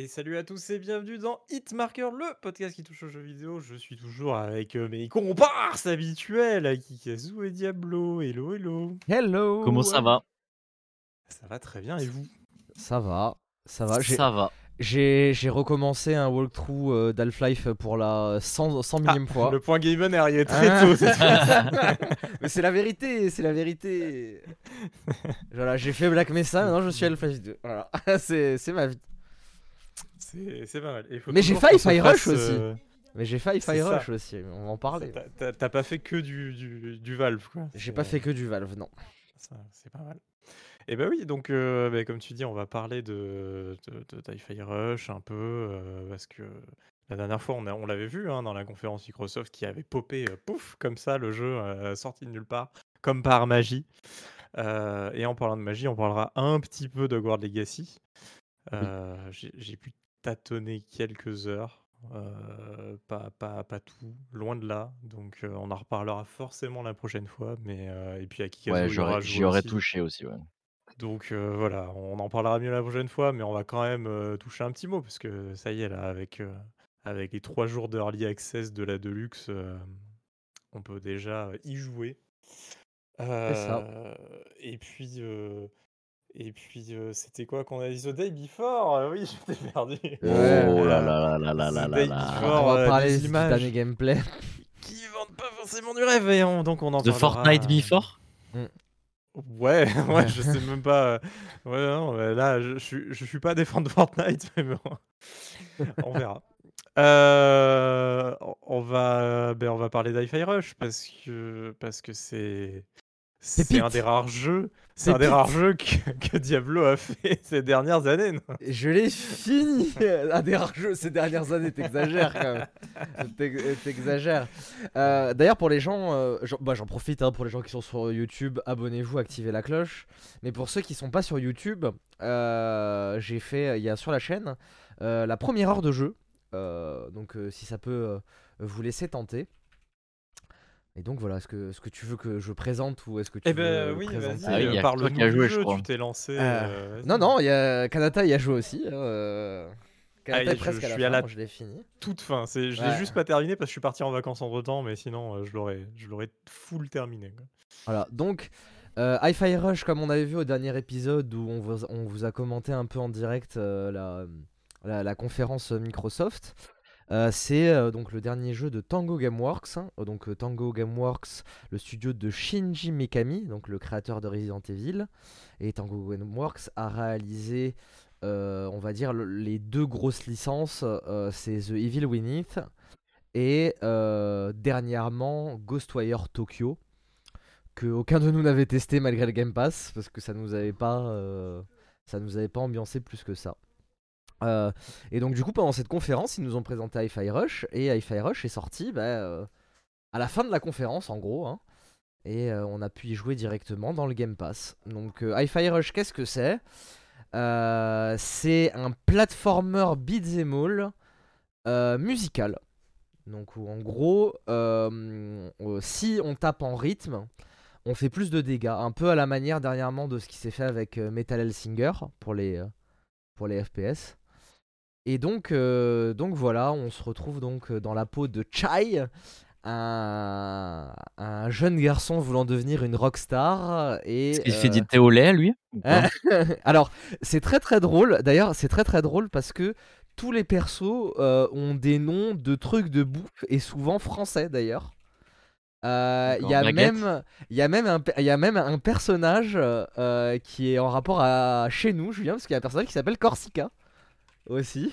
Et salut à tous et bienvenue dans Hitmarker, le podcast qui touche aux jeux vidéo. Je suis toujours avec euh, mes comparses habituels, Kikazu et Diablo. Hello, hello. Hello Comment ça va? Ça va très bien et vous? Ça va, ça va. J'ai- Ça va. J'ai recommencé un walkthrough euh, d'Half-Life pour la 100, 100 millième fois. Ah, Le point Gamer est arrivé très Ah. tôt. cette fois. Mais c'est la vérité, c'est la vérité. voilà, j'ai fait Black Mesa, maintenant je suis Half-Life 2. Voilà, c'est ma vie. C'est pas mal. Faut Mais j'ai failli Fire Rush aussi. euh, Mais j'ai failli Fire. Rush aussi, on va en parler. t'as- pas fait que du, du, du Valve, quoi. J'ai pas fait que du Valve, non. C'est pas mal. Et bah oui, donc euh, bah, comme tu dis, on va parler de, de, de Hi-Fi Rush un peu, euh, parce que la dernière fois, on, on l'avait vu hein, dans la conférence Microsoft qui avait popé, euh, pouf, comme ça, le jeu euh, sorti de nulle part, comme par magie. Euh, et en parlant de magie, on parlera un petit peu de Guard Legacy. Euh, J'ai pu tâtonner quelques heures, euh, pas, pas, pas tout, loin de là. Donc euh, on en reparlera forcément la prochaine fois. Mais, et puis à Kikazo, Ouais, j'y aurais touché aussi. Ouais. Donc voilà, on en parlera mieux la prochaine fois, mais on va quand même toucher un petit mot, parce que ça y est, là, avec, avec les trois jours d'Early Access de la Deluxe, on peut déjà y jouer. ça. Et puis, et puis euh, c'était quoi qu'on a dit? The Day Before Euh, Oui, je t'ai perdu. Oh là là là là là là The là on va euh, parler des images gameplay. qui vendent pas forcément du rêve, et on- donc on en The Fortnite euh, Before? Ouais, ouais, je sais même pas. euh, Ouais, non, mais là, je, je, suis- je suis pas défendre de Fortnite, mais bon, on verra. Euh, on- on va, ben, on va parler d'Hi-Fi Rush parce que parce que c'est c'est un des rares jeux, c'est un des rares jeux que, que Diablo a fait ces dernières années. non? Je l'ai fini Un des rares jeux ces dernières années, t'exagères quand même. T'ex- T'exagères. Euh, D'ailleurs, pour les gens, euh, j'en bah, j'en profite hein, pour les gens qui sont sur YouTube, abonnez-vous, activez la cloche. Mais pour ceux qui sont pas sur YouTube, euh, j'ai fait, il y a sur la chaîne, la première heure de jeu. Donc, si ça peut vous laisser tenter. Et donc voilà, est-ce que, est-ce que tu veux que je présente ou est-ce que tu Eh veux ben oui, présenter vas-y, Ah oui, euh, y a que parle-nous toi qui as du joué, je jeu, crois. tu t'es lancé. Euh, euh, Non, non, il y a Kanata y a joué aussi. euh, Kanata Ah, est je- presque je à la suis à fin, la moi, je l'ai fini. toute fin. C'est, je Ouais. l'ai juste pas terminé parce que je suis parti en vacances entre temps, mais sinon euh, je l'aurais, je l'aurais full terminé. quoi. Voilà, donc euh, Hi-Fi Rush, comme on avait vu au dernier épisode où on vous, on vous a commenté un peu en direct euh, la, la, la conférence Microsoft, euh, c'est euh, donc le dernier jeu de Tango Gameworks. hein. Euh, donc Tango Gameworks, le studio de Shinji Mikami, donc le créateur de Resident Evil. Et Tango Gameworks a réalisé, on va dire, le- les deux grosses licences, c'est The Evil Within et dernièrement Ghostwire Tokyo que aucun de nous n'avait testé malgré le Game Pass parce que ça nous avait pas ça nous avait pas ambiancé plus que ça. Euh, et donc du coup pendant cette conférence ils nous ont présenté Hi-Fi Rush et Hi-Fi Rush est sorti bah, euh, à la fin de la conférence en gros hein. et euh, on a pu y jouer directement dans le Game Pass. Donc Hi-Fi Rush qu'est-ce que c'est? C'est un platformer beat'em all musical. Donc où, en gros, si on tape en rythme, on fait plus de dégâts. Un peu à la manière dernièrement de ce qui s'est fait avec Metal Hellsinger pour les FPS. Et donc, euh, donc voilà, on se retrouve donc euh, dans la peau de Chai, un, un jeune garçon voulant devenir une rockstar. Et, Est-ce qu'il fait euh, du thé au lait, lui alors, c'est très très drôle. D'ailleurs, c'est très très drôle parce que tous les persos euh, ont des noms de trucs de bouffe et souvent français d'ailleurs. Euh, Il y, a même- il un il y a même un personnage euh, qui est en rapport à chez nous, Julien, parce qu'il y a un personnage qui s'appelle Corsica aussi.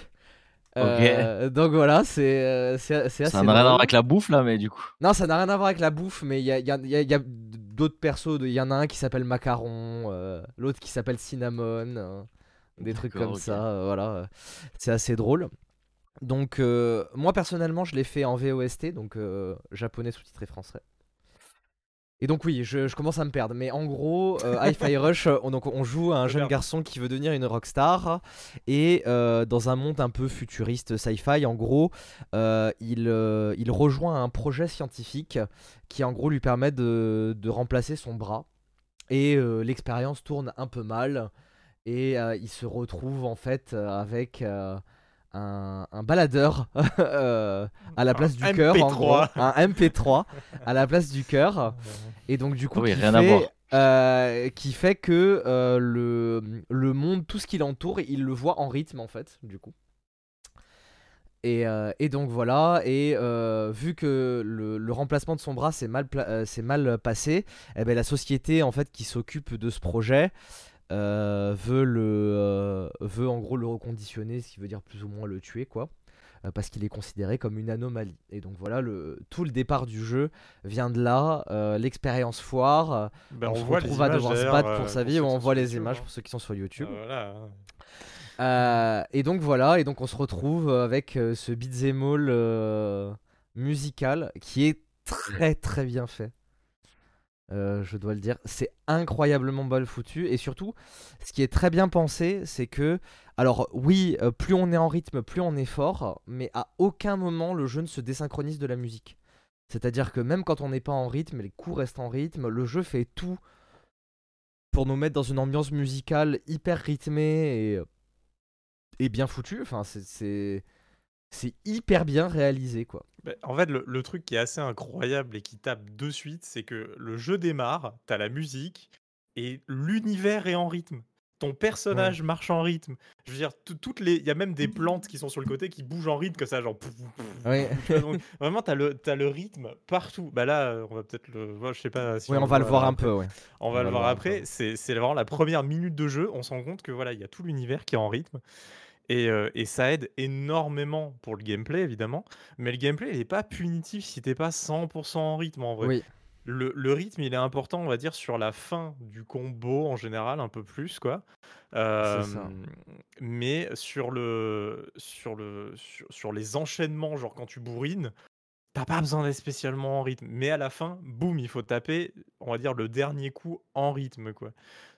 Euh, donc voilà, c'est euh, c'est. Ça n'a rien à voir drôle. avec la bouffe, là, mais du coup. Non, ça n'a rien à voir avec la bouffe, mais il y a, y a- y a- y a d'autres persos. Il y en a un qui s'appelle Macaron, euh, l'autre qui s'appelle Cinnamon, des trucs comme ça. voilà, c'est assez drôle. Donc, euh, moi personnellement, je l'ai fait en VOST, donc euh, japonais sous-titré français. Et donc, oui, je, je commence à me perdre, mais en gros, euh, Hi-Fi Rush, on, donc, on joue à un jeune garçon qui veut devenir une rockstar, et euh, dans un monde un peu futuriste sci-fi, en gros, euh, il, euh, il rejoint un projet scientifique qui en gros lui permet de, de remplacer son bras. Et euh, l'expérience tourne un peu mal. Et euh, il se retrouve en fait euh, avec, euh, un, un baladeur euh, à la Un place du cœur, en gros, MP3. un MP3 à la place du cœur. Et donc du coup, oui, qui, rien à fait, voir. euh, qui fait que euh, le, le monde, tout ce qui l'entoure, il le voit en rythme en fait, du coup. Et, euh, et donc voilà, et euh, vu que le, le remplacement de son bras s'est mal, euh, mal passé, eh ben, la société en fait qui s'occupe de ce projet euh, veut, le, euh, veut en gros le reconditionner, ce qui veut dire plus ou moins le tuer quoi. euh, Parce qu'il est considéré comme une anomalie. Et donc voilà, le, tout le départ du jeu vient de là. euh, L'expérience foire. Ben, on, on se retrouve à devoir se battre pour sa vie. On voit les YouTube, images hein. pour ceux qui sont sur YouTube. Ah, voilà. Euh, et donc voilà, et donc on se retrouve avec euh, ce beat'em all euh, musical qui est très très bien fait. Euh, je dois le dire, c'est incroyablement mal foutu et surtout, ce qui est très bien pensé, c'est que, alors oui, euh, plus on est en rythme, plus on est fort, mais à aucun moment le jeu ne se désynchronise de la musique. C'est-à-dire que même quand on n'est pas en rythme, les coups restent en rythme, le jeu fait tout pour nous mettre dans une ambiance musicale hyper rythmée et, et bien foutue. Enfin, c'est- c'est hyper bien réalisé, quoi. Ben, en fait, le, le truc qui est assez incroyable et qui tape de suite, c'est que le jeu démarre, t'as la musique et l'univers est en rythme. Ton personnage marche en rythme. Je veux dire, tout- toutes les, il y a même des plantes qui sont sur le côté qui bougent en rythme que ça, genre. pouf, pouf, pouf, Oui. tu vois, donc, vraiment, t'as le, t'as le rythme partout. Bah là, on va peut-être le, voir, je sais pas. Si Oui, on va le voir un peu, ouais. On va On le va voir le voir après. après. C'est c'est vraiment la première minute de jeu. On se rend compte que voilà, il y a tout l'univers qui est en rythme. Et, euh, et ça aide énormément pour le gameplay, évidemment. Mais le gameplay, il n'est pas punitif si t'es pas 100% en rythme, en vrai. Oui, Le, le rythme, il est important, on va dire, sur la fin du combo, en général, un peu plus, quoi. Euh, ça. mais sur, le, sur, le, sur, sur les enchaînements, genre quand tu bourrines, T'as pas besoin d'être spécialement en rythme, mais à la fin, boum, il faut taper, on va dire, le dernier coup en rythme, quoi.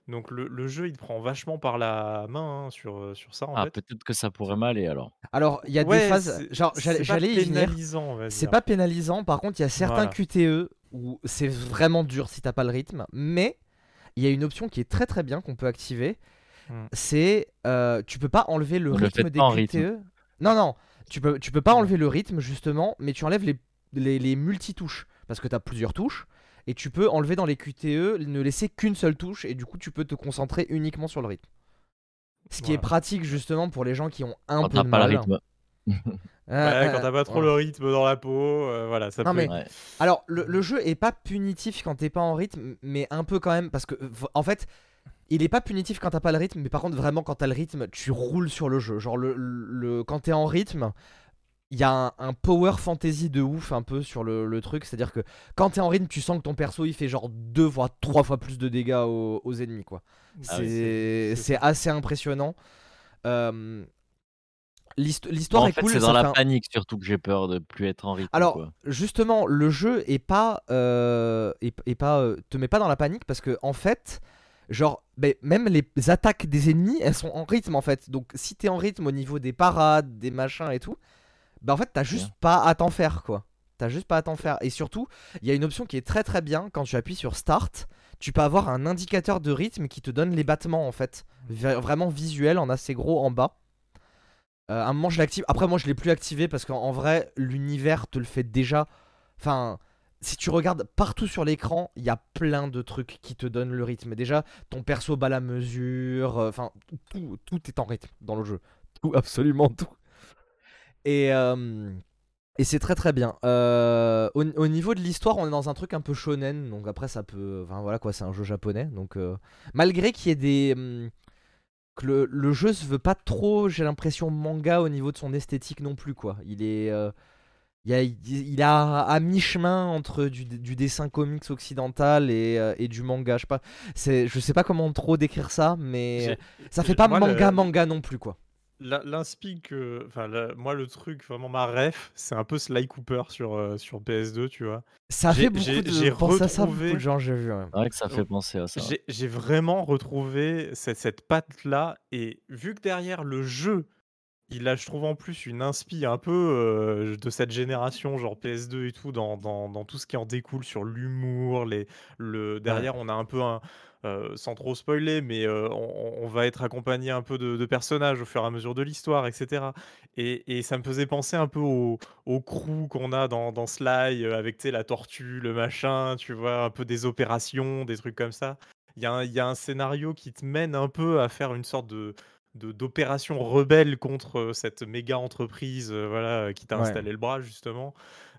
Donc le, le jeu, il te prend vachement par la main hein, sur, euh, sur ça, en Ah, fait. peut-être que ça pourrait m'aller alors. Alors, il y a Ouais, des phases. c'est- Genre, j'allais c'est pas j'allais y venir. pénalisant, on va C'est dire. pas pénalisant. Par contre, il y a certains Voilà. QTE où c'est vraiment dur si t'as pas le rythme. Mais il y a une option qui est très très bien qu'on peut activer. Hmm. C'est euh, tu peux pas enlever le Ne le rythme faites des pas en QTE. rythme. Non non, tu peux tu peux pas enlever le rythme justement, mais tu enlèves les les, les multitouches parce que t'as plusieurs touches. Et tu peux enlever dans les QTE, ne laisser qu'une seule touche, et du coup tu peux te concentrer uniquement sur le rythme. Ce qui est pratique justement pour les gens qui ont un Quand peu t'as de pas mal. le rythme. Euh, Ouais, quand t'as pas trop le rythme dans la peau, euh, voilà, ça Non, peut. mais- Ouais. Alors, le, le jeu est pas punitif quand t'es pas en rythme, mais un peu quand même, parce que, en fait, il est pas punitif quand t'as pas le rythme, mais par contre, vraiment, quand t'as le rythme, tu roules sur le jeu. Genre, le, le, quand t'es en rythme, il y a un, un power fantasy de ouf un peu sur le, le truc. C'est-à-dire que quand t'es en rythme, tu sens que ton perso, il fait genre deux voire trois fois plus de dégâts aux, aux ennemis, quoi. Ah C'est oui, assez impressionnant. Euh, L'histoire en est fait, cool. c'est dans la un- panique surtout que j'ai peur de plus être en rythme. Alors, quoi. justement, le jeu est pas, euh, est, est pas, euh, te met pas dans la panique parce que en fait, genre, même les attaques des ennemis, elles sont en rythme en fait. Donc, si t'es en rythme au niveau des parades, des machins et tout, bah en fait, t'as juste pas à t'en faire quoi. T'as juste pas à t'en faire. Et surtout, il y a une option qui est très très bien quand tu appuies sur Start. Tu peux avoir un indicateur de rythme qui te donne les battements en fait. Vraiment visuel, en assez gros en bas. Euh, à un moment, je l'active. Après, moi, je l'ai plus activé parce qu'en en vrai, l'univers te le fait déjà. Enfin, si tu regardes partout sur l'écran, il y a plein de trucs qui te donnent le rythme. Déjà, ton perso bat la mesure. euh, Enfin, tout, tout est en rythme dans le jeu. Tout, absolument tout. Et, euh, et c'est très très bien. Euh, au, au niveau de l'histoire, on est dans un truc un peu shonen. Donc après, ça peut. Enfin voilà quoi, c'est un jeu japonais. Donc euh, malgré qu'il y ait des. hum, que le, le jeu se veut pas trop, j'ai l'impression, manga au niveau de son esthétique non plus quoi. Il est. il, a, il a à mi-chemin entre du, du dessin comics occidental et, euh, et du manga. Je sais pas, je sais pas comment trop décrire ça, mais ça fait pas moi, le- manga manga non plus quoi. L'inspi que. Enfin, la- moi, le truc, vraiment, ma ref, c'est un peu Sly Cooper sur, euh, sur PS2, tu vois. Ça fait beaucoup de j'ai penser à ça, beaucoup retrouvé- de gens j'ai vu. ouais. C'est vrai que ça fait penser à ça. J'ai j'ai vraiment retrouvé cette, cette patte-là, et vu que derrière le jeu, il a, je trouve, en plus une inspi un peu euh, de cette génération, genre PS2 et tout, dans, dans, dans tout ce qui en découle sur l'humour, les, le, derrière, on a un peu un, sans trop spoiler, mais on, va être accompagné un peu de, personnages au fur et à mesure de l'histoire, etc. Et, ça me faisait penser un peu au, au crew qu'on a dans, dans Sly, avec la tortue, le machin, tu vois, un peu des opérations, des trucs comme ça. Il y, y, a un scénario qui te mène un peu à faire une sorte de, d'opération rebelle contre cette méga entreprise voilà, qui t'a installé le bras, justement.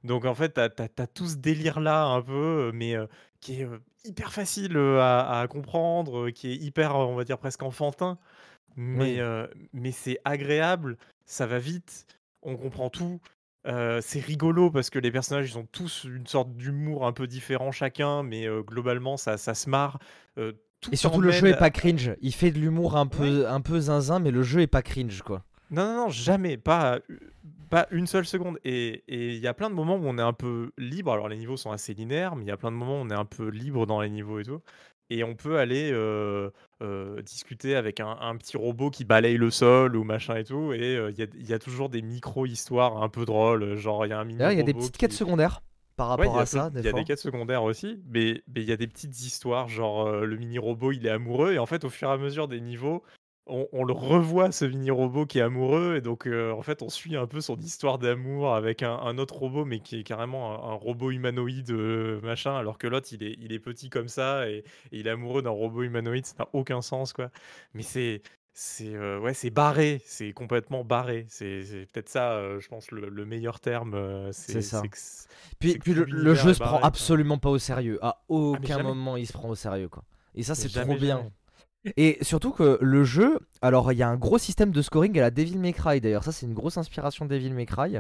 Donc, en fait, tu as, tout ce délire-là, un peu, mais qui est hyper facile à, comprendre, qui est hyper, on va dire, presque enfantin. Mais, mais c'est agréable, ça va vite, on comprend tout. c'est rigolo parce que les personnages ils ont tous une sorte d'humour un peu différent chacun, mais globalement ça, ça se marre. Et surtout, le jeu est pas cringe. Il fait de l'humour un peu, un peu zinzin, mais le jeu est pas cringe, quoi. Non, non, non, jamais. Pas, pas une seule seconde. Et il y a plein de moments où on est un peu libre. Alors, les niveaux sont assez linéaires, mais il y a plein de moments où on est un peu libre dans les niveaux et tout. Et on peut aller euh, euh, discuter avec un, petit robot qui balaye le sol ou machin et tout. Et euh, il y, a toujours des micro-histoires un peu drôles. Genre, il y a un mini. Il y a des petites quêtes secondaires par rapport à ça. Il y a des quêtes secondaires aussi, mais il y a des petites histoires, genre euh, le mini robot il est amoureux, et en fait, au fur et à mesure des niveaux, on, le revoit ce mini robot qui est amoureux, et donc euh, en fait, on suit un peu son histoire d'amour avec un, autre robot, mais qui est carrément un, robot humanoïde euh, machin, alors que l'autre il est, il est petit comme ça, et, et il est amoureux d'un robot humanoïde, ça n'a aucun sens quoi. Mais c'est c'est ouais, c'est barré, c'est complètement barré. C'est peut-être ça, je pense, le, meilleur terme. c'est ça. puis, puis le, jeu se prend absolument pas au sérieux. À ah, aucun moment il se prend au sérieux, quoi. Et ça, c'est trop bien. Et surtout que le jeu, alors il y a un gros système de scoring à la Devil May Cry. D'ailleurs, ça, c'est une grosse inspiration de Devil May Cry.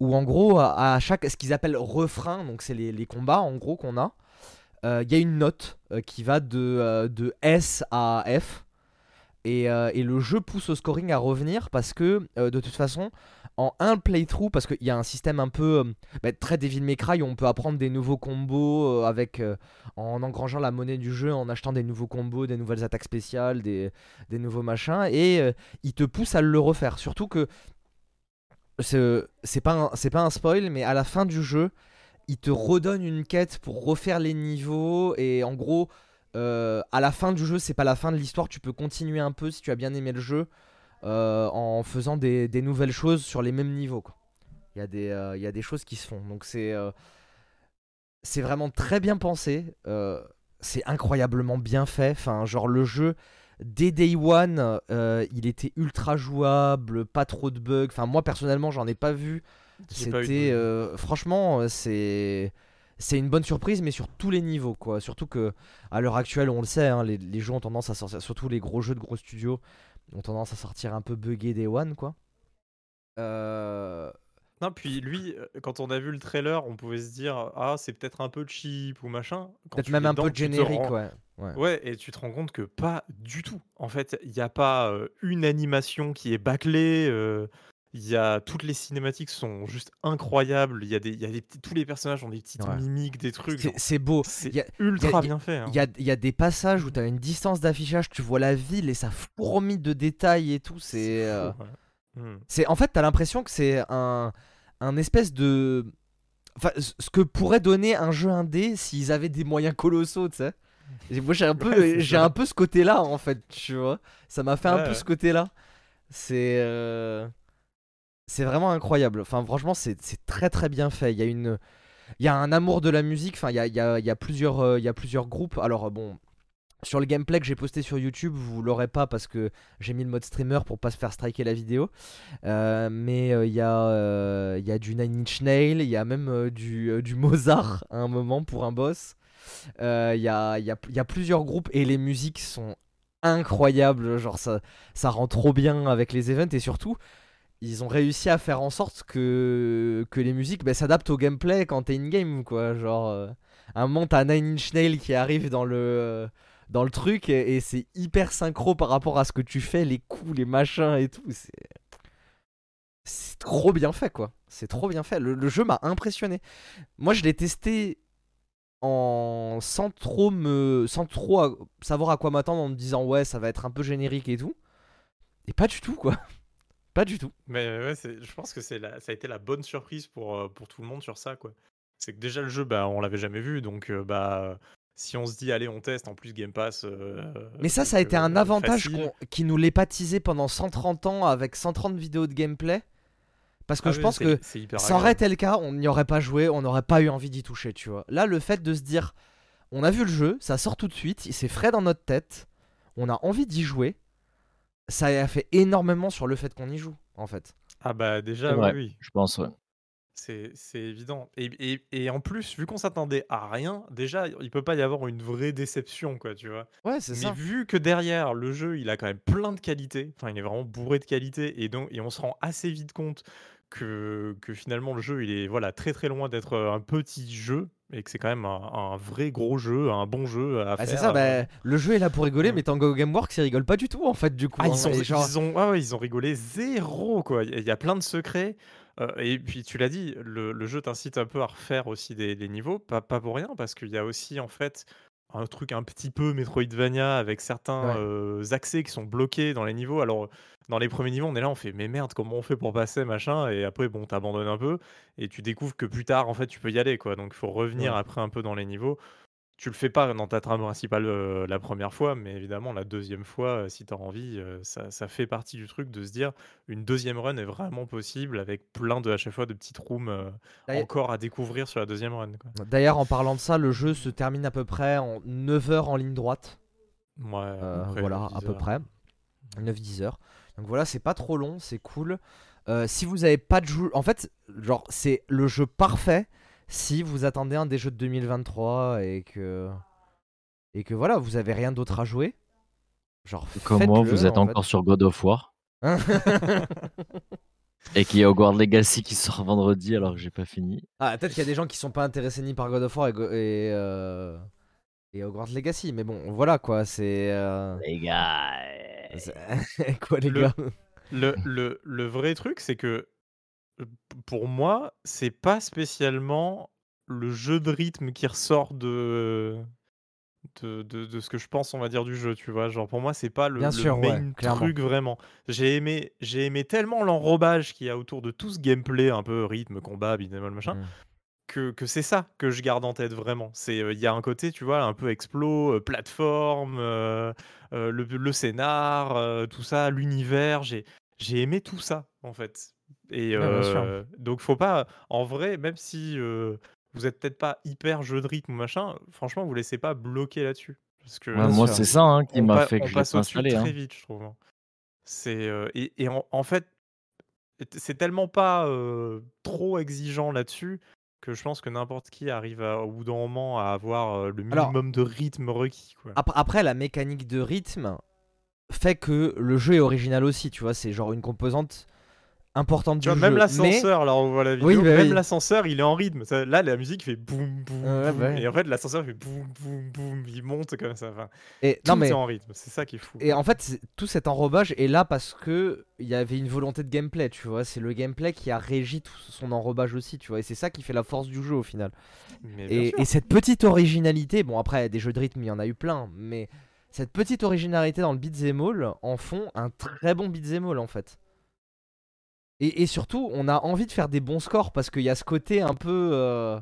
Où en gros, à, chaque, ce qu'ils appellent refrain, donc c'est les, les, combats en gros qu'on a, il y a une note qui va de, de S à F. Euh, et, le jeu pousse au scoring à revenir parce que euh, de toute façon, en un playthrough, parce qu'il y a un système un peu euh, bah, très Devil May Cry où on peut apprendre des nouveaux combos avec, en engrangeant la monnaie du jeu, en achetant des nouveaux combos, des nouvelles attaques spéciales, des, nouveaux machins, et il te pousse à le refaire. Surtout que c'est pas un spoil, mais à la fin du jeu, il te redonne une quête pour refaire les niveaux, et en gros euh, à la fin du jeu, c'est pas la fin de l'histoire, tu peux continuer un peu si tu as bien aimé le jeu euh, en faisant des, nouvelles choses sur les mêmes niveaux. Il y, a des, euh, y a des choses qui se font. Donc c'est c'est vraiment très bien pensé. c'est incroyablement bien fait. Enfin, genre le jeu, dès Day One, il était ultra jouable, pas trop de bugs. Enfin, moi personnellement, j'en ai pas vu. C'était. franchement, c'est c'est une bonne surprise, mais sur tous les niveaux, quoi. Surtout que à l'heure actuelle, on le sait, hein, les, jeux ont tendance à sortir, surtout les gros jeux de gros studios, ont tendance à sortir un peu buggés des one, quoi. Euh, non, puis lui, euh, quand on a vu le trailer, on pouvait se dire ah c'est peut-être un peu cheap ou machin. Peut-être même un peu générique, ouais. ouais. et tu te rends compte que pas du tout. En fait, il n'y a pas euh, une animation qui est bâclée. Il y a toutes les cinématiques sont juste incroyables. Il y a des, il y a des tous les personnages ont des petites mimiques, des trucs. C'est beau. C'est ultra bien fait. Hein. Il y, a, il y, a, des passages où tu as une distance d'affichage, tu vois la ville et ça fourmille de détails et tout. C'est. Euh, hmm. C'est en fait, tu as l'impression que c'est un, un espèce de. Enfin, ce que pourrait donner un jeu indé s'ils avaient des moyens colossaux, tu sais. moi, j'ai un, peu, j'ai un peu ce côté-là, en fait, tu vois. Ça m'a fait un peu ce côté-là. C'est. Euh, c'est vraiment incroyable. Enfin, franchement, c'est très très bien fait. Il y a une, il y a un amour de la musique. Enfin, il y a, plusieurs, euh, groupes. Alors bon, sur le gameplay que j'ai posté sur YouTube, vous l'aurez pas parce que j'ai mis le mode streamer pour pas se faire striker la vidéo. Euh, mais euh, il y, a, du Nine Inch Nail, il y a même du, Mozart à un moment pour un boss. Il y a plusieurs groupes et les musiques sont incroyables. Genre ça, ça rend trop bien avec les events et surtout ils ont réussi à faire en sorte que, que les musiques bah, s'adaptent au gameplay quand t'es in-game, quoi. Genre, euh, un moment, t'as Nine Inch Nail qui arrive dans le, euh, dans le truc et, c'est hyper synchro par rapport à ce que tu fais, les coups, les machins et tout. C'est. C'est trop bien fait, quoi. C'est trop bien fait. Le, jeu m'a impressionné. Moi, je l'ai testé en sans trop me sans trop savoir à quoi m'attendre en me disant ouais ça va être un peu générique et tout et pas du tout quoi pas du tout. Mais ouais, je pense que c'est ça a été la bonne surprise pour, euh, pour tout le monde sur ça, quoi. C'est que déjà le jeu, bah, on l'avait jamais vu, donc euh, bah, si on se dit allez on teste en plus Game Pass. Mais ça, ça a été un euh, avantage qui nous l'épathisait pendant 130 ans avec 130 vidéos de gameplay. Parce que Ah je oui, pense que ça aurait été le cas, on n'y aurait pas joué, on n'aurait pas eu envie d'y toucher, tu vois. Là, le fait de se dire, on a vu le jeu, ça sort tout de suite, c'est frais dans notre tête, on a envie d'y jouer, ça a fait énormément sur le fait qu'on y joue, en fait. Ah bah déjà oui. Je pense, ouais. C'est c'est évident. Et, et- et en plus, vu qu'on s'attendait à rien, déjà, il peut pas y avoir une vraie déception, quoi, tu vois. Ouais, c'est Mais ça. vu que derrière, le jeu, il a quand même plein de qualités, enfin, il est vraiment bourré de qualités, et, donc, et on se rend assez vite compte que, que finalement, le jeu, il est voilà, très très loin d'être euh, un petit jeu, et que c'est quand même un, un vrai gros jeu, un bon jeu à Ah, c'est ça, euh. bah, le jeu est là pour rigoler, mais Tango Gameworks, ils rigolent pas du tout, en fait, du coup. Ah, hein. ils, sont, Et genre- ils, ont, ah ouais, ils ont rigolé zéro, quoi. Il y a- il y a plein de secrets. euh, et puis, tu l'as dit, le, le jeu t'incite un peu à refaire aussi des, des niveaux, pas, pas pour rien, parce qu'il y a aussi, en fait, un truc un petit peu Metroidvania avec certains Ouais. euh, accès qui sont bloqués dans les niveaux. Alors, dans les premiers niveaux, on est là, on fait, mais merde, comment on fait pour passer, machin Et après, bon, t'abandonnes un peu, et tu découvres que plus tard, en fait, tu peux y aller, quoi. Donc, il faut revenir Ouais. après un peu dans les niveaux. Tu le fais pas dans ta trame principale euh, la première fois, mais évidemment, la deuxième fois, euh, si tu as envie, euh, ça, ça fait partie du truc de se dire une deuxième run est vraiment possible avec plein de, à chaque fois, de petites rooms encore à découvrir sur la deuxième run. D'ailleurs, en parlant de ça, le jeu se termine à peu près en 9 heures en ligne droite. Ouais, voilà, 10 à peu près. 9-10 heures. Donc voilà, c'est pas trop long, c'est cool. Si vous avez pas de jeu. En fait, genre, c'est le jeu parfait si vous attendez un des jeux de 2023 et que. Et que voilà, vous avez rien d'autre à jouer. Genre, Comme moi, vous êtes en fait. encore sur God of War. Et qu'il y a Hogwarts Legacy qui sort vendredi alors que j'ai pas fini. ah, peut-être qu'il y a des gens qui sont pas intéressés ni par God of War et, et, euh, et Hogwarts Legacy. Mais bon, voilà quoi, c'est. euh, Les gars. c'est- quoi les Le- gars? Le, le, le vrai truc, c'est que p- pour moi, c'est pas spécialement le jeu de rythme qui ressort de, de, de, de ce que je pense, on va dire, du jeu, tu vois? Genre, pour moi, c'est pas le, Bien le sûr, ouais, main clairement. truc vraiment. J'ai aimé, j'ai aimé tellement l'enrobage qu'il y a autour de tout ce gameplay, un peu rythme, combat, beat'em all, machin, Mm. que, que c'est ça que je garde en tête vraiment. C'est il y a un côté, tu vois, un peu explo, plateforme, le, le scénar, tout ça, l'univers. J'ai j'ai aimé tout ça en fait. Et sûr. euh, donc faut pas, en vrai, même si euh, vous êtes peut-être pas hyper jeu de rythme ou machin, franchement, vous laissez pas bloquer là-dessus. Parce que Ouais, moi, c'est ça hein, qui m'a fait que je passe installé. très hein. vite, je trouve. hein. C'est euh, et, et en, en fait, c'est tellement pas euh, trop exigeant là-dessus que je pense que n'importe qui arrive à- au bout d'un moment à avoir euh, le Alors- minimum de rythme requis. Quoi. Ap- Après, la mécanique de rythme fait que le jeu est original aussi, tu vois, c'est genre une composante importante Tu du même jeu. l'ascenseur, là on voit la vidéo, Oui, bah même oui. l'ascenseur il est en rythme. Ça- là la musique fait boum boum, boum, bah ouais. et en fait l'ascenseur fait boum boum boum, il monte comme ça. Enfin, Mais, et, tout non, mais, est en rythme, c'est ça qui est fou. et en fait, tout cet enrobage est là parce que il y avait une volonté de gameplay, tu vois. C'est le gameplay qui a régi tout son enrobage aussi, tu vois. Et c'est ça qui fait la force du jeu au final. Mais et cette petite originalité, bon après des jeux de rythme il y en a eu plein, mais cette petite originalité dans le beat'em all en font un très bon beat'em all en fait. Et, et surtout, on a envie de faire des bons scores parce qu'il y a ce côté un peu. euh,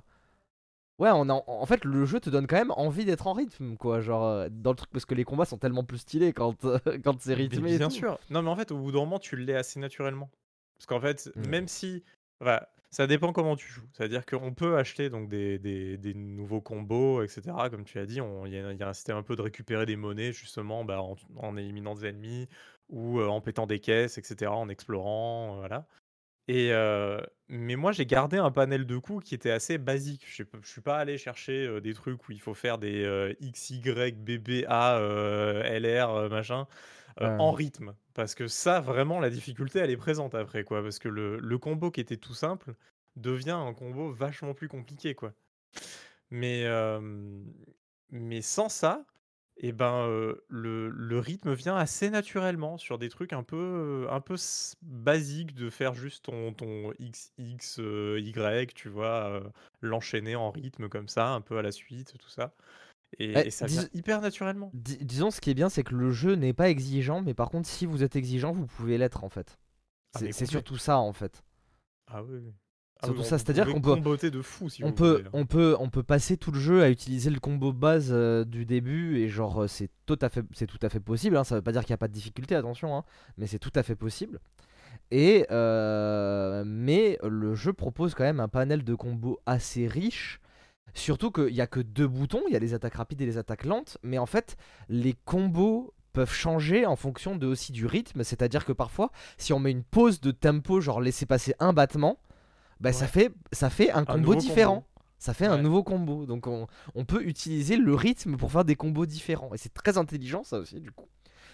Ouais, on a, en fait, le jeu te donne quand même envie d'être en rythme, quoi. Genre, euh, dans le truc, parce que les combats sont tellement plus stylés quand, quand c'est rythmé. bien sûr. Non, mais en fait, au bout d'un moment, tu l'es assez naturellement. Parce qu'en fait, Mm. même si. Ça dépend comment tu joues. C'est-à-dire qu'on peut acheter donc des, nouveaux combos, etc. Comme tu as dit, il y a un système un peu de récupérer des monnaies, justement, bah, en, en éliminant des ennemis ou euh, en pétant des caisses, etc. En explorant. euh, voilà. Et euh, mais moi, j'ai gardé un panel de coups qui était assez basique. Je ne suis pas allé chercher euh, des trucs où il faut faire des euh, X, Y, B, B, A, LR, machin, en rythme. Parce que ça, vraiment, la difficulté, elle est présente après, quoi. Parce que le, le combo qui était tout simple devient un combo vachement plus compliqué, quoi. Mais, mais sans ça, et ben, euh, le, le rythme vient assez naturellement sur des trucs un peu, un peu s- basiques de faire juste ton, ton XX, euh, Y, tu vois, euh, l'enchaîner en rythme comme ça, un peu à la suite, tout ça. Et, Eh, et ça dis- vient hyper naturellement. Dis- disons, ce qui est bien, c'est que le jeu n'est pas exigeant, mais par contre, si vous êtes exigeant, vous pouvez l'être en fait. Ah, C'est c'est surtout ça en fait. Ah oui, oui. Ah surtout oui, ça, on c'est-à-dire qu'on peut, comboter de fou si on vous peut, voulez, on peut, on peut passer tout le jeu à utiliser le combo base euh, du début et genre euh, c'est tout à fait, c'est tout à fait possible. Hein, ça veut pas dire qu'il n'y a pas de difficulté, attention, hein, mais c'est tout à fait possible. Et euh, mais le jeu propose quand même un panel de combos assez riche. Surtout qu'il n'y a que deux boutons, il y a les attaques rapides et les attaques lentes, mais en fait les combos peuvent changer en fonction de aussi du rythme, c'est-à-dire que parfois si on met une pause de tempo, genre laisser passer un battement, bah ça fait ça fait un combo différent. combo. Ça fait un nouveau combo. Donc on, on peut utiliser le rythme pour faire des combos différents. Et c'est très intelligent ça aussi du coup.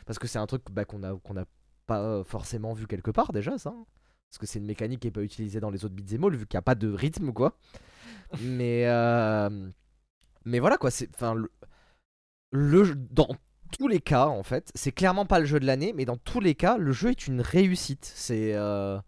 Parce que c'est un truc bah, qu'on a, qu'on a pas forcément vu quelque part déjà ça. hein. Parce que c'est une mécanique qui est pas utilisée dans les autres beat'em all vu qu'il n'y a pas de rythme quoi. mais, euh, mais voilà quoi. C'est, enfin, le, le dans tous les cas en fait, c'est clairement pas le jeu de l'année, mais dans tous les cas, le jeu est une réussite. C'est, euh,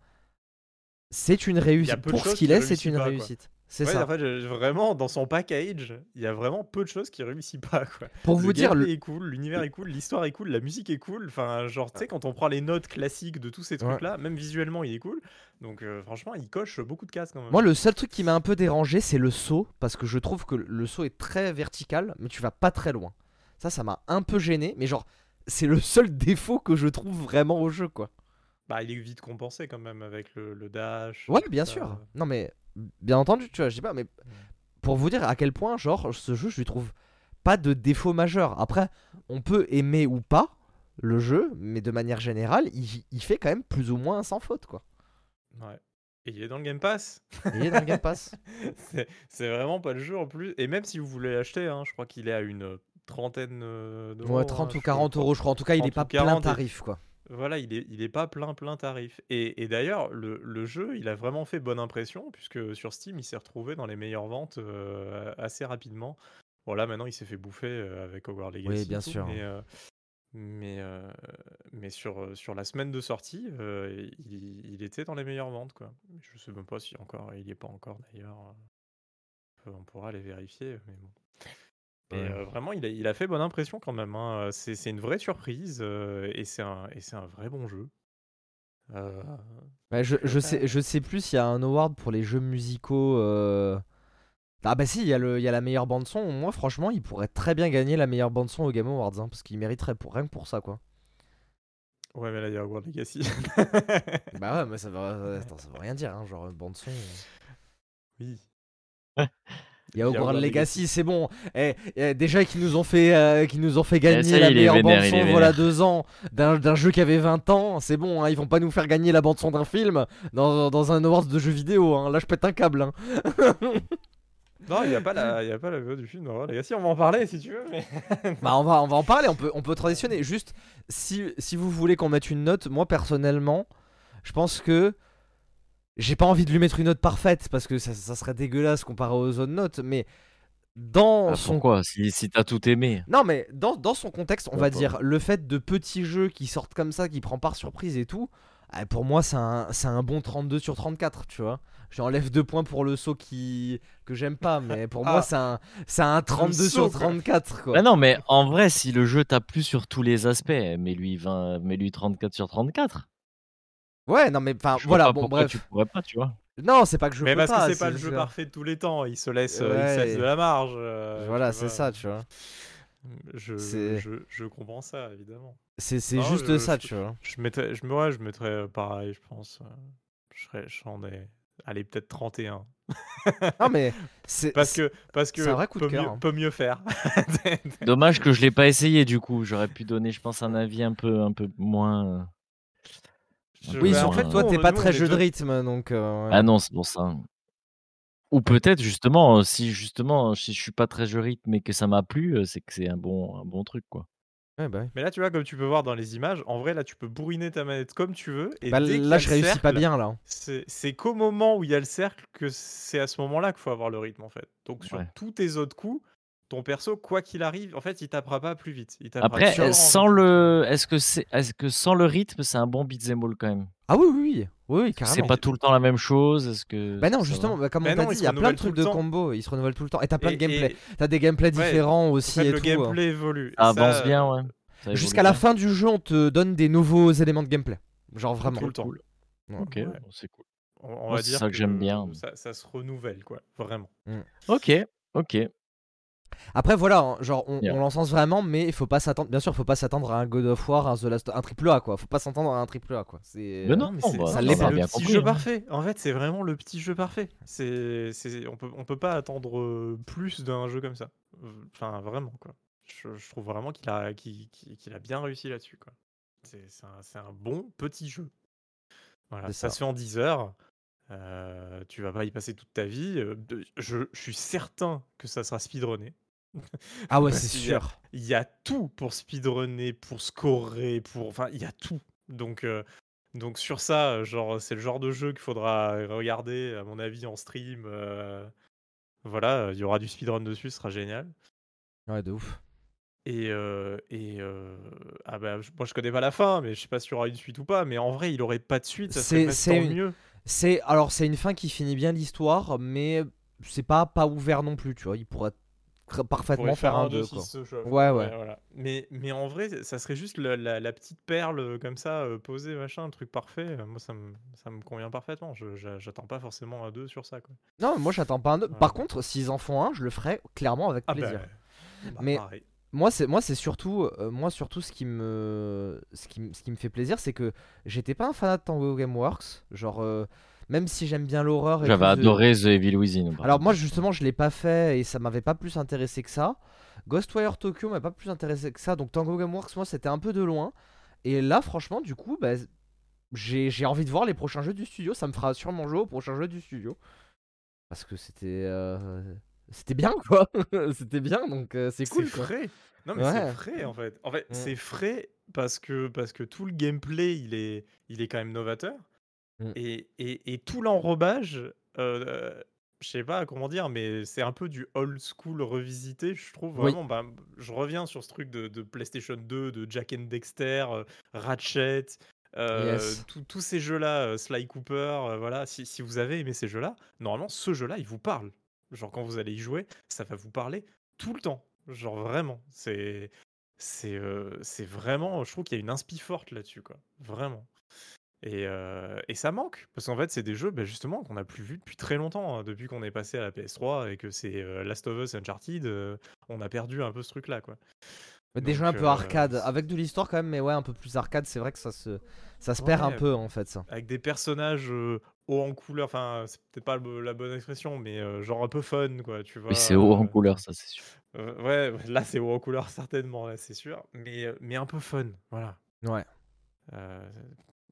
c'est une réussite. Pour ce qu'il qui est, c'est une pas, réussite. C'est Ouais, ça. en fait, vraiment, dans son package, il y a vraiment peu de choses qui réussissent pas, quoi. Pour Le vous dire, le- est cool, l'univers est cool, l'histoire est cool, la musique est cool. Enfin, genre, tu sais, quand on prend les notes classiques de tous ces Ouais. trucs-là, même visuellement, il est cool. Donc, euh, franchement, il coche beaucoup de cases quand même. Moi, le seul truc qui m'a un peu dérangé, c'est le saut, parce que je trouve que le saut est très vertical, mais tu vas pas très loin. Ça, ça m'a un peu gêné, mais genre, c'est le seul défaut que je trouve vraiment au jeu, quoi. Bah, il est vite compensé quand même avec le, le dash. Ouais, bien ça. sûr. Non, mais bien entendu, tu vois, je sais pas, mais pour vous dire à quel point, genre, ce jeu, je lui trouve pas de défaut majeur. Après, on peut aimer ou pas le jeu, mais de manière générale, il, il fait quand même plus ou moins sans faute, quoi. Ouais. Et il est dans le Game Pass. Il est dans le Game Pass. c'est c'est vraiment pas le jeu en plus. Et même si vous voulez l'acheter, hein, je crois qu'il est à une trentaine euh, d'euros. Ouais, hein, 30 ou je 40 crois. euros, je crois. En tout cas, il est 30 pas plein 40 et- tarif, quoi. Voilà, il est, il est pas plein plein tarif. Et, et d'ailleurs, le, le jeu, il a vraiment fait bonne impression, puisque sur Steam, il s'est retrouvé dans les meilleures ventes euh, assez rapidement. Bon, là, maintenant, il s'est fait bouffer euh, avec Hogwarts Legacy. et bien tout, sûr. Mais, euh, mais, euh, mais sur, sur la semaine de sortie, il, il était dans les meilleures ventes, quoi. Je sais même pas si encore, il y est pas encore d'ailleurs. On pourra aller vérifier, mais bon. Et Ouais. euh, vraiment, il a, il a fait bonne impression quand même. hein. C'est c'est une vraie surprise euh, et c'est un, et c'est un vrai bon jeu. Euh, Ouais, je, je Euh, sais, je sais plus s'il y a un award pour les jeux musicaux. euh, Ah bah si, il y, a le- il y a la meilleure bande son. Moi, franchement, il pourrait très bien gagner la meilleure bande son au Game Awards, hein, parce qu'il mériterait pour rien que pour ça, quoi. Ouais, mais là, il y a Hogwarts Legacy. bah ouais, mais ça veut, ça veut rien dire, hein, genre bande son. oui. Il y a Hogwarts Hogwarts Legacy, c'est bon. Eh, eh, déjà qu'ils nous ont fait, euh, qu'ils nous ont fait gagner ça est, la meilleure vénère, bande son, voilà deux ans d'un jeu qui avait 20 ans. C'est bon, hein, ils vont pas nous faire gagner la bande son d'un film dans, dans un awards de jeux vidéo. hein. Là, je pète un câble. hein. Non, il n'y a pas la, il y a pas la VO du film d'Hogwarts Legacy. On va en parler si tu veux, mais. Bah on va, on va en parler, on peut, on peut transitionner. Juste, si, si vous voulez qu'on mette une note, moi personnellement, je pense que j'ai pas envie de lui mettre une note parfaite parce que ça, ça serait dégueulasse comparé aux autres notes, mais dans Ah, son pourquoi? Si, si t'as tout aimé. non mais dans, dans son contexte, on va dire le fait de petits jeux qui sortent comme ça, qui prend par surprise et tout, ah, pour moi c'est un, c'est un bon 32 sur 34, tu vois. J'enlève deux points pour le saut qui que j'aime pas, mais pour moi Ah. c'est un, c'est un 32 saut, sur quoi. 34 quoi. Bah non, mais en vrai, si le jeu t'a plu sur tous les aspects, mets-lui 20, mets-lui 34 sur 34. Ouais, non mais enfin Je voilà, pas bon pourquoi bref. tu pourrais pas, tu vois. Non, c'est pas que je mais peux parce pas. que c'est pas le jeu parfait de tous les temps. Il se laisse, euh, il se Ouais. laisse de la marge. euh, Voilà, c'est ça, tu vois. Je, je, je comprends ça, évidemment. C'est juste je- ça, je- tu vois. Je mettrais, je, me- ouais, je mettrais euh, pareil, je pense. euh, Je serais, j'en ai, allez, peut-être 31. Non mais c'est Parce que, parce que un vrai coup de peut, cœur, mieux, hein. peut mieux faire. Dommage que je l'ai pas essayé du coup. J'aurais pu donner, je pense, un avis un peu, un peu moins. Euh, Je- Oui, en fait, toi t'es pas très jeu de rythme, donc. euh, ouais. Ah non, c'est pour ça. Ou peut-être justement, euh, si justement, si je suis pas très jeu rythme et que ça m'a plu, euh, c'est que c'est un bon, un bon truc quoi. Ouais, bah. Mais là, tu vois, comme tu peux voir dans les images, en vrai, là, tu peux bourriner ta manette comme tu veux. Et Bah, dès là je réussis pas bien là. C'est c'est qu'au moment où il y a le cercle que c'est à ce moment-là qu'il faut avoir le rythme, en fait. Donc, sur Ouais. tous tes autres coups, ton perso, quoi qu'il arrive, en fait, il tapera pas plus vite. Il tapera Après, en sans le, est-ce que c'est, est-ce que sans le rythme, c'est un bon beat'em all quand même? Ah oui, oui, oui, oui, oui, carrément. C'est pas tout le temps la même chose. Est-ce que Bah non, justement, bah, comme Bah on t'a non, dit, il y a plein de trucs le de combo, ils se renouvellent tout le temps. Et t'as plein Et- de gameplay. et- T'as des gameplays Ouais, différents en aussi fait, et le tout. hein. gameplay évolue. Et Ça avance bien, ouais. Jusqu'à la bien. fin du jeu, on te donne des nouveaux éléments de gameplay. Genre vraiment. tout le temps. Cool. Ouais. Ok, Ouais. c'est cool. On, va c'est dire ça que j'aime bien. ça, ça se renouvelle, quoi, vraiment. OK, OK. Après voilà, hein, genre on, on l'encense vraiment, mais il faut pas s'attendre. Bien sûr, faut pas s'attendre à un God of War, un The Last, un triple A quoi. Faut pas s'attendre à un triple A quoi. C'est. Mais non, mais non, c'est bah, ça l'est pas. le bien petit compris, jeu hein. parfait. En fait, c'est vraiment le petit jeu parfait. C'est, c'est, on peut, on peut pas attendre euh, plus d'un jeu comme ça. Enfin, vraiment quoi. Je, je trouve vraiment qu'il a, qu'il, qu'il- qu'il a bien réussi là-dessus quoi. C'est, c'est un, c'est un bon petit jeu. Voilà, C'est ça ça. se fait en 10 heures. Euh, tu vas pas y passer toute ta vie. euh, je, je suis certain que ça sera speedrunné. Ah ouais, c'est sûr. Il y a tout pour speedrunner, pour scorer, pour. Enfin, il y a tout. Donc, euh, donc sur ça, genre, c'est le genre de jeu qu'il faudra regarder, à mon avis, en stream. euh, Voilà, il y aura du speedrun dessus, ce sera génial. Ouais, de ouf. Et, euh, et euh, ah bah, moi je connais pas la fin, mais je sais pas s'il y aura une suite ou pas. Mais en vrai, il aurait pas de suite, ça C'est- serait tant une- mieux. C'est alors c'est une fin qui finit bien l'histoire, mais c'est pas pas ouvert non plus, tu vois. Il pourrait parfaitement pourrait faire un deux 2 s'il quoi. chauffe. Ouais, ouais. voilà. Mais, mais en vrai, ça serait juste la, la- la petite perle euh, comme ça, euh, posée, machin, un truc parfait. Euh, Moi, ça me, ça me convient parfaitement. Je- j'a- J'attends pas forcément un 2 sur ça. Quoi. Non, moi j'attends pas un 2. Ouais. Par contre, s'ils en font un, je le ferai clairement avec Ah plaisir. bah, bah, Mais- pareil. Moi c'est moi c'est surtout euh, moi surtout ce qui me ce qui, ce qui me fait plaisir, c'est que j'étais pas un fanat de Tango Gameworks, genre euh, même si j'aime bien l'horreur J'avais adoré The Evil Within. Alors moi justement je l'ai pas fait et ça m'avait pas plus intéressé que ça. Ghostwire Tokyo m'a pas plus intéressé que ça. Donc Tango Gameworks moi c'était un peu de loin. Et là franchement du coup bah, j'ai j'ai envie de voir les prochains jeux du studio. Ça me fera sûrement jouer aux prochains jeux du studio. Parce que c'était euh, c'était bien quoi. c'était bien donc euh, c'est cool C'est frais. Non, mais Ouais. c'est frais en fait. En fait, c'est frais parce que, parce que tout le gameplay, il est, il est quand même novateur. Mm. Et, et, et tout l'enrobage, euh, je sais pas comment dire, mais c'est un peu du old school revisité, je trouve Oui. vraiment. Bah, je reviens sur ce truc de, de PlayStation 2, de Jack and Dexter, euh, Ratchet. euh, Yes. tous- tous ces jeux-là, euh, Sly Cooper, euh, voilà, si, si vous avez aimé ces jeux-là, normalement ce jeu-là il vous parle. Genre quand vous allez y jouer, ça va vous parler tout le temps. Genre vraiment, c'est c'est euh, c'est vraiment, je trouve qu'il y a une inspi forte là-dessus quoi, vraiment. Et, euh, ça manque parce qu'en fait c'est des jeux bah, justement qu'on n'a plus vu depuis très longtemps, hein, depuis qu'on est passé à la PS3 et que c'est euh, Last of Us, Uncharted, on a perdu un peu ce truc-là quoi. Des jeux un peu euh, arcade, avec de l'histoire quand même, mais ouais, un peu plus arcade, c'est vrai que ça se, ça se perd un peu en fait ça. avec des personnages euh, hauts en couleur, enfin c'est peut-être pas la bonne expression, mais euh, genre un peu fun quoi, tu vois. Oui, c'est haut en euh, couleur, ça, c'est sûr. Euh, ouais, là c'est haut en couleur certainement, là c'est sûr, mais, mais un peu fun, voilà. Ouais. Euh,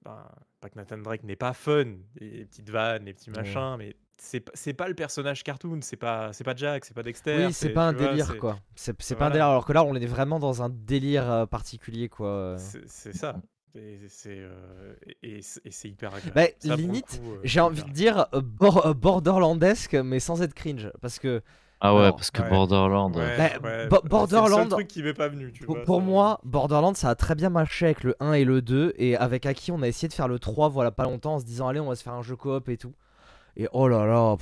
ben, pas que Nathan Drake n'est pas fun, les petites vannes, les petits Ouais. machins, mais c'est pas- c'est pas le personnage cartoon, c'est pas c'est pas Jack, c'est pas Dexter. Oui, c'est pas un vois, délire c'est- quoi. C'est c'est pas un délire, alors que là on est vraiment dans un délire euh, particulier quoi. C'est ça. Et c'est euh, et, et c'est hyper agréable. Bah, limite, euh, J'ai envie de dire euh, bor- euh, borderlandesque, mais sans être cringe. Parce que Ah ouais, Alors, parce que ouais. Borderland. Ouais, Bah, ouais, Bo- c'est Borderland- le truc qui m'est pas venu, tu pour, vois, pour ça- moi, Borderlands ça a très bien marché avec le 1 et le 2. Et avec Aki, on a essayé de faire le 3, voilà, pas longtemps, en se disant, allez, on va se faire un jeu coop et tout. Et oh là là,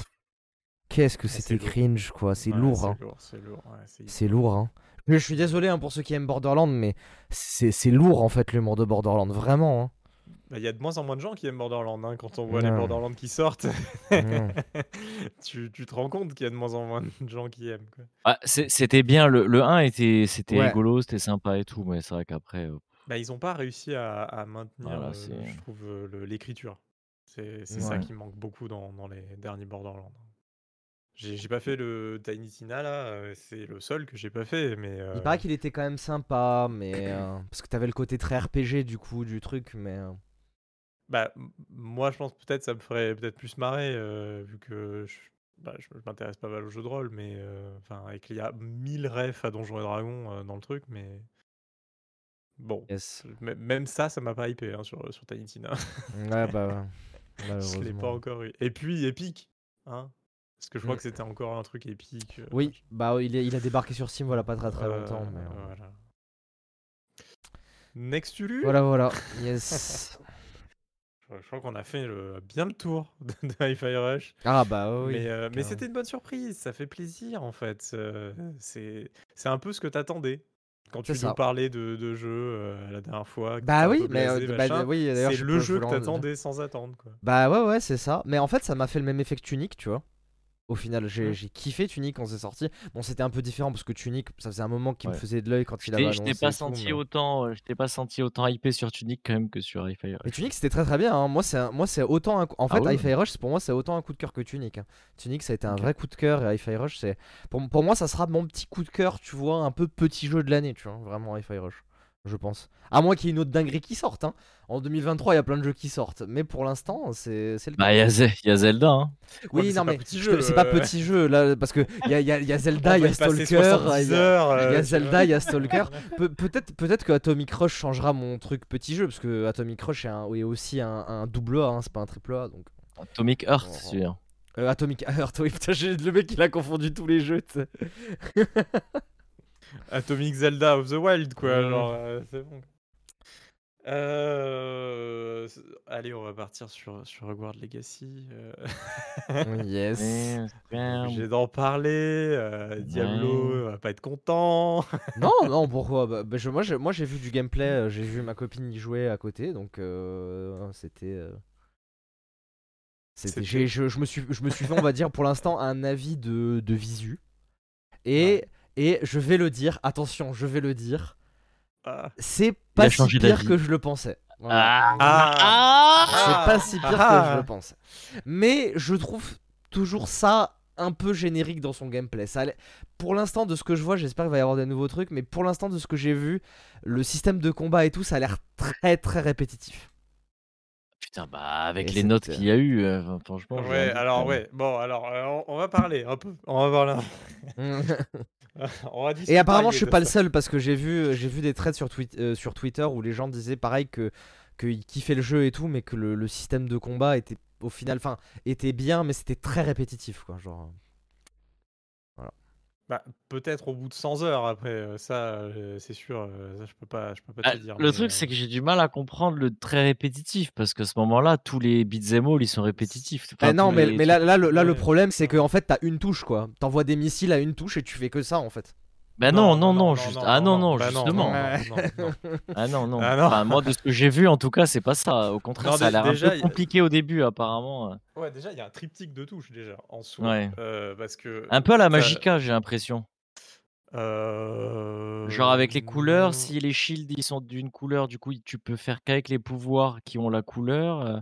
qu'est-ce que Ah, c'était lourd. cringe quoi. C'est Ouais, lourd, hein. C'est lourd, c'est lourd. ouais, c'est C'est lourd, hein. Je suis désolé hein, pour ceux qui aiment Borderlands, mais c'est c'est lourd en fait l'humour de Borderlands, vraiment. Hein. Bah, Il y a de moins en moins de gens qui aiment Borderlands hein, quand on voit les. Borderlands qui sortent. Non. tu, tu te rends compte qu'il y a de moins en moins de gens qui aiment. Quoi. Ah, c'était bien, le, le 1 était, c'était Ouais. rigolo, c'était sympa et tout, mais c'est vrai qu'après. euh, Bah, ils n'ont pas réussi à, à maintenir, Voilà, euh, je trouve, euh, le- l'écriture. C'est c'est ça Ouais. qui manque beaucoup dans, dans les derniers Borderlands. J'ai pas fait le Tiny Tina là, euh, c'est le seul que j'ai pas fait, mais Il euh, paraît qu'il était quand même sympa, mais. euh, parce que t'avais le côté très RPG du coup du truc, mais. euh, bah, moi je pense peut-être ça me ferait peut-être plus marrer euh, vu que je, bah, je, je m'intéresse pas mal aux jeux de rôle, mais euh, enfin et qu'il y a 1000 refs à Donjons et Dragons euh, dans le truc, mais bon, Yes. même ça, ça m'a pas hypé hein, sur, sur Tiny Tina. Ouais, bah. ouais. Je l'ai pas encore eu. Et puis Epic, hein Parce que je crois Mm. que c'était encore un truc épique. euh, Oui, bah il, est- il a débarqué sur Steam voilà pas très très euh, longtemps. Mais... euh, Voilà. Nextulu Voilà, voilà. Yes. Je je crois qu'on a fait le- bien le tour de, de Hi-Fi Rush. ah bah oui. mais euh, mais c'était une bonne surprise, ça fait plaisir en fait. euh, c'est un peu ce que t'attendais. Quand tu nous parlais de, de jeux euh, la dernière fois, Bah oui, mais, euh, bah, oui, c'est je le jeu que t'attendais sans attendre. Quoi. Bah ouais, ouais, c'est ça. Mais en fait, ça m'a fait le même effet que Tunic, tu vois. Au final, j'ai kiffé Tunic quand c'est sorti. Bon, c'était un peu différent parce que Tunic, ça faisait un moment qu'il me Ouais. faisait de l'œil quand il avait je t'ai pas tout, senti mais- autant, euh, je t'ai pas senti autant hypé sur Tunic quand même que sur Hi-Fi Mais Tunic c'était très très bien. hein. Moi c'est un- moi c'est autant un... en Ah fait. Hi-Fi Rush c'est- pour moi c'est autant un coup de cœur que Tunic. hein. Tunic ça a été un vrai coup de cœur et Hi-Fi Rush c'est pour, pour moi ça sera mon petit coup de cœur tu vois un peu petit jeu de l'année tu vois vraiment Hi-Fi Rush je pense. À moins qu'il y ait une autre dinguerie qui sorte. hein. En 2023 il y a plein de jeux qui sortent mais pour l'instant c'est c'est le cas. Bah, il y, a y Zelda. Hein. Ouais, oui mais c'est non pas mais c'est pas euh. petit jeu là parce que il y a, y a- il y a Zelda il y a Stalker 70 il y a- heures, il y euh, a tu Zelda, il y a Stalker. Pe- peut-être peut-être que Atomic Rush changera mon truc petit jeu parce que Atomic Rush est, un- est aussi un, un double A, hein, c'est pas un triple A donc. Atomic Heart, Oh. c'est sûr. Euh, Atomic Heart, oui, putain, j'ai- le mec il a confondu tous les jeux. Atomic Zelda of the Wild, quoi. Mhm. Genre, euh, c'est bon. Euh, Allez, on va partir sur, sur Hogwarts Legacy. euh. yes. J'ai d'en parler. euh, Diablo Ouais. va pas être content. non, non, pourquoi? Bah, bah, je- Moi j'ai moi, j'ai vu du gameplay, euh, j'ai vu ma copine y jouer à côté donc euh, c'était. euh, c'était- je, je me suis, je me suis fait, on va dire, pour l'instant, un avis de, de visu. Et, et je vais le dire, attention, je vais le dire, Ah. c'est a pas si pire d'avis. que je le pensais. Voilà. Ah. C'est pas si pire que Ah. je le pensais. Mais je trouve toujours ça un peu générique dans son gameplay. Ça Pour l'instant, de ce que je vois, j'espère qu'il va y avoir des nouveaux trucs, mais pour l'instant, de ce que j'ai vu, le système de combat et tout, ça a l'air très très répétitif. Putain, bah, avec Et les notes euh, qu'il y a eu, euh, franchement. j'ai un Ouais, doute, alors quand même. ouais, bon, alors euh, on, on va parler un peu, on va parler. on va et apparemment, je suis de pas le ça. seul parce que j'ai vu, j'ai vu des threads sur, euh, sur Twitter où les gens disaient pareil que qu'ils kiffaient le jeu et tout, mais que le, le système de combat était au final, enfin, était bien, mais c'était très répétitif, quoi. Genre. Bah, peut-être au bout de 100 heures après, ça euh, c'est sûr, euh, ça je peux pas, je peux pas Ah, te dire. le mais, truc, euh, c'est que j'ai du mal à comprendre le très répétitif parce qu'à ce moment-là, tous les beat'em all ils sont répétitifs. Bah non, mais, les mais là, là, le, là, le problème, c'est que en fait, t'as une touche, quoi. T'envoies des missiles à une touche et tu fais que ça, en fait. Bah non, non, non, juste... ah non, non, bah justement. non, non, non, non. Ah non, non. Ah non. Enfin, moi, de ce que j'ai vu, en tout cas, c'est pas ça. Au contraire, Non, ça a l'air un déjà, peu a- compliqué au début, apparemment. Ouais, déjà il y a un triptyque de touches déjà en soi, Ouais. euh, parce que. Un peu à la Magica, j'ai l'impression. Euh... Genre avec les couleurs, si les shields ils sont d'une couleur, du coup tu peux faire qu'avec les pouvoirs qui ont la couleur. euh,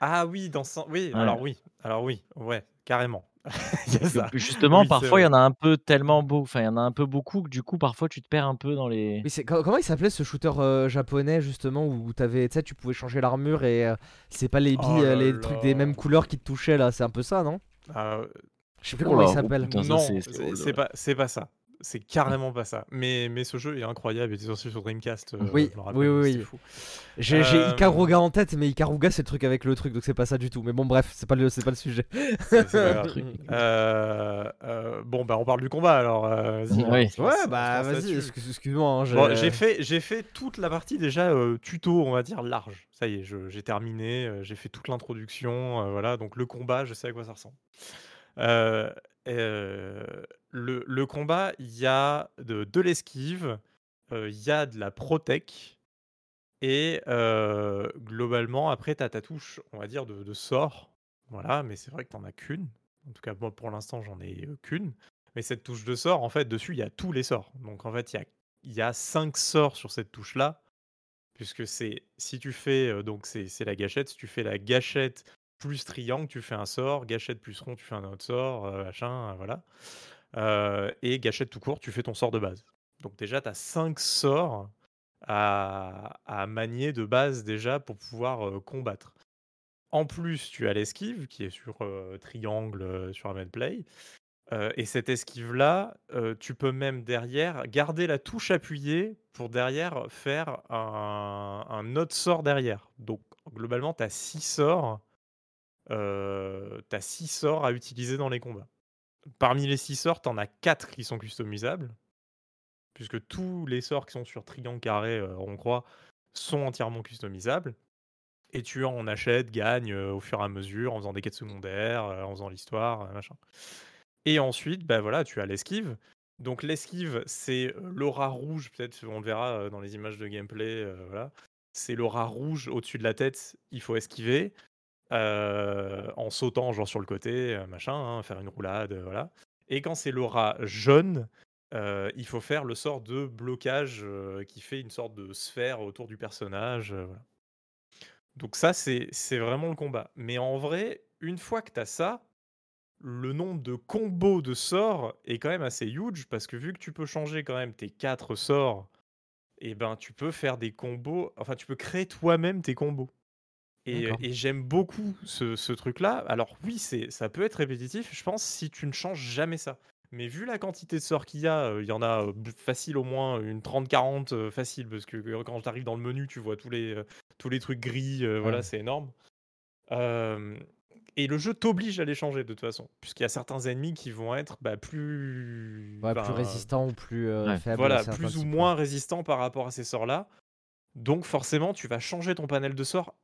Ah oui, dans ce sens- oui, Ouais. alors oui, alors oui, ouais, carrément. Ça. justement, Oui, parfois il y en a un peu tellement beau, enfin il y en a un peu beaucoup que du coup parfois tu te perds un peu dans les. Oui, comment il s'appelait ce shooter euh, japonais justement où t'avais, tu pouvais changer l'armure et euh, c'est pas les billes, Oh euh, là les trucs des mêmes couleurs qui te touchaient là, c'est un peu ça, non? Ah, Je sais plus Oh comment il là, oh s'appelle. non, c'est- c'est c'est horrible, c'est ouais. pas, c'est pas ça. C'est carrément pas ça. Mais, mais ce jeu est incroyable. Il était sorti sur Dreamcast. euh, Oui, je me rappelle, oui, oui. J'ai Euh, Ikaruga en tête, mais Ikaruga c'est le truc avec le truc, donc c'est pas ça du tout. Mais bon, bref, c'est pas le, c'est pas le sujet. C'est- c'est pas grave. Truc. Euh, euh, bon, bah on parle du combat alors. euh, lance- Ouais, bah vas-y, excuse-moi. hein, Bon, j'ai fait, j'ai fait toute la partie déjà euh, tuto, on va dire large. Ça y est, j'ai terminé, euh, j'ai fait toute l'introduction, euh, voilà. Donc le combat, je sais à quoi ça ressemble. Euh, euh, le, combat, il y a de, l'esquive, euh, il y a de la protec, et euh, globalement, après, tu as ta touche, on va dire, de, sort. Voilà, mais c'est vrai que tu as qu'une. En tout cas, moi, pour l'instant, j'en ai qu'une. Mais cette touche de sort, en fait, dessus, il y a tous les sorts. Donc, en fait, il y a, y a cinq sorts sur cette touche-là. Puisque c'est, si tu fais, donc c'est la gâchette, si tu fais la gâchette plus triangle, tu fais un sort, gâchette plus rond, tu fais un autre sort, machin, voilà. Euh, et gâchette tout court, tu fais ton sort de base. Donc déjà, tu as 5 sorts à, manier de base déjà pour pouvoir euh, combattre. En plus, tu as l'esquive qui est sur euh, triangle, sur un play. Et cette esquive-là, tu peux même derrière garder la touche appuyée pour derrière faire un, autre sort derrière. Donc globalement, tu as 6 sorts. T'as 6 sorts à utiliser dans les combats. Parmi les 6 sorts, t'en as 4 qui sont customisables. Puisque tous les sorts qui sont sur triangle, carré, euh, rond, croix sont entièrement customisables. Et tu en achètes, gagnes euh, au fur et à mesure en faisant des quêtes secondaires, euh, en faisant l'histoire, machin. Et ensuite, bah voilà, tu as l'esquive Donc l'esquive, c'est l'aura rouge, peut-être on le verra dans les images de gameplay, voilà. C'est l'aura rouge au-dessus de la tête, il faut esquiver en sautant genre sur le côté, machin, hein, faire une roulade, voilà. Et quand c'est l'aura jaune, il faut faire le sort de blocage qui fait une sorte de sphère autour du personnage. Donc ça, c'est vraiment le combat. Mais en vrai, une fois que tu as ça, le nombre de combos de sorts est quand même assez huge parce que vu que tu peux changer quand même tes 4 sorts, et ben tu peux faire des combos, enfin tu peux créer toi-même tes combos. Et, et j'aime beaucoup ce, ce truc-là. Alors oui, c'est ça peut être répétitif, je pense, si tu ne changes jamais ça. Mais vu la quantité de sorts qu'il y a, il y en a facile au moins une 30-40 facile, parce que quand tu arrives dans le menu, tu vois tous les, tous les trucs gris, voilà, c'est énorme. et le jeu t'oblige à les changer de toute façon, puisqu'il y a certains ennemis qui vont être bah, plus... plus résistants ou plus faibles. Voilà, plus ou moins résistants par rapport à ces sorts-là. Donc forcément, tu vas changer ton panel de sorts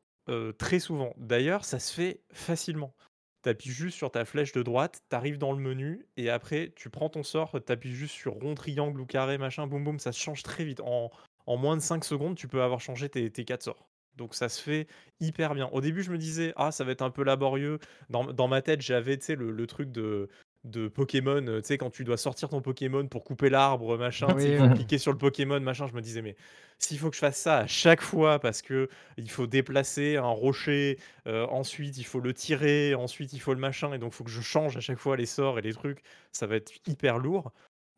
très souvent. D'ailleurs, ça se fait facilement. Tu appuies juste sur ta flèche de droite, tu arrives dans le menu et après tu prends ton sort, tu appuies juste sur rond, triangle ou carré, machin, boum boum, ça se change très vite. En, moins de 5 secondes, tu peux avoir changé tes, tes 4 sorts. Donc ça se fait hyper bien. Au début, je me disais, ah, ça va être un peu laborieux. Dans, ma tête, j'avais, le truc de de Pokémon, tu sais, quand tu dois sortir ton Pokémon pour couper l'arbre, machin, cliquer sur le Pokémon, machin, je me disais, mais s'il faut que je fasse ça à chaque fois parce que il faut déplacer un rocher, ensuite il faut le tirer, ensuite il faut le machin, et donc il faut que je change à chaque fois les sorts et les trucs, ça va être hyper lourd.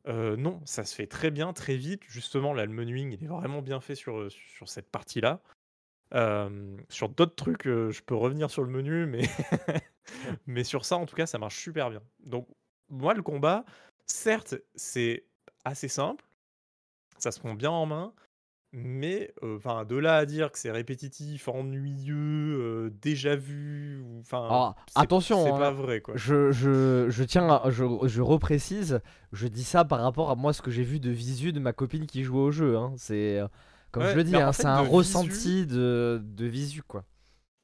non, ça se fait très bien, très vite. Justement, là, le menuing, il est vraiment bien fait sur, sur cette partie-là. sur d'autres trucs, je peux revenir sur le menu, mais mais sur ça, en tout cas, ça marche super bien. Donc, moi, le combat, certes, c'est assez simple, ça se prend bien en main, mais enfin, de là à dire que c'est répétitif, ennuyeux, déjà vu, enfin, ah, attention, c'est pas hein, vrai quoi. Je, je, je tiens, je, je reprécise, je dis ça par rapport à moi ce que j'ai vu de visu de ma copine qui jouait au jeu. Hein. C'est comme je le dis, hein, c'est un ressenti de, de visu quoi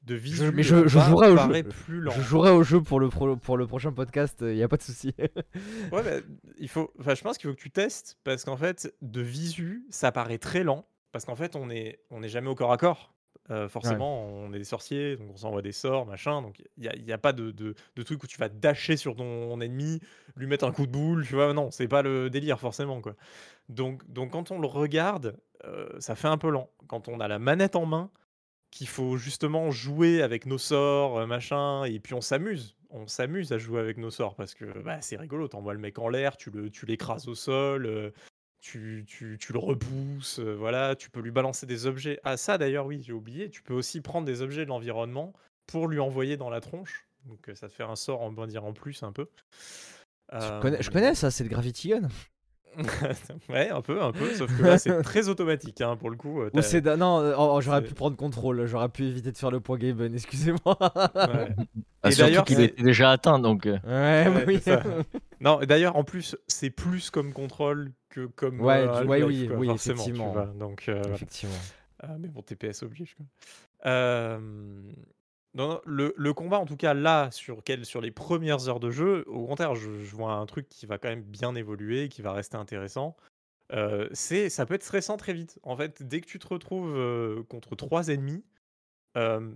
de visu. mais je, jouerai au jeu. Je jouerai au jeu pour le, pour le prochain podcast, il n'y a pas de souci. ouais, mais il faut, je pense qu'il faut que tu testes parce qu'en fait, de visu, ça paraît très lent parce qu'en fait, on est, on est jamais au corps à corps. Euh, forcément, on est des sorciers, donc on s'envoie des sorts, machin. Donc il n'y a, a, pas de, de, de, truc où tu vas dasher sur ton ennemi, lui mettre un coup de boule, tu vois. Non, c'est pas le délire forcément, quoi. Donc, donc quand on le regarde, euh, ça fait un peu lent. Quand on a la manette en main, qu'il faut justement jouer avec nos sorts, euh, machin, et puis on s'amuse. On s'amuse à jouer avec nos sorts parce que bah, c'est rigolo. T'envoies le mec en l'air, tu, le, tu l'écrases au sol, euh, tu, tu, tu, le repousses, euh, voilà, tu peux lui balancer des objets. Ah, ça d'ailleurs, oui, j'ai oublié. Tu peux aussi prendre des objets de l'environnement pour lui envoyer dans la tronche. Donc ça te fait un sort, va dire, en plus un peu. Je, connais, je connais ça, c'est le Gravity Gun. ouais, un peu, un peu, sauf que là c'est très automatique hein, pour le coup. Ou c'est non, euh, oh, oh, j'aurais pu prendre contrôle, j'aurais pu éviter de faire le point game, excusez-moi. Ouais. Ah, et d'ailleurs, qu'il était déjà atteint donc. Euh. Ouais, oui. non, d'ailleurs en plus c'est plus comme contrôle que comme. Ouais, euh, oui, oui, effectivement. donc, effectivement. Ah, mais bon, TPS oblige. Quoi. Non, le, combat, en tout cas, là, sur, quel, sur les premières heures de jeu, au contraire, je, vois un truc qui va quand même bien évoluer, qui va rester intéressant. Euh, c'est, ça peut être stressant très vite. En fait, dès que tu te retrouves euh, contre trois ennemis, euh,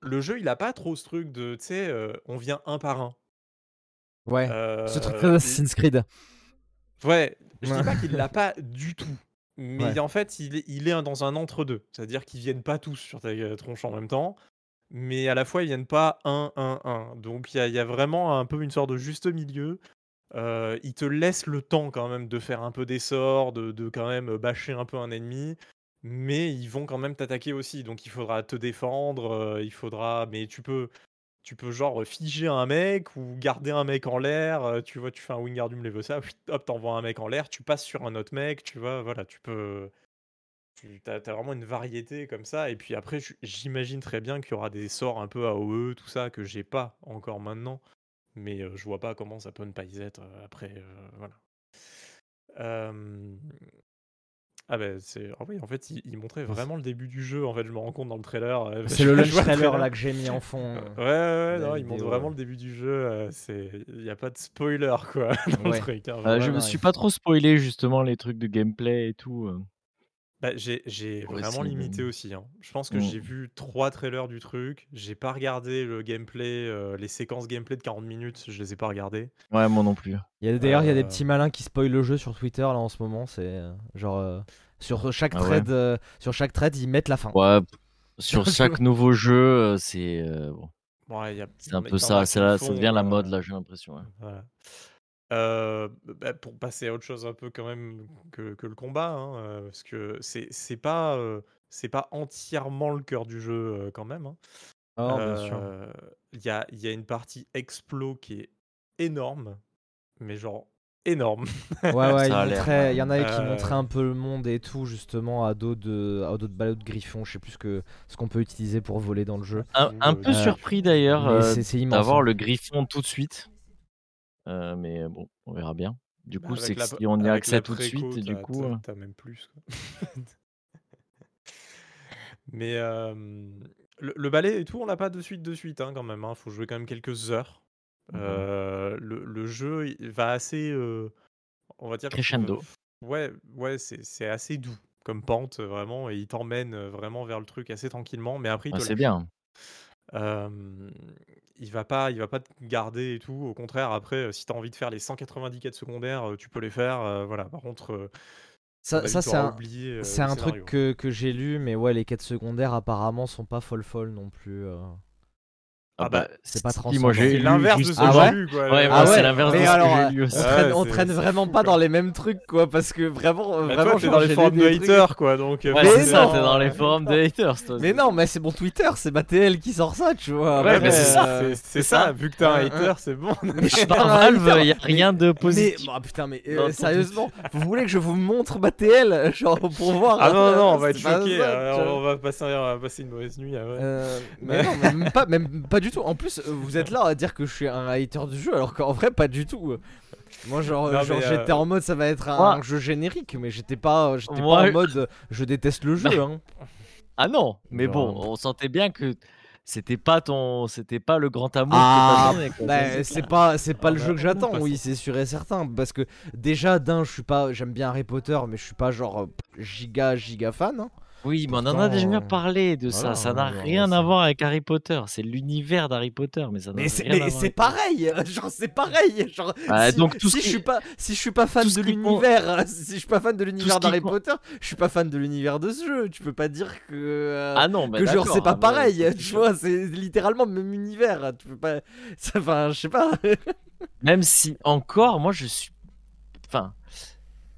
le jeu, il a pas trop ce truc de, tu sais, on vient un par un. Ouais, ce truc d'Assassin's Creed. Ouais, je dis pas qu'il l'a pas du tout. Mais en fait, il est, il est dans un entre-deux. C'est-à-dire qu'ils viennent pas tous sur ta tronche en même temps mais à la fois ils viennent pas un, un, un. Donc il y, a vraiment un peu une sorte de juste milieu. Euh, ils te laissent le temps quand même de faire un peu des sorts, de, de quand même bâcher un peu un ennemi, mais ils vont quand même t'attaquer aussi. Donc il faudra te défendre, euh, il faudra, mais tu peux, tu peux genre figer un mec ou garder un mec en l'air. Euh, tu vois, tu fais un Wingardium Leviosa, hop, t'envoies un mec en l'air, tu passes sur un autre mec, tu vois, voilà, tu peux. Tu as, vraiment une variété comme ça. Et puis après, j'imagine très bien qu'il y aura des sorts un peu AOE, tout ça, que j'ai pas encore maintenant. Mais je vois pas comment ça peut ne pas y être après. voilà. Ah bah c'est ah oui en fait il, il montrait vraiment le début du jeu en fait je me rends compte dans le trailer. C'est le trailer là que j'ai mis en fond. Euh, euh. Ouais, ouais, ouais, non, il montre vraiment ouais. le début du jeu. c'est, il n'y a pas de spoiler quoi dans Ouais. le truc. hein, je ouais, me ouais. suis pas trop spoilé justement les trucs de gameplay et tout. Bah, j'ai, vraiment limité aussi. hein. Je pense que Mm. j'ai vu trois trailers du truc. J'ai pas regardé le gameplay, euh, les séquences gameplay de 40 minutes. Je les ai pas regardées. Ouais, moi non plus. Il y a d'ailleurs il y a des Euh. petits malins qui spoilent le jeu sur Twitter là en ce moment. C'est euh, genre euh, sur chaque Ah ouais. thread, euh, sur chaque thread ils mettent la fin. Ouais, p- sur chaque nouveau jeu, euh, c'est euh, bon, Ouais, il y a- c'est un peu ça. qui c'est le là, ça font, devient la euh, mode là, j'ai l'impression. ouais. Voilà. Euh, bah, pour passer à autre chose un peu quand même que, que le combat, hein, euh, parce que c'est pas euh, c'est pas entièrement le cœur du jeu euh, quand même. hein. Oh. Euh, Il y a, il y a une partie explo qui est énorme, mais genre énorme. Ouais, ouais, il, a y en avait qui Euh, montraient un peu le monde et tout, justement, à dos de, à dos de ballots de griffon. Je sais plus ce que ce qu'on peut utiliser pour voler dans le jeu. Un, un peu euh, surpris d'ailleurs d'avoir hein. le griffon tout de suite. Euh, mais bon, on verra bien. Du Bah, coup, c'est que si on y a accès tout de suite, du t'as- coup. t'as- même plus. quoi. Mais euh, le, le ballet et tout, on l'a pas de suite de suite hein, quand même. Il faut jouer quand même quelques heures. Euh, le, le jeu va assez, on va dire Crescendo. Ouais, ouais, c'est c'est assez doux comme pente vraiment et il t'emmène vraiment vers le truc assez tranquillement. Mais après il ah, te c'est lâche. bien. Euh, il va pas, il va pas te garder et tout. Au contraire, après, euh, si tu as envie de faire les 190 quêtes secondaires, euh, tu peux les faire. euh, voilà. Par contre, Ça, avis, c'est un, c'est truc que, que j'ai lu, mais ouais, les quêtes secondaires apparemment sont pas folles folles non plus. Euh. Ah bah, c'est pas si, transcendant. moi j'ai C'est l'inverse de ce que Ah j'ai lu, quoi. Ouais, Ah c'est ouais, l'inverse de mais ce alors, que j'ai lu aussi. on traîne, on c'est- traîne c'est vraiment fou, pas quoi. dans les mêmes trucs, quoi, parce que vraiment, Bah, vraiment, toi, t'es dans les forums de haters, quoi. Donc, euh, Ouais, Mais c'est ça, t'es dans les forums de haters, toi. Mais non, mais c'est mon Twitter, c'est Mattel qui sort ça, tu vois. Ouais, mais c'est ça, euh, C'est c'est ça, vu que t'es un hater, c'est bon. Mais je suis pas Valve, il y a rien de Mais, positif. bah, putain, mais euh, sérieusement, vous voulez que je vous montre ma TL Genre pour voir Ah non, non, on va être C'est tu vois. on va passer, une mauvaise nuit. ah mais non, mais même pas, même pas du tout. En plus, euh, vous êtes là à dire que je suis un hater du jeu, alors qu'en vrai, pas du tout. Moi, genre, Non, genre mais, euh, j'étais en mode ça va être un jeu générique, mais j'étais pas, j'étais Moi- pas en mode je déteste le jeu. Hein. Ah non, mais bon, on sentait bien que c'était pas ton, c'était pas le grand amour Ah, que t'attendais. quoi, Bah, c'est clair. pas, c'est pas Ah le bah, jeu que j'attends, oui, c'est sûr et certain. Parce que déjà, d'un, je suis pas, j'aime bien Harry Potter, mais je suis pas genre euh, giga, giga fan. hein. Oui, mais on en a Pourtant, déjà euh, parlé de voilà, ça. Ça n'a rien à voir avec Harry Potter. C'est l'univers d'Harry Potter, mais ça n'a Mais c'est, rien à mais voir c'est avec- pareil, genre c'est pareil. Genre, Ah, si, donc tout si je suis pas, si je suis pas fan tout ce de qui l'univers, si je suis pas fan de l'univers qui d'Harry Potter, je suis pas fan de l'univers de ce jeu. Tu peux pas dire que. euh, Ah non, mais que genre d'accord, c'est pas ah, bah, pareil, c'est tu vois, c'est littéralement le même univers, tu peux pas, ça- enfin je sais pas. Même si encore, moi je suis, enfin,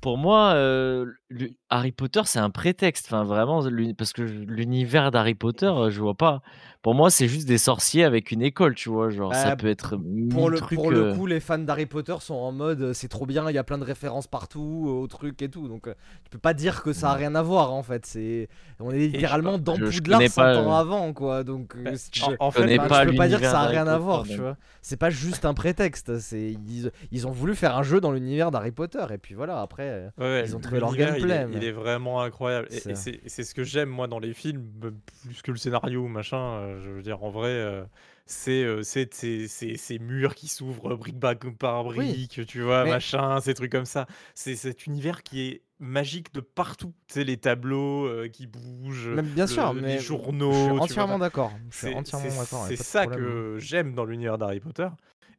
pour moi, euh, le- Harry Potter c'est un prétexte. Enfin, vraiment, parce que l'univers d'Harry Potter, euh, je vois pas. Pour moi, c'est juste des sorciers avec une école, tu vois. Genre, ça Bah, peut être Pour le, trucs. pour le euh, coup, les fans d'Harry Potter sont en mode euh, c'est trop bien, il y a plein de références partout, euh, au truc et tout. Donc euh, tu peux pas dire que ça a rien à voir en fait. C'est on est littéralement dans je- je Poudlard connais 100 pas, ans euh, avant quoi. Donc Bah, en, en Je connais fait, Enfin, pas tu peux pas dire que ça a rien à voir, tu vois. C'est pas juste un prétexte. C'est ils, ils ont voulu faire un jeu dans l'univers d'Harry Potter et puis voilà. Après, Ouais, ouais, Ils ont trouvé leur l'univers, il est- gameplay, Il, est vraiment incroyable. Et- C'est- Et ce que j'aime, moi, dans les films, euh, plus que le scénario, machin. euh, Je veux dire, en vrai, euh, c'est euh, c'est ces- murs qui s'ouvrent brique par brique, tu vois, Mais- machin, ces trucs comme ça. C'est cet univers qui est magique de partout. Tu sais, les tableaux euh, qui bougent, même bien le- sûr, mais les journaux. Je suis c'est entièrement d'accord. c'est ça que j'aime dans l'univers d'Harry Potter.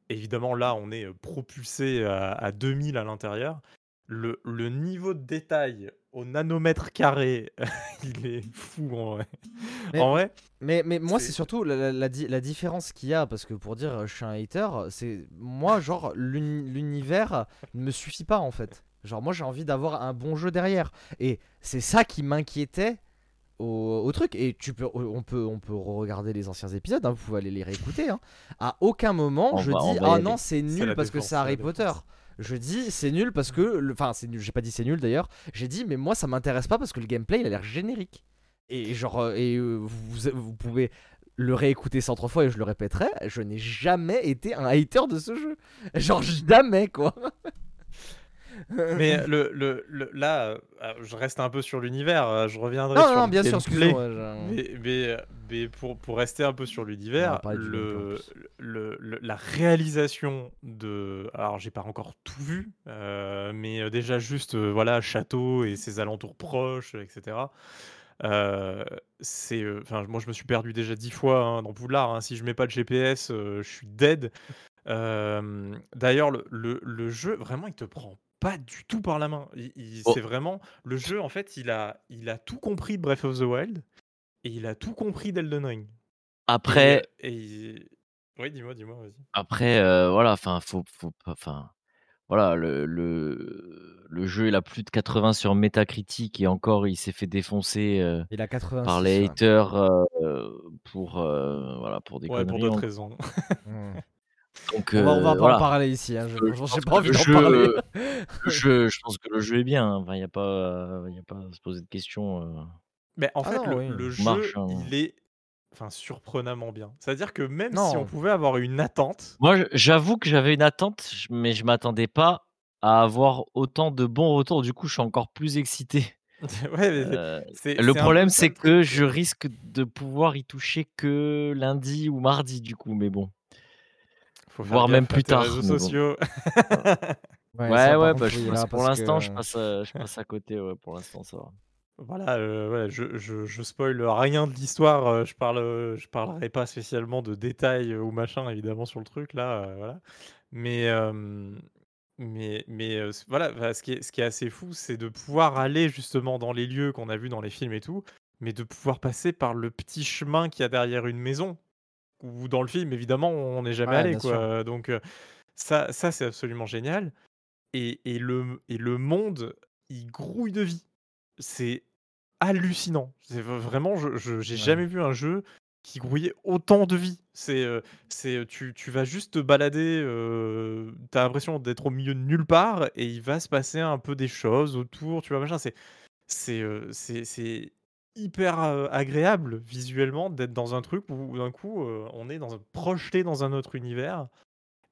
Évidemment, là, on est propulsé à, à 2000 à l'intérieur. Le, le niveau de détail au nanomètre carré, il est fou en vrai. Mais- En vrai, Mais, mais moi, C'est- surtout la, la- la di- la différence qu'il y a, parce que pour dire euh, je suis un hater, c'est moi, genre, l'uni- l'univers ne me suffit pas en fait. Genre, moi, j'ai envie d'avoir un bon jeu derrière. Et c'est ça qui m'inquiétait au, au truc. Et tu peux, on, peut, on peut regarder les anciens épisodes, hein, vous pouvez aller les réécouter. hein. À aucun moment, On je va- dis Ah non, c'est nul parce que défense, c'est Harry défense. Je dis c'est nul parce que. Enfin, c'est nul, j'ai pas dit c'est nul d'ailleurs. J'ai dit, mais moi, ça m'intéresse pas parce que le gameplay, il a l'air générique. Et genre, euh, et euh, vous, vous pouvez le réécouter 100 fois et je le répéterai, je n'ai jamais été un hater de ce jeu. Genre, jamais quoi. Mais le, le, le- là, euh, je reste un peu sur l'univers. euh, Je reviendrai Non, sur non, le bien sûr, je- Mais, mais, euh, mais pour, pour rester un peu sur On l'univers, le, le, la réalisation de. Alors, j'ai pas encore tout vu, euh, mais déjà juste, euh, voilà, château et ses alentours proches, etc. Euh, c'est, enfin, moi, je me suis perdu déjà dix fois hein, dans Poudlard. hein. Si je mets pas de GPS, je suis dead. Euh, D'ailleurs, le, le- le jeu, vraiment, il te prend pas du tout par la main. Il- il- Oh. C'est vraiment le jeu. En fait, il a, il a tout compris de Breath of the Wild et il a tout compris d'Elden Ring. Après, et oui, dis-moi, dis-moi, vas-y. après, euh, voilà, enfin, faut, faut enfin, voilà, le, le, le jeu il a plus de 80 sur Metacritic et encore il s'est fait défoncer euh, Il a 86. par les haters euh, pour, euh, voilà, pour des Ouais, pour d'autres raisons. Donc, On va, on va euh, pas voilà. en parler ici. Hein. je- Euh, pense que pas envie le d'en jeu, parler. euh, le jeu, je pense que le jeu est bien. hein. Enfin, il n'y a pas, euh, y a pas à se poser de questions. euh. Mais en Ah fait, non, le, oui. le jeu, Marche, hein. il est enfin, surprenamment bien. C'est-à-dire que même si on pouvait avoir une attente, Moi, j'avoue que j'avais une attente, mais je m'attendais pas à avoir autant de bons retours. Du coup, je suis encore plus excité. ouais, mais Euh, le problème, c'est que je risque de pouvoir y toucher que lundi ou mardi, du coup. Mais bon, Faut voire même plus tard. réseaux mais bon. sociaux. Ouais, Ouais, ça, par ouais, contre, bah, je passe- pour l'instant, que- je passe, je passe à côté. Ouais, pour l'instant, ça va. Voilà, euh, voilà, je, je, je spoil rien de l'histoire. euh, je parle, euh, je parlerai pas spécialement de détails ou machin, évidemment, sur le truc là. euh, voilà. Mais, euh, mais, mais euh, voilà, ce qui est, ce qui est assez fou, c'est de pouvoir aller justement dans les lieux qu'on a vus dans les films et tout, mais de pouvoir passer par le petit chemin qu'il y a derrière une maison. Ou dans le film, évidemment, on n'est jamais Ouais, allé, sûr. quoi. Donc, ça, ça c'est absolument génial. Et, et le, et le monde, il grouille de vie. C'est hallucinant. C'est vraiment, je j'ai Ouais. jamais vu un jeu qui grouillait autant de vie. C'est, c'est, tu, tu vas juste te balader, euh, t'as l'impression d'être au milieu de nulle part et il va se passer un peu des choses autour, tu vois, machin. C'est, c'est, c'est, c'est hyper agréable visuellement d'être dans un truc où d'un coup on est dans un, projeté dans un autre univers.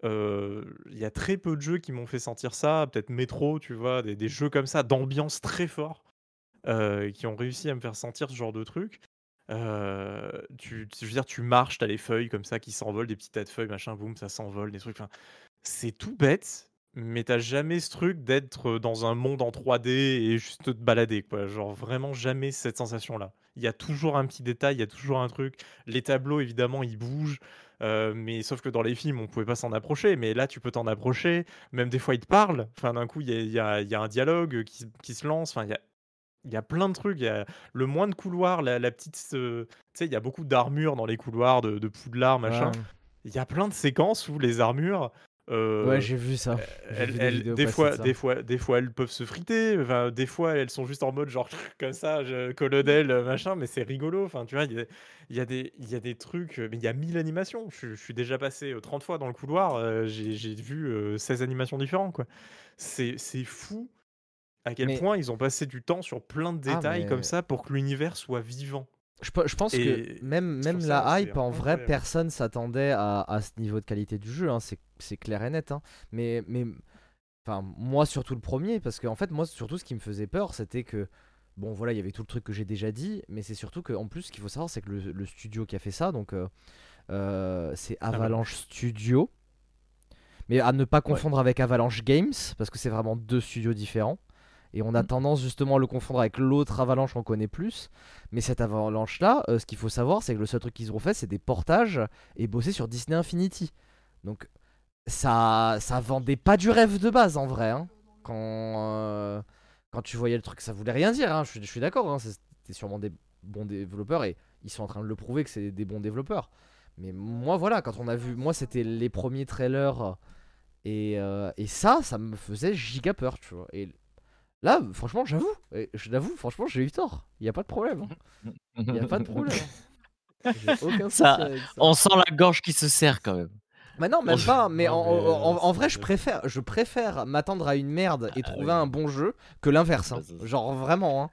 Il y a très peu de jeux qui m'ont fait sentir ça, peut-être Metro, tu vois, des, jeux comme ça, d'ambiance très fort, qui ont réussi à me faire sentir ce genre de truc. Tu, je veux dire, tu marches, t'as les feuilles comme ça qui s'envolent, des petits tas de feuilles, machin, boum, ça s'envole, des trucs. C'est tout bête, mais t'as jamais ce truc d'être dans un monde en 3D et juste te balader, quoi. Genre vraiment jamais cette sensation-là. Il y a toujours un petit détail, il y a toujours un truc. Les tableaux, évidemment, ils bougent. euh, mais sauf que dans les films, on pouvait pas s'en approcher. Mais là, tu peux t'en approcher. Même des fois, ils te parlent. Enfin, d'un coup, il y a, y a- y a un dialogue qui, se- qui se lance. Enfin, il y a, y a plein de trucs. Il y a le moins de couloirs, la, la petite. euh, Tu sais, il y a beaucoup d'armures dans les couloirs de, de Poudlard, machin. Ouais. Il y a plein de séquences où les armures. Euh, Ouais, j'ai vu ça. Elles- vu des elles- fois, de ça. des, fois, des fois, elles peuvent se friter. Enfin, des fois, elles sont juste en mode genre comme ça, je, colonel, euh, machin. Mais c'est rigolo. Enfin, tu vois, il y a, y, a y a des trucs. euh, Mais il y a 1000 animations. Je, je suis déjà passé euh, 30 fois dans le couloir. euh, J'ai vu euh, 16 animations différentes. quoi. C'est fou à quel Mais- point ils ont passé du temps sur plein de Ah, détails mais- comme ça pour que l'univers soit vivant. Je, pe- je pense Et que même, même la ça, hype, en vrai, personne s'attendait à, à ce niveau de qualité du jeu. hein, c'est c'est clair et net. hein. Mais, mais enfin, moi, surtout le premier, parce qu'en fait, moi, surtout, ce qui me faisait peur, c'était que. Bon, voilà, il y avait tout le truc que j'ai déjà dit, mais c'est surtout que, en plus, ce qu'il faut savoir, c'est que le, le studio qui a fait ça, donc, euh, euh, c'est Avalanche Studio. Mais à ne pas confondre avec Avalanche Games, parce que c'est vraiment deux studios différents. Et on a Mm. tendance justement à le confondre avec l'autre Avalanche qu'on connaît plus. Mais cette Avalanche-là, euh, ce qu'il faut savoir, c'est que le seul truc qu'ils ont fait, c'est des portages et bosser sur Disney Infinity. Donc ça, ça vendait pas du rêve de base en vrai. hein. Quand, euh, quand tu voyais le truc, ça voulait rien dire. hein, Je suis, je suis d'accord. hein, C'était sûrement des bons développeurs et ils sont en train de le prouver que c'est des bons développeurs. Mais moi, voilà, quand on a vu, moi, c'était les premiers trailers et, euh, et ça, ça me faisait giga peur, tu vois. Et là, franchement, j'avoue, je l'avoue, franchement, j'ai eu tort. Il y a pas de problème. Il y a pas de problème. aucun ça. On sent la gorge qui se serre quand même. Bah non, même pas. Mais, Non, en, mais, en- en- euh, en vrai, je préfère, je préfère m'attendre à une merde et Ah, trouver oui. un bon jeu que l'inverse. hein. C'est- Genre vraiment. Hein.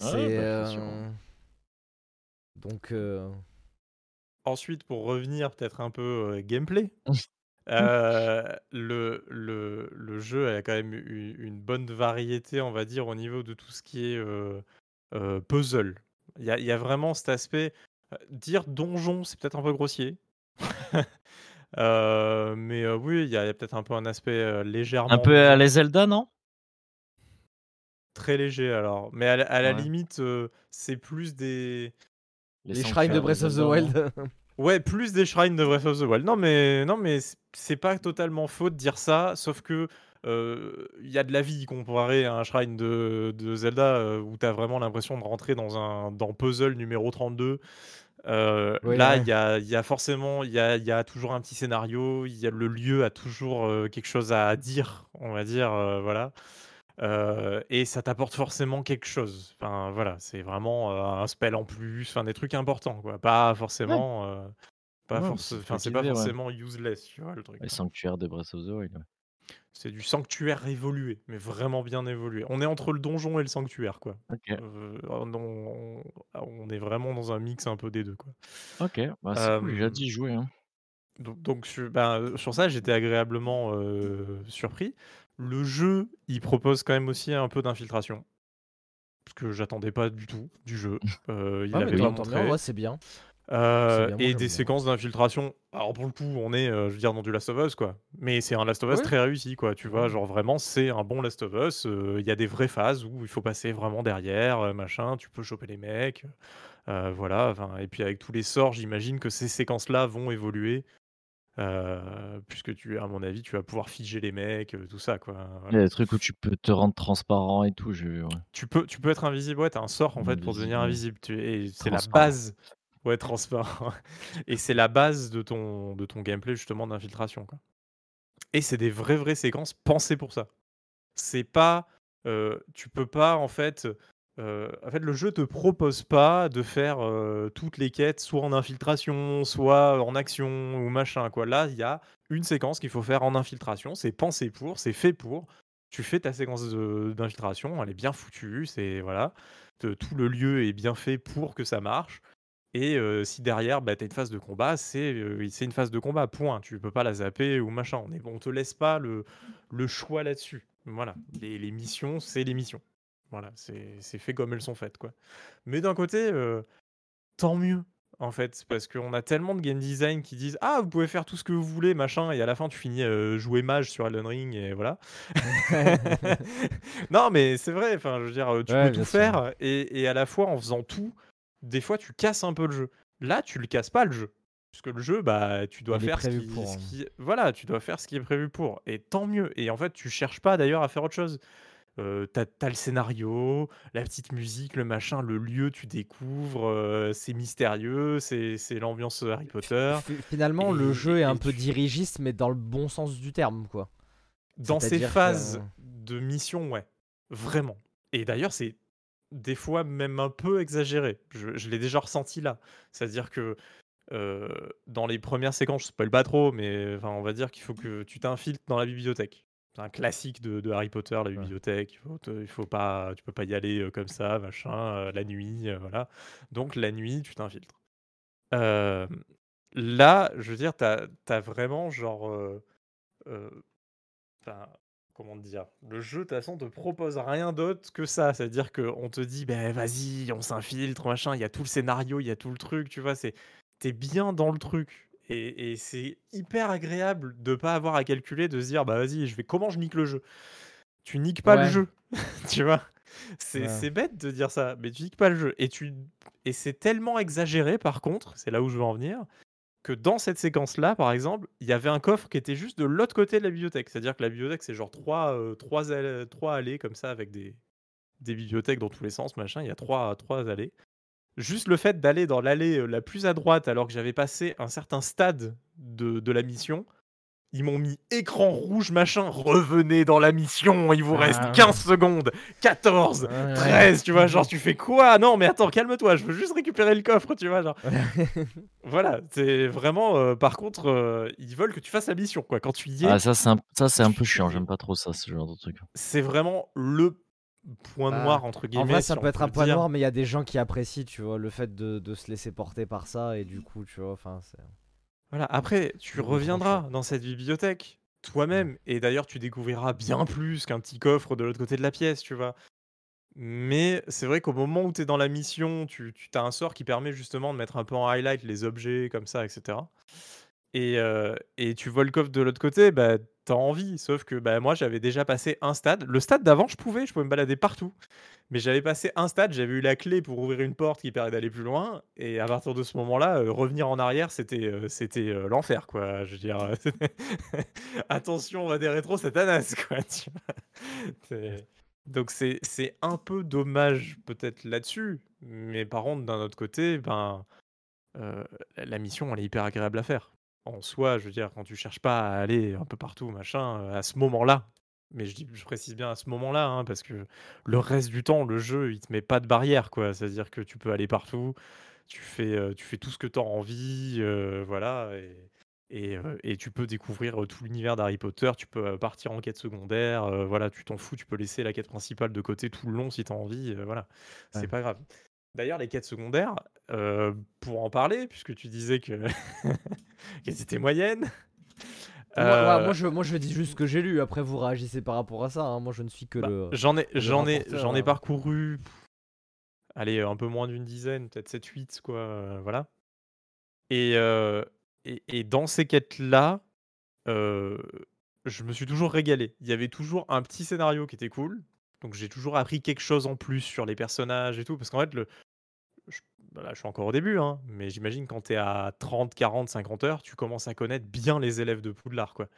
Ouais, C'est. bah, c'est euh, Donc. euh, Ensuite, pour revenir peut-être un peu euh, gameplay, euh, le, le, le jeu a quand même une bonne variété, on va dire, au niveau de tout ce qui est euh, euh, puzzle. Il y a, il y a vraiment cet aspect. euh, Dire donjon, c'est peut-être un peu grossier. Euh, mais euh, oui, il y a, peut-être un peu un aspect euh, légèrement. Un peu à la Zelda, non? Très léger alors. Mais à, la- à la Ouais. limite, euh, c'est plus des. Les shrines de Breath of the Wild. Ouais, plus des shrines de Breath of the Wild. Non, mais, non, mais c'est pas totalement faux de dire ça, sauf que euh, il y a de la vie comparé à un shrine de, de Zelda euh, où tu as vraiment l'impression de rentrer dans un dans puzzle numéro 32. Euh, là, ouais. il y a, il y a forcément, il y a, il y a toujours un petit scénario, il y a le lieu a toujours euh, quelque chose à dire, on va dire, euh, voilà. Et ça t'apporte forcément quelque chose. Enfin, voilà, c'est vraiment un spell en plus, enfin des trucs importants, quoi. Pas forcément, pas force- c'est pas forcément useless, tu vois le truc. Les sanctuaires de. C'est du sanctuaire évolué, mais vraiment bien évolué. On est entre le donjon et le sanctuaire, quoi. Euh, on, est vraiment dans un mix un peu des deux, quoi. ok, bah, c'est cool, j'ai hâte d'y jouer. Hein. Donc, donc sur, ben, euh, sur ça, j'étais agréablement euh, surpris. Le jeu, il propose quand même aussi un peu d'infiltration. Ce que j'attendais pas du tout du jeu. Euh, il Ah, avait pas montré. ouais, c'est bien. Euh, et des bien. séquences d'infiltration. Alors pour le coup, on est, euh, je veux dire, dans du Last of Us, quoi. Mais c'est un Last of Us Ouais. très réussi, quoi. Tu vois, genre vraiment, c'est un bon Last of Us. Euh, Il y a des vraies phases où il faut passer vraiment derrière, euh, machin. Tu peux choper les mecs. euh, voilà. Et puis avec tous les sorts, j'imagine que ces séquences-là vont évoluer. euh, puisque tu, à mon avis, tu vas pouvoir figer les mecs, euh, tout ça, quoi. Il Voilà. y a des trucs où tu peux te rendre transparent et tout. Ouais. Tu peux, tu peux être invisible, ouais, t'as un sort en fait pour devenir Invisible. Tu, et c'est la base. Ouais, transparent. et c'est la base de ton, de ton gameplay justement d'infiltration. quoi. Et c'est des vraies, vraies séquences pensées pour ça. C'est pas. euh, tu peux pas en fait. euh, en fait, le jeu te propose pas de faire euh, toutes les quêtes soit en infiltration, soit en action ou machin. Quoi. Là, il y a une séquence qu'il faut faire en infiltration. C'est pensé pour, c'est fait pour. Tu fais ta séquence d'infiltration, elle est bien foutue. C'est voilà, tout le lieu est bien fait pour que ça marche. Et euh, si derrière, bah, tu as une phase de combat, c'est euh, c'est une phase de combat, point. Tu peux pas la zapper ou machin. On, est, on te laisse pas le, le choix là-dessus. Voilà, les, les missions, c'est les missions. Voilà, c'est fait comme elles sont faites, quoi. Mais d'un côté, euh, tant mieux, en fait, parce qu'on a tellement de game design qui disent Ah, vous pouvez faire tout ce que vous voulez, machin, et à la fin, tu finis jouer mage sur Elden Ring, et voilà. non, mais c'est vrai, enfin, je veux dire, tu Ouais, peux tout sûr. faire, et, et à la fois, en faisant tout, des fois, tu casses un peu le jeu. Là, tu le casses pas, le jeu. Puisque le jeu, bah, tu dois Il faire ce qui, pour, ce hein. qui- Voilà, tu dois faire ce qui est prévu pour. Et tant mieux. Et en fait, tu cherches pas d'ailleurs à faire autre chose. Euh, t'as, t'as le scénario, la petite musique, le machin, le lieu, tu découvres, euh, c'est mystérieux, c'est, c'est l'ambiance Harry Potter. Fi- Finalement, le jeu est un peu tu- dirigiste, mais dans le bon sens du terme, quoi. Dans ces que- phases de mission, ouais, vraiment. Et d'ailleurs, c'est des fois même un peu exagéré. Je, je l'ai déjà ressenti là. C'est-à-dire que euh, dans les premières séquences, je spoil pas trop, mais enfin, on va dire qu'il faut que tu t'infiltres dans la bibliothèque. C'est un classique de, de Harry Potter, la bibliothèque. Il faut, te- il faut pas, tu peux pas y aller euh, comme ça, machin, euh, la nuit, euh, voilà. Donc la nuit, tu t'infiltres. Là, je veux dire, t'as as vraiment genre. Comment te dire Le jeu, de toute façon, te propose rien d'autre que ça. C'est-à-dire qu'on te dit, ben vas-y, on s'infiltre, machin, il y a tout le scénario, il y a tout le truc, tu vois, c'est t'es bien dans le truc. Et, et c'est hyper agréable de pas avoir à calculer, de se dire, bah vas-y, je vais comment je nique le jeu? Tu niques pas le jeu, tu vois? C'est Ouais. c'est bête de dire ça, mais tu niques pas le jeu. Et, tu... et c'est tellement exagéré, par contre, c'est là où je veux en venir, que dans cette séquence-là, par exemple, il y avait un coffre qui était juste de l'autre côté de la bibliothèque. C'est-à-dire que la bibliothèque, c'est genre trois, euh, trois, allées, trois allées comme ça, avec des, des bibliothèques dans tous les sens, machin. Il y a trois, trois allées. Juste le fait d'aller dans l'allée euh, la plus à droite, alors que j'avais passé un certain stade de, de la mission, ils m'ont mis écran rouge, machin, revenez dans la mission, il vous reste Ah. 15 secondes, 14, Ouais. 13, tu vois, genre tu fais quoi? Non mais attends, calme-toi, je veux juste récupérer le coffre, tu vois, genre. Voilà, c'est vraiment, euh, par contre, euh, ils veulent que tu fasses la mission, quoi. Quand tu y es, Ah, ça, c'est un, ça, c'est un peu chiant. J'aime pas trop ça, ce genre de truc. c'est vraiment le point Bah, noir, entre guillemets. En vrai, ça peut être un point dire. noir, mais il y a des gens qui apprécient, tu vois, le fait de, de se laisser porter par ça, et du coup, tu vois, enfin, c'est. Voilà, après, tu reviendras dans cette bibliothèque. toi-même. Et d'ailleurs, tu découvriras bien plus qu'un petit coffre de l'autre côté de la pièce, tu vois. Mais c'est vrai qu'au moment où tu es dans la mission, tu, tu as un sort qui permet justement de mettre un peu en highlight les objets comme ça, etc. Et, euh, et tu vois le coffre de l'autre côté, bah, t'as envie. Sauf que bah, moi, j'avais déjà passé un stade. Le stade d'avant, je pouvais, je pouvais me balader partout. Mais j'avais passé un stade, j'avais eu la clé pour ouvrir une porte qui permet d'aller plus loin. Et à partir de ce moment-là, euh, revenir en arrière, c'était euh, c'était euh, l'enfer, quoi. Je veux dire, attention, on va des rétros satanas, quoi. tu vois. Donc c'est c'est un peu dommage peut-être là-dessus. Mais par contre, d'un autre côté, ben, la mission, elle est hyper agréable à faire. En soi, je veux dire, quand tu cherches pas à aller un peu partout, machin, euh, à ce moment-là. Mais je, dis, je précise bien à ce moment-là, hein, parce que le reste du temps, le jeu, il te met pas de barrière, quoi. C'est-à-dire que tu peux aller partout, tu fais, euh, tu fais tout ce que tu as envie, euh, voilà, et, et, et tu peux découvrir tout l'univers d'Harry Potter, tu peux partir en quête secondaire, euh, voilà, tu t'en fous, tu peux laisser la quête principale de côté tout le long si tu as envie, euh, voilà, c'est Ouais. pas grave. D'ailleurs, les quêtes secondaires, euh, pour en parler, puisque tu disais que qu'elles étaient moyennes. Moi, euh, moi, je, moi je dis juste ce que j'ai lu, après vous réagissez par rapport à ça, hein. moi je ne suis que bah, le... j'en ai, le j'en ai, rapporteur, j'en ai euh. parcouru, allez, un peu moins d'une dizaine, peut-être 7-8, quoi, euh, voilà. Et, et, et dans ces quêtes-là, je me suis toujours régalé. Il y avait toujours un petit scénario qui était cool. Donc j'ai toujours appris quelque chose en plus sur les personnages et tout. Parce qu'en fait, le, je, bah suis encore au début, hein, mais j'imagine quand tu es à 30, 40, 50 heures, tu commences à connaître bien les élèves de Poudlard, quoi.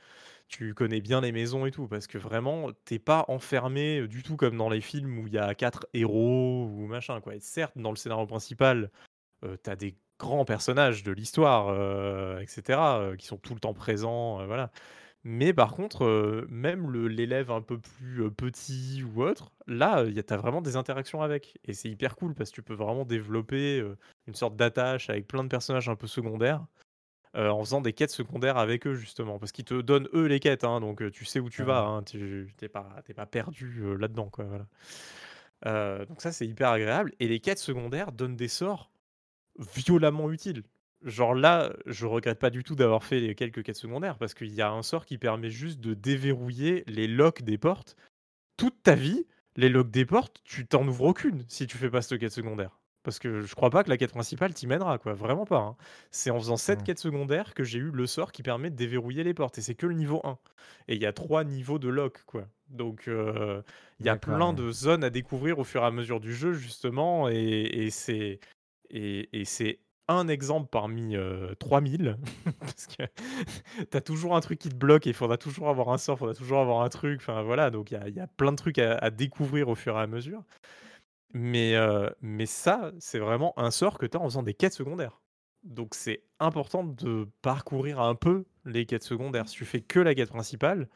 Tu connais bien les maisons et tout, parce que vraiment, t'es pas enfermé euh, du tout comme dans les films où il y a quatre héros ou machin, quoi. Certes, dans le scénario principal, euh, t'as des grands personnages de l'histoire, euh, etc., euh, qui sont tout le temps présents, voilà. Mais par contre, euh, même le- l'élève un peu plus euh, petit ou autre, là, euh, y a- t'as vraiment des interactions avec. Et c'est hyper cool parce que tu peux vraiment développer euh, une sorte d'attache avec plein de personnages un peu secondaires euh, en faisant des quêtes secondaires avec eux, justement. Parce qu'ils te donnent eux les quêtes, hein, donc euh, tu sais où tu Ouais. vas, hein, tu t'es pas, t'es pas perdu euh, là-dedans, quoi. Voilà. Euh, donc ça, c'est hyper agréable. Et les quêtes secondaires donnent des sorts violemment utiles. Genre là, je regrette pas du tout d'avoir fait les quelques quêtes secondaires parce qu'il y a un sort qui permet juste de déverrouiller les locks des portes. Toute ta vie, les locks des portes, tu t'en ouvres aucune si tu fais pas cette quête secondaire. Parce que je crois pas que la quête principale t'y mènera, quoi. Vraiment pas. hein. C'est en faisant cette Ouais. quête secondaire que j'ai eu le sort qui permet de déverrouiller les portes. Et c'est que le niveau 1. Et il y a trois niveaux de lock, quoi. Donc euh, il y a plein ouais. de zones à découvrir au fur et à mesure du jeu, justement. Et, et c'est et, et c'est un exemple parmi euh, 3000. parce que t'as toujours un truc qui te bloque et il faudra toujours avoir un sort, il faudra toujours avoir un truc. Enfin voilà, donc il y a, plein de trucs à, à découvrir au fur et à mesure. Mais, euh, mais ça, c'est vraiment un sort que tu as en faisant des quêtes secondaires. Donc c'est important de parcourir un peu les quêtes secondaires. Si tu fais que la quête principale,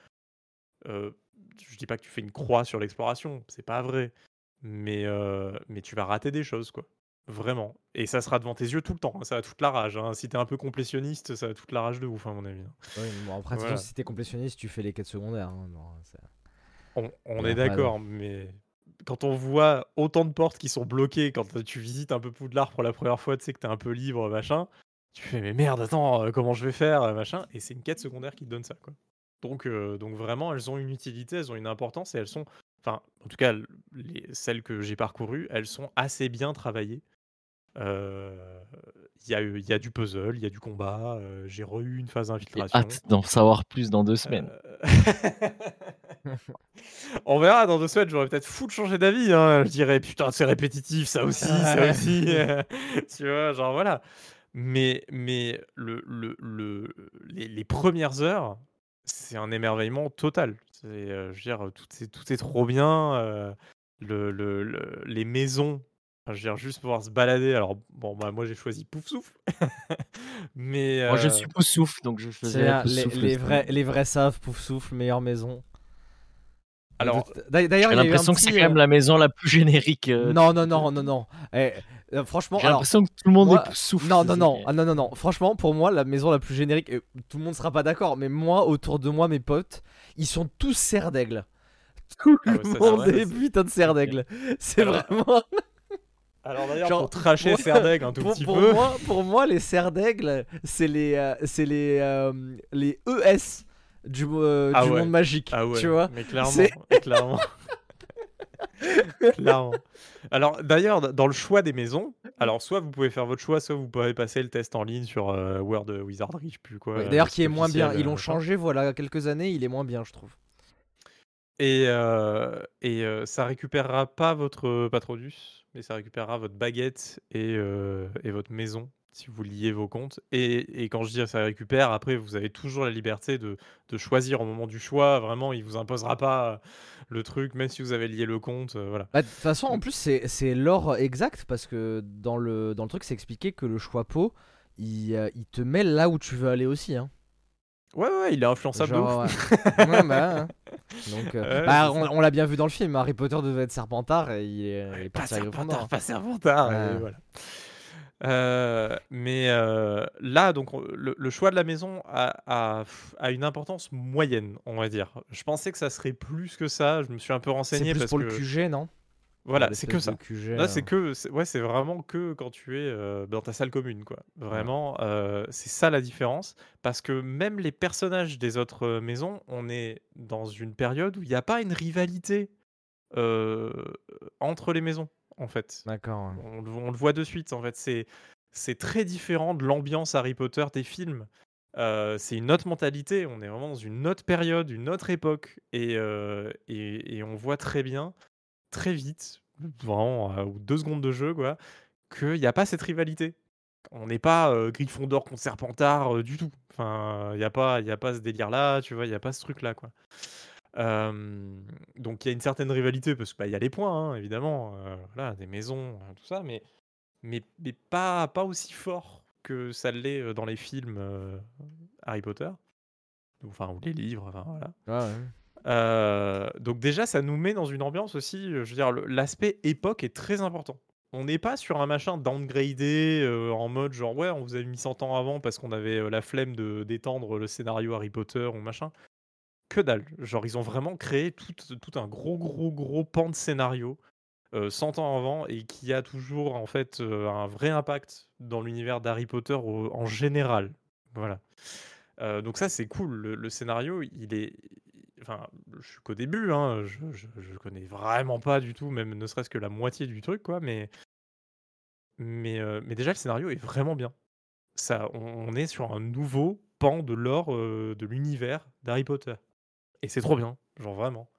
euh, je dis pas que tu fais une croix sur l'exploration, c'est pas vrai. Mais, euh, mais tu vas rater des choses, quoi. Vraiment. Et ça sera devant tes yeux tout le temps. hein, Ça a toute la rage. hein. Si t'es un peu complétionniste, ça a toute la rage de ouf, à mon avis. hein. Mais bon, après, Voilà. si t'es complétionniste, tu fais les quêtes secondaires. hein, non, On, est d'accord, mais quand on voit autant de portes qui sont bloquées quand tu visites un peu Poudlard pour la première fois, tu sais que t'es un peu libre, machin, tu fais mais merde, attends, euh, comment je vais faire, euh, machin, et c'est une quête secondaire qui te donne ça, quoi. Donc, euh, donc vraiment, elles ont une utilité, elles ont une importance, et elles sont, enfin, en tout cas, les, celles que j'ai parcourues, elles sont assez bien travaillées. Euh, Il y, a, eu- il y a du puzzle, il y a du combat, euh, j'ai re-eu une phase J'ai d'infiltration. hâte d'en savoir plus dans deux semaines. Euh, On verra dans deux semaines, j'aurais peut-être fou de changer d'avis. hein. Je dirais putain, c'est répétitif, ça aussi, ça aussi. tu vois, genre voilà. Mais, mais le, le, le- les, les premières heures, c'est un émerveillement total. C'est, euh, je veux dire, tout est, tout est trop bien. euh, le, le- le- les maisons, enfin, je veux dire, juste pouvoir se balader. Alors, bon, bah, moi j'ai choisi Pouf Souffle. mais. Moi, je euh, suis Poussouf, donc je choisirais un- les, vrais, les vrais savent, pouf souffle, meilleure maison. Alors, D'a- d'ailleurs, J'ai l'impression que c'est quand même euh, la maison la plus générique. euh, Non, non, non, non, non. Eh, euh, franchement, J'ai l'impression que tout le monde moi- est Poussouf. Non, non, non, ah, non, non, non. Franchement, pour moi, la maison la plus générique, et tout le monde sera pas d'accord, mais moi, autour de moi, mes potes, ils sont tous serres d'aigle. Tout Ah le monde est putain de serre d'aigle. C'est vraiment. Alors d'ailleurs, Genre, pour tracher Serdaigle un tout pour, petit pour peu. moi, pour moi, les serres d'aigle, c'est les, euh, c'est les, euh, les ES du, euh, Ah du ouais. monde magique. Ah ouais, Tu vois mais clairement, clairement. Clairement. Alors d'ailleurs, dans le choix des maisons, alors soit vous pouvez faire votre choix, soit vous pouvez passer le test en ligne sur Word Wizardry, je sais plus quoi. Ouais, D'ailleurs, le qui est moins bien. Ils l'ont changé, voilà, quelques années, il est moins bien, je trouve. Et, et ça récupérera pas votre Patronus, mais ça récupérera votre baguette et, euh, et votre maison si vous liez vos comptes. Et, et quand je dis ça récupère, après vous avez toujours la liberté de, de choisir au moment du choix. Vraiment, il vous imposera pas le truc, même si vous avez lié le compte. euh, voilà. Bah, De toute façon, en plus, c'est l'or exact parce que dans le, dans le truc, c'est expliqué que le choix pot, il, euh, il te met là où tu veux aller aussi. Hein. Ouais, ouais, il est influençable de Genre, ouf. ouais. Ouais, bah, hein. Donc, euh, Ouais, bah, c'est on, l'a bien vu dans le film. Harry Potter devait être Serpentard et il est, il est Pas. Serpentard, pas Serpentard, et Ouais. voilà. Euh, mais euh, là, donc, on- le, le choix de la maison a, a- a une importance moyenne, on va dire. Je pensais que ça serait plus que ça. Je me suis un peu C'est renseigné plus parce pour que le QG, non? Voilà, Pour c'est que ça. QG, Là, c'est que, ouais, c'est vraiment que quand tu es euh, dans ta salle commune, quoi. Vraiment, euh, c'est ça la différence. Parce que même les personnages des autres euh, maisons, on est dans une période où il n'y a pas une rivalité euh, entre les maisons, en fait. D'accord. ouais. On, le- on le voit de suite, en fait. C'est, c'est très différent de l'ambiance Harry Potter des films. Euh, c'est une autre mentalité. On est vraiment dans une autre période, une autre époque. Et, euh, et, et on voit très bien, très vite, vraiment, à deux secondes de jeu, quoi, qu'il n'y a pas cette rivalité. On n'est pas euh, Gryffondor contre Serpentard euh, du tout. Enfin, il n'y a, pas- a pas ce délire-là, tu vois, il n'y a pas ce truc-là, quoi. Euh, donc il y a une certaine rivalité parce qu'il y a les points, hein, évidemment, euh, voilà, des maisons, euh, tout ça, mais, mais, mais pas, pas aussi fort que ça l'est euh, dans les films euh, Harry Potter, enfin, ou les livres, enfin, voilà. Ouais. Euh, donc déjà, ça nous met dans une ambiance aussi, euh, je veux dire, l'aspect époque est très important. On n'est pas sur un machin downgradé euh, en mode genre ouais, on vous avait mis 100 ans avant parce qu'on avait la flemme de d'étendre le scénario Harry Potter ou machin. Que dalle. Genre ils ont vraiment créé tout, un gros gros gros pan de scénario euh, 100 ans avant et qui a toujours en fait un vrai impact dans l'univers d'Harry Potter en général. Voilà. Donc ça c'est cool. Le scénario il est, enfin je suis qu'au début, hein, je, je, je connais vraiment pas du tout, même ne serait-ce que la moitié du truc quoi, mais mais euh, mais déjà le scénario est vraiment bien. Ça, on, on est sur un nouveau pan de l'or euh, de l'univers d'Harry Potter et c'est trop bien, genre vraiment.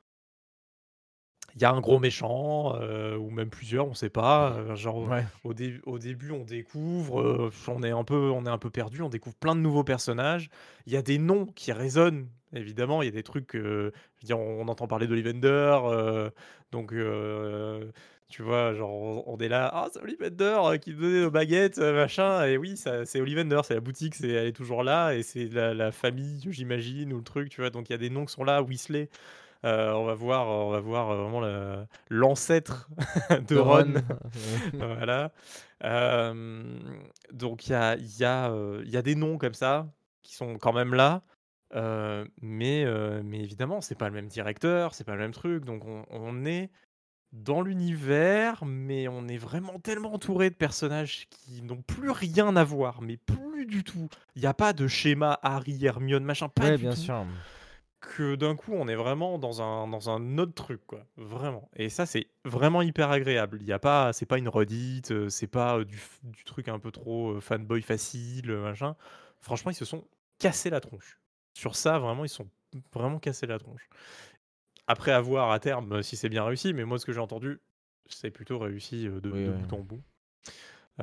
Il y a un gros méchant, euh, ou même plusieurs, on sait pas. genre, Ouais. au, dé- au début, on découvre, on est un peu, on est un peu perdu, on découvre plein de nouveaux personnages. Il y a des noms qui résonnent, évidemment. Il y a des trucs, euh, je veux dire, on, on entend parler d'Ollivander, euh, donc euh, tu vois, genre, on, on est là, ah, c'est Ollivander euh, qui donnait nos baguettes, euh, machin. Et oui, ça, c'est Ollivander, c'est la boutique, c'est, elle est toujours là, et c'est la, la famille, j'imagine, ou le truc, tu vois. Donc il y a des noms qui sont là, Weasley. Euh, on va voir, on va voir vraiment la- l'ancêtre de Ron. voilà. Euh, donc il y a, il y, a, euh, y a des noms comme ça qui sont quand même là. Euh, mais, euh, mais évidemment, c'est pas le même directeur, c'est pas le même truc. Donc on, on est dans l'univers, mais on est vraiment tellement entouré de personnages qui n'ont plus rien à voir, mais plus du tout. Il n'y a pas de schéma Harry, Hermione, machin, pas Ouais, du bien tout sûr. que d'un coup on est vraiment dans un, dans un autre truc quoi vraiment et ça c'est vraiment hyper agréable il y a pas c'est pas une redite c'est pas du, du truc un peu trop fanboy facile machin franchement ils se sont cassés la tronche sur ça vraiment ils sont vraiment cassés la tronche après avoir à terme si c'est bien réussi mais moi ce que j'ai entendu c'est plutôt réussi euh, de, Oui, de oui. bout en bout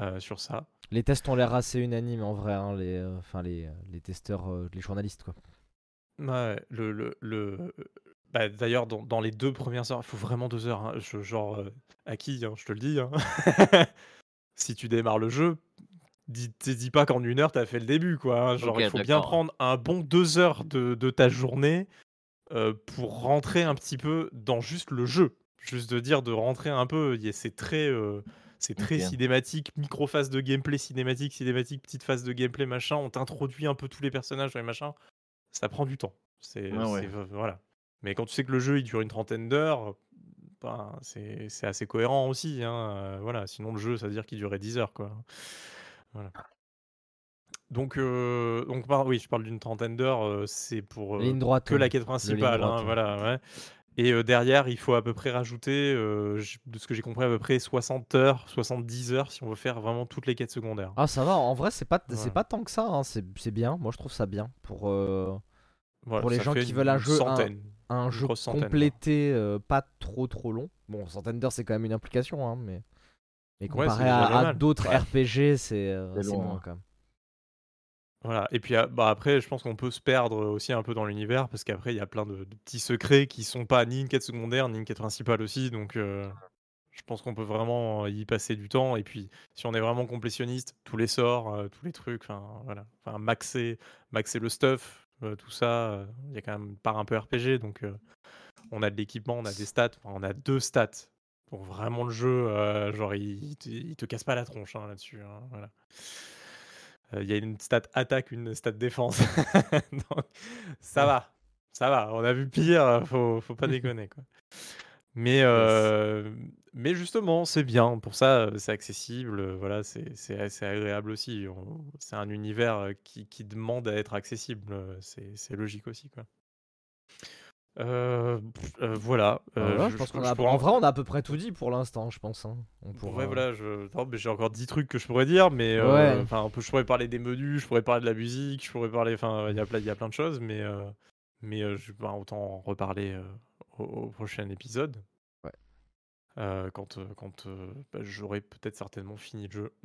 euh, sur ça Les tests ont l'air assez unanimes en vrai, hein, les, euh, enfin les, les testeurs, euh, les journalistes quoi. Ouais, le, le, le- bah, d'ailleurs, dans, dans les deux premières heures, il faut vraiment deux heures. hein, je- genre, euh, à qui, hein, je te le dis. hein. si tu démarres le jeu, dis, dis pas qu'en une heure, t'as fait le début. Quoi, hein. Genre, il faut bien prendre un bon deux heures de, de ta journée euh, pour rentrer un petit peu dans juste le jeu. Juste de dire de rentrer un peu, c'est très, euh, c'est très cinématique, micro-phase de gameplay, cinématique, cinématique, petite phase de gameplay, machin. On t'introduit un peu tous les personnages et machin. Ça prend du temps. C'est, Ah ouais. voilà. Mais quand tu sais que le jeu il dure une trentaine d'heures, ben, c'est, c'est assez cohérent aussi. hein, euh, voilà. Sinon, le jeu, ça veut dire qu'il durait 10 heures. Quoi. Voilà. Donc, euh, donc par- oui, je parle d'une trentaine d'heures, euh, c'est pour euh, Ligne droite. que hein. la quête ligne principale, droite, hein, ouais. voilà, ouais. Et euh, derrière, il faut à peu près rajouter, euh, j- de ce que j'ai compris, à peu près 60 heures, 70 heures si on veut faire vraiment toutes les quêtes secondaires. Ah, ça va, en vrai, c'est pas, c'est Voilà. pas tant que ça, hein, c'est c'est bien. Moi, je trouve ça bien pour, euh, Voilà, pour les ça gens fait qui veulent un jeu, un- centaine. un Une jeu grosse centaine, quoi. complété, euh, pas trop trop long. Bon, centaine d'heures, c'est quand même une implication, hein, mais, mais Ouais, comparé c'est à, à d'autres Ouais. RPG, c'est euh, moins hein. quand même. Voilà. Et puis ah, bah, après, je pense qu'on peut se perdre aussi un peu dans l'univers parce qu'après, il y a plein de, de petits secrets qui sont pas ni une quête secondaire ni une quête principale aussi. Donc, euh, je pense qu'on peut vraiment y passer du temps. Et puis, si on est vraiment complétionniste, tous les sorts, euh, tous les trucs, enfin voilà, enfin maxer, maxer le stuff, euh, tout ça, euh, il y a quand même une part un peu RPG. Donc, euh, on a de l'équipement, on a des stats, enfin, on a deux stats. Pour vraiment le jeu, euh, genre, il, il te, il te casse pas la tronche hein, là-dessus. hein, voilà. Euh, Il y a une stat attaque, une stat défense. Donc, ça va, ça va. On a vu pire, faut, faut pas déconner. Quoi. Mais, euh, mais justement, c'est bien. Pour ça, c'est accessible. Voilà, c'est agréable aussi. C'est un univers qui, qui demande à être accessible. C'est c'est logique aussi. Quoi. Euh, euh, voilà. Euh, voilà, je pense qu'on a, pourrais en vrai, on a à peu près tout dit pour l'instant, je pense. hein. On Ouais, pourra- voilà, je... non, mais j'ai encore 10 trucs que je pourrais dire, mais Ouais. enfin, je pourrais parler des menus, je pourrais parler de la musique, je pourrais parler, enfin, il y a plein, il y a plein de choses, mais, mais je bah, autant en reparler au, au prochain épisode. Ouais. Quand quand bah, j'aurai peut-être certainement fini le jeu.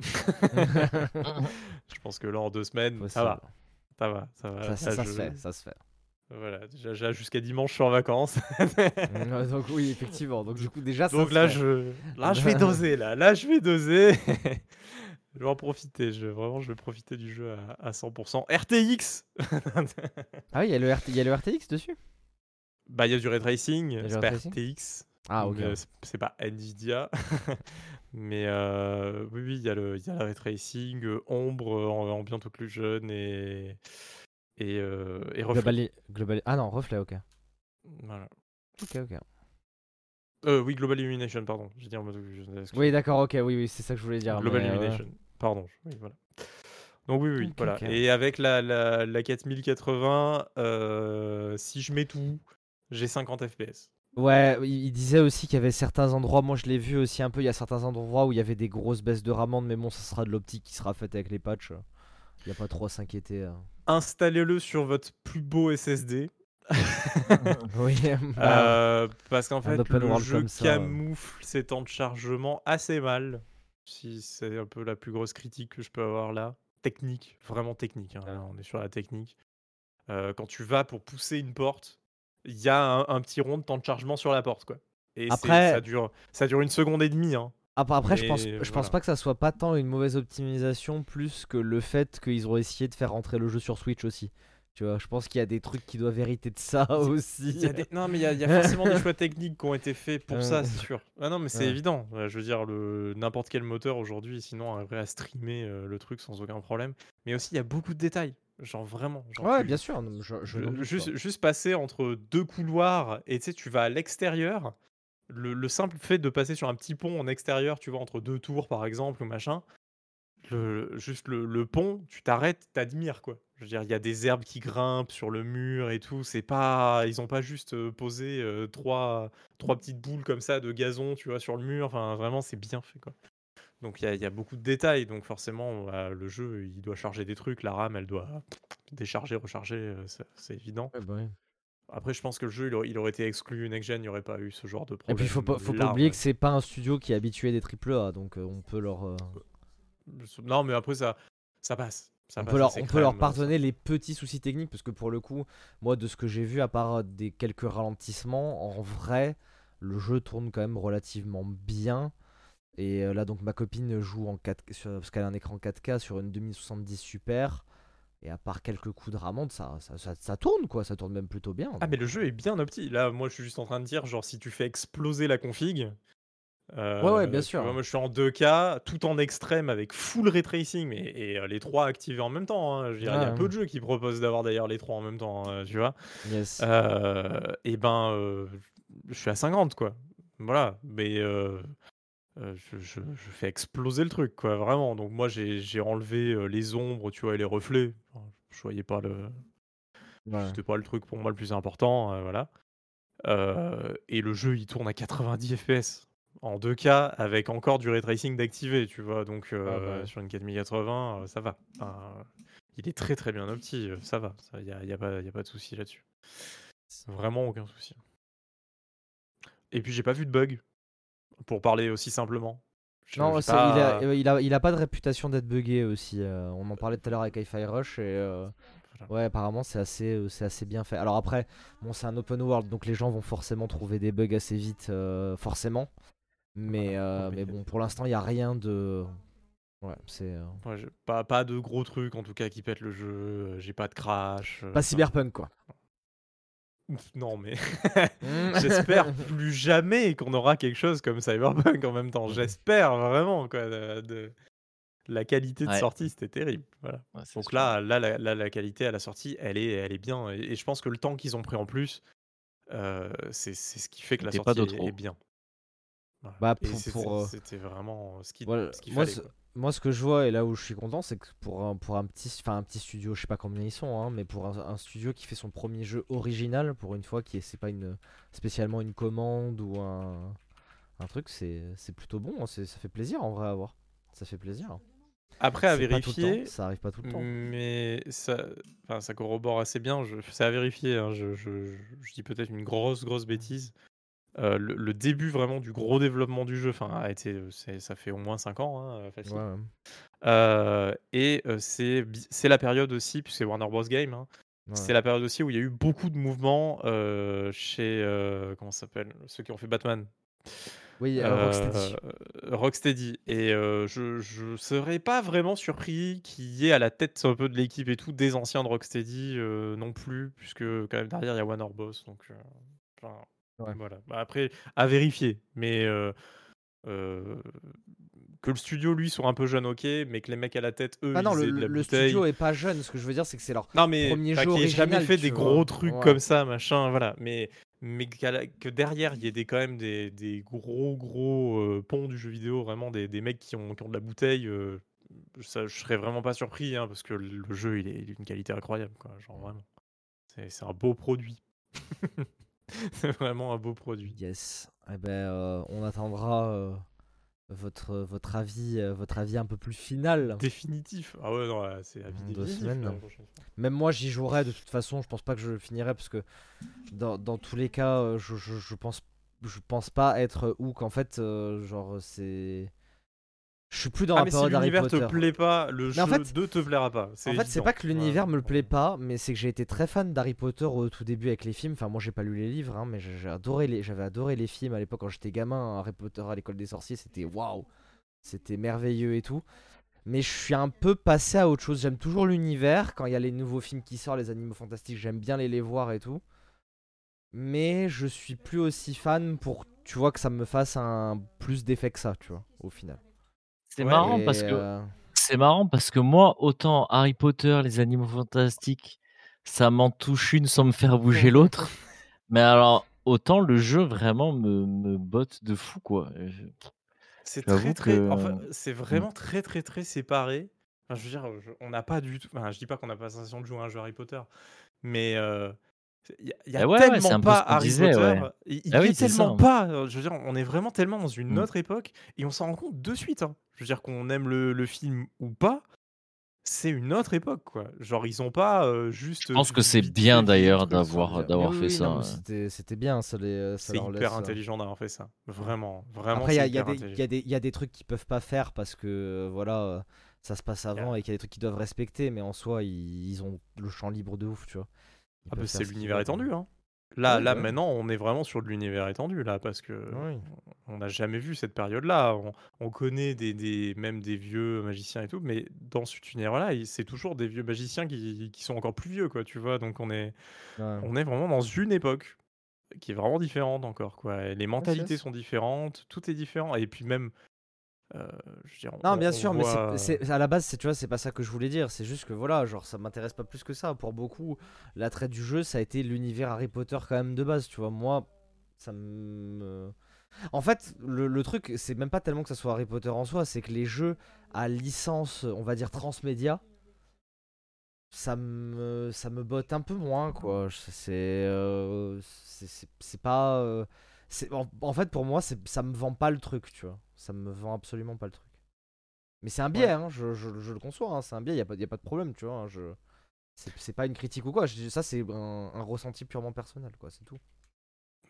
je pense que là, en deux semaines, ça va, ça va, ça va. Ça, ça, Là, ça je- se fait, ça se fait. Voilà, déjà, jusqu'à dimanche, je suis en vacances. Ouais, Donc oui, effectivement. Donc du coup, déjà, ça Donc se là, je, là, je vais doser. Là, là, je vais doser. je vais en profiter. Je, vraiment, je vais profiter du jeu à, à 100%. RTX. Ah oui, il y, a le RT y a le RTX dessus? Bah, il y a du ray tracing. C'est pas RTX. Ah, ok. euh, c'est- pas Nvidia. mais euh, oui, oui, il y a le, il y a le ray tracing, euh, ombre, ambient occlusion et et, euh, et reflet. Globally- Ah non, reflet, ok. Voilà. Ok, ok. Euh, oui, Global Illumination, pardon. J'ai dit en mode. Oui, d'accord, ok, oui, oui, c'est ça que je voulais dire. Global euh, Illumination. Pardon. Oui, voilà. Donc oui, oui, voilà. Et avec la, la, la 4080, euh, si je mets tout, j'ai 50 FPS. Ouais, il disait aussi qu'il y avait certains endroits, moi je l'ai vu aussi un peu, il y a certains endroits où il y avait des grosses baisses de ramande, mais bon, ça sera de l'optique qui sera faite avec les patchs. Il n'y a pas trop à s'inquiéter. euh. Installez-le sur votre plus beau SSD. oui, bah, Euh, parce qu'en fait, le jeu ça, camoufle ses temps de chargement assez mal. Si c'est un peu la plus grosse critique que je peux avoir là. Technique, vraiment technique. hein, là, on est sur la technique. Euh, quand tu vas pour pousser une porte, il y a un, un petit rond de temps de chargement sur la porte, quoi. Et Après- ça dure, ça dure une seconde et demie. Hein. Après, après, je pense, je pense pas que ça soit pas tant une mauvaise optimisation, plus que le fait qu'ils ont essayé de faire rentrer le jeu sur Switch aussi. Tu vois, je pense qu'il y a des trucs qui doivent hériter de ça aussi. Il y a des- Non, mais il y a, il y a forcément des choix techniques qui ont été faits pour ça, Euh. c'est sûr. Ah non, mais c'est Ouais. évident. Ouais, Je veux dire, le... n'importe quel moteur aujourd'hui, sinon, arriverait à streamer euh, le truc sans aucun problème. Mais aussi, il y a beaucoup de détails. Genre vraiment. Genre, Ouais, tu- bien sûr. non, mais Je, je je- n'en doute juste, juste passer entre deux couloirs et tu sais, tu vas à l'extérieur. Le, le simple fait de passer sur un petit pont en extérieur, tu vois, entre deux tours par exemple ou machin, juste le, pont, tu t'arrêtes, t'admires quoi. Je veux dire, il y a des herbes qui grimpent sur le mur et tout. C'est pas, ils ont pas juste euh, posé euh, trois, trois petites boules comme ça de gazon, tu vois, sur le mur. Enfin, vraiment, c'est bien fait quoi. Donc il y, y a beaucoup de détails. Donc forcément, le jeu, il doit charger des trucs. La RAM, elle doit décharger, recharger. euh, c'est- évident. Ouais, bah. Après, je pense que le jeu, il aurait, il aurait été exclu next gen, il n'y aurait pas eu ce genre de Et problème. puis faut pas, faut pas oublier que c'est pas un studio qui est habitué des triple A, donc euh, on peut leur, euh, Non, mais après, ça, ça passe. Ça on passe peut leur, peut pardonner les petits soucis techniques parce que pour le coup, moi de ce que j'ai vu, à part euh, des quelques ralentissements, en vrai, le jeu tourne quand même relativement bien. Et euh, là donc ma copine joue en 4 sur- parce qu'elle a un écran 4K sur une 2070 Super. Et à part quelques coups de ramande, ça, ça, ça, ça tourne quoi, ça tourne même plutôt bien. Ah, mais le jeu est bien opti. Là, moi, je suis juste en train de dire, genre, si tu fais exploser la config. euh, Ouais, ouais, bien sûr. vois, moi, je suis en 2K, tout en extrême, avec full ray tracing, et, et, euh, les trois activés en même temps. hein. Je dire, Il y a Ouais. peu de jeux qui proposent d'avoir d'ailleurs les trois en même temps, hein, tu vois. yes. Euh, et ben, euh, je suis à 50, quoi. Voilà. Mais, euh, je, je- je fais exploser le truc, quoi, vraiment. Donc moi, j'ai j'ai enlevé euh, les ombres, tu vois, et les reflets. Enfin, je voyais pas le... Ouais. C'était pas le truc pour moi le plus important, euh, voilà. Euh, et le jeu, il tourne à 90 FPS en 2K avec encore du ray tracing d'activer, tu vois. Donc Ah bah ouais. sur une 4080, euh, ça va. Enfin, il est très très bien opti, euh, ça va. Il n'y a, y a pas y a pas de souci là-dessus. Vraiment aucun souci. Et puis j'ai pas vu de bug, pour parler aussi simplement. Je- Non, il, a, pas- il, a, il a pas de réputation d'être buggé aussi. euh, on en parlait tout à l'heure avec Hi-Fi Rush et euh, ouais, apparemment c'est assez, euh, c'est assez bien fait. Alors après, bon, c'est un open world donc les gens vont forcément trouver des bugs assez vite, euh, forcément. Mais, euh, bon, pour l'instant, il y a rien de. Ouais, c'est. Ouais, pas, pas de gros trucs en tout cas qui pètent le jeu, j'ai pas de crash. Pas cyberpunk quoi. Non mais Mm. j'espère plus jamais qu'on aura quelque chose comme Cyberpunk en même temps. Mhm. J'espère vraiment quoi. De, de- La qualité de Ouais. sortie c'était terrible. Voilà. Ouais, c'est Donc là, là, la, là, la qualité à la sortie, elle est, elle est bien. Et, et je pense que le temps qu'ils ont pris en plus, euh, c'est ce qui fait que la pas sortie est, bien. Voilà. Bah, pour- c'était- euh, c'était vraiment ce qui- Voilà, ce moi, fallait. Moi, ce que je vois et là où je suis content, c'est que pour un, pour un petit, enfin un petit studio, je sais pas combien ils sont, hein, mais pour un, un studio qui fait son premier jeu original, pour une fois, qui est, c'est pas une, spécialement une commande ou un, un truc, c'est, c'est plutôt bon, hein, ça fait plaisir en vrai à voir. Ça fait plaisir. Après à temps, vérifier, ça arrive pas tout le temps. Mais ça, enfin, ça corrobore assez bien. Je, c'est à vérifier. hein, Je, je- je- je dis peut-être une grosse, grosse bêtise. Euh, le, le début vraiment du gros développement du jeu, enfin, a été, c'est- ça fait au moins 5 ans, hein, facile. Ouais, ouais. Euh, et euh, c'est, c'est la période aussi, puis c'est Warner Bros Game. hein, Ouais. C'est la période aussi où il y a eu beaucoup de mouvements euh, chez euh, comment ça s'appelle ceux qui ont fait Batman. Oui, euh, Rocksteady. Euh, Rocksteady. Et euh, je, je serais pas vraiment surpris qu'il y ait à la tête un peu de l'équipe et tout des anciens de Rocksteady euh, non plus, puisque quand même derrière il y a Warner Bros. Donc euh, enfin, Ouais. voilà. Bah, après, à vérifier. Mais euh, euh, que le studio lui soit un peu jeune, ok, mais que les mecs à la tête, eux, Ah non, ils le, aient de la le bouteille. studio est pas jeune. Ce que je veux dire, c'est que c'est leur Non mais premier enfin, jeu qui ait jamais fait tu des vois? gros trucs Ouais. comme ça, machin, voilà. Mais mais qu'à la- que derrière il y ait des quand même des, des gros gros euh, ponts du jeu vidéo, vraiment des, des mecs qui ont, qui ont de la bouteille. euh, ça, je serais vraiment pas surpris, hein, parce que le le jeu il est d'une qualité incroyable, quoi. Genre vraiment, c'est c'est un beau produit. c'est vraiment un beau produit. Yes. Eh ben, euh, on attendra euh, votre, votre avis, euh, votre avis un peu plus final. Définitif. Ah ouais non, c'est avis Dans deux définitif, semaines. Même moi, j'y jouerai de toute façon. Je pense pas que je finirai parce que dans, dans tous les cas, je, je, je pense, je pense pas être hook. En fait, genre, c'est. Je suis plus dans Ah la mais si période Harry l'univers Potter. te plaît pas, le Mais jeu en fait- ne te plaira pas. En fait, c'est pas que l'univers Voilà. me plaît pas, mais c'est que j'ai été très fan d'Harry Potter au tout début avec les films. Enfin, moi, j'ai pas lu les livres, hein, mais j'ai j'ai adoré les, j'avais adoré les films à l'époque quand j'étais gamin. Harry Potter à l'école des sorciers, c'était waouh, c'était merveilleux et tout. Mais je suis un peu passé à autre chose. J'aime toujours l'univers. Quand il y a les nouveaux films qui sortent, les animaux fantastiques, j'aime bien les les voir et tout. Mais je suis plus aussi fan pour, tu vois, que ça me fasse un plus d'effet que ça, tu vois, au final. C'est Ouais, marrant Et, parce que euh, c'est marrant parce que moi, autant Harry Potter, les animaux fantastiques, ça m'en touche une sans me faire bouger l'autre. Mais alors, autant le jeu vraiment me, me botte de fou, quoi. C'est très très. que- Enfin, c'est vraiment très très très séparé. Enfin, je veux dire, on n'a pas du tout. Enfin, je dis pas qu'on n'a pas la sensation de jouer à un jeu Harry Potter, mais euh, il y a, y a Eh ouais, tellement pas Harry disait, Potter. ouais. Il il Ah y oui, est c'est ça, tellement pas. euh, Je veux dire, on est vraiment tellement dans une Mm. autre époque et on s'en rend compte de suite. hein. Je veux dire qu'on aime le, le film ou pas. C'est une autre époque, quoi. Genre, ils ont pas euh, juste. Je pense que vite c'est bien d'ailleurs d'avoir d'avoir oui, fait oui, ça. C'était bien, ça, les, ça C'est hyper euh, intelligent d'avoir fait ça. Vraiment, vraiment. Après, il y, y a des- trucs qu'ils peuvent pas faire parce que euh, voilà, euh, ça se passe avant et qu'il y a des trucs qu'ils doivent respecter, mais en soi, ils, ils ont le champ libre de ouf, tu vois. Ah bah, c'est ce l'univers veulent. étendu, hein. Là, là bah maintenant, on est vraiment sur de l'univers étendu, là, parce que Oui. on n'a jamais vu cette période-là. On, on connaît des, des- même des vieux magiciens et tout, mais dans cet univers-là, c'est toujours des vieux magiciens qui, qui sont encore plus vieux, quoi, tu vois. Donc on est, Ouais. on est vraiment dans une époque qui est vraiment différente encore, quoi. Les mentalités yes. sont différentes, tout est différent. Et puis même, euh, je Non, on- bien sûr, mais c'est- voit- c'est à la base, c'est tu vois, c'est pas ça que je voulais dire. C'est juste que voilà, genre ça m'intéresse pas plus que ça. Pour beaucoup, l'attrait du jeu, ça a été l'univers Harry Potter quand même de base, tu vois. Moi, ça me En fait, le, le truc, c'est même pas tellement que ça soit Harry Potter en soi, c'est que les jeux à licence, on va dire transmédia, ça me, ça me botte un peu moins, quoi. C'est euh, c'est pas. euh, en, en fait, pour moi, ça me vend pas le truc, tu vois. Ça me vend absolument pas le truc. Mais c'est un biais, Ouais. hein, je, je- je le conçois, hein, c'est un biais, a pas, y a pas de problème, tu vois. hein, je... C'est pas une critique ou quoi, ça c'est un, un ressenti purement personnel, quoi, c'est tout.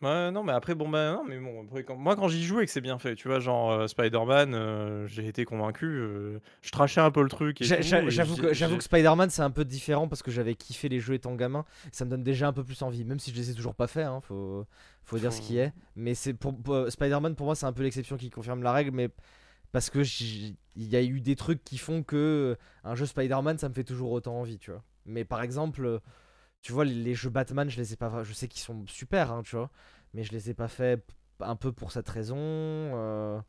Ouais, non, mais après, bon, bah, non, mais bon, après, quand- moi, quand j'y jouais et que c'est bien fait, tu vois, genre euh, Spider-Man, euh, j'ai été convaincu, euh, je trachais un peu le truc et J'a- tout, j'a- et J'avoue j'ai- que, j'avoue j'ai- que Spider-Man c'est un peu différent parce que j'avais kiffé les jeux étant gamin. Ça me donne déjà un peu plus envie, même si je les ai toujours pas fait. Hein, faut, faut dire ce qui est. Mais c'est pour, pour- Spider-Man pour moi c'est un peu l'exception qui confirme la règle, mais parce que il y a eu des trucs qui font que euh, un jeu Spider-Man ça me fait toujours autant envie, tu vois. Mais par exemple, euh, tu vois les, les jeux Batman, je les ai pas, je sais qu'ils sont super, hein, tu vois, mais je les ai pas fait un peu pour cette raison. euh,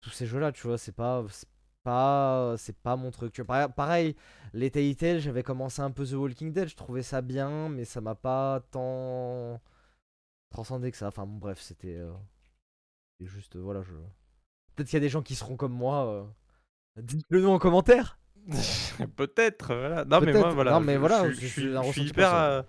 tous ces jeux-là, tu vois, c'est pas, c'est pas, c'est pas mon truc. Tu vois, pareil, les Telltale, j'avais commencé un peu The Walking Dead, je trouvais ça bien, mais ça m'a pas tant transcendé que ça. Enfin bon, bref, c'était euh, c'était juste, euh, voilà, je. Peut-être qu'il y a des gens qui seront comme moi. euh, Dites-le nous en commentaire. Peut-être, voilà. Non, mais moi, voilà. Non, mais je, voilà, je, je suis, je hyper, euh,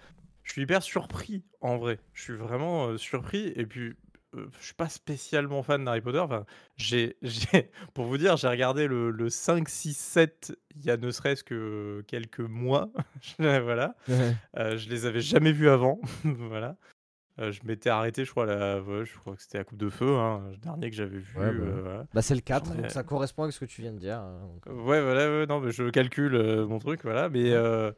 je suis hyper surpris, en vrai. Je suis vraiment euh, surpris. Et puis, euh, je suis pas spécialement fan d'Harry Potter. Enfin, j'ai, j'ai, pour vous dire, j'ai regardé le, le 5, 6, 7 il y a ne serait-ce que quelques mois. voilà. Euh, je les avais jamais vus avant. voilà. Euh, je m'étais arrêté, je crois, la, ouais, je crois que c'était la Coupe de Feu, hein, le dernier que j'avais vu. Ouais, bah euh, ouais. voilà. bah c'est le 4, J'en ai- donc ça correspond avec ce que tu viens de dire. hein, donc, euh. Ouais, voilà, ouais, non, mais je calcule euh, mon truc, voilà. Mais euh,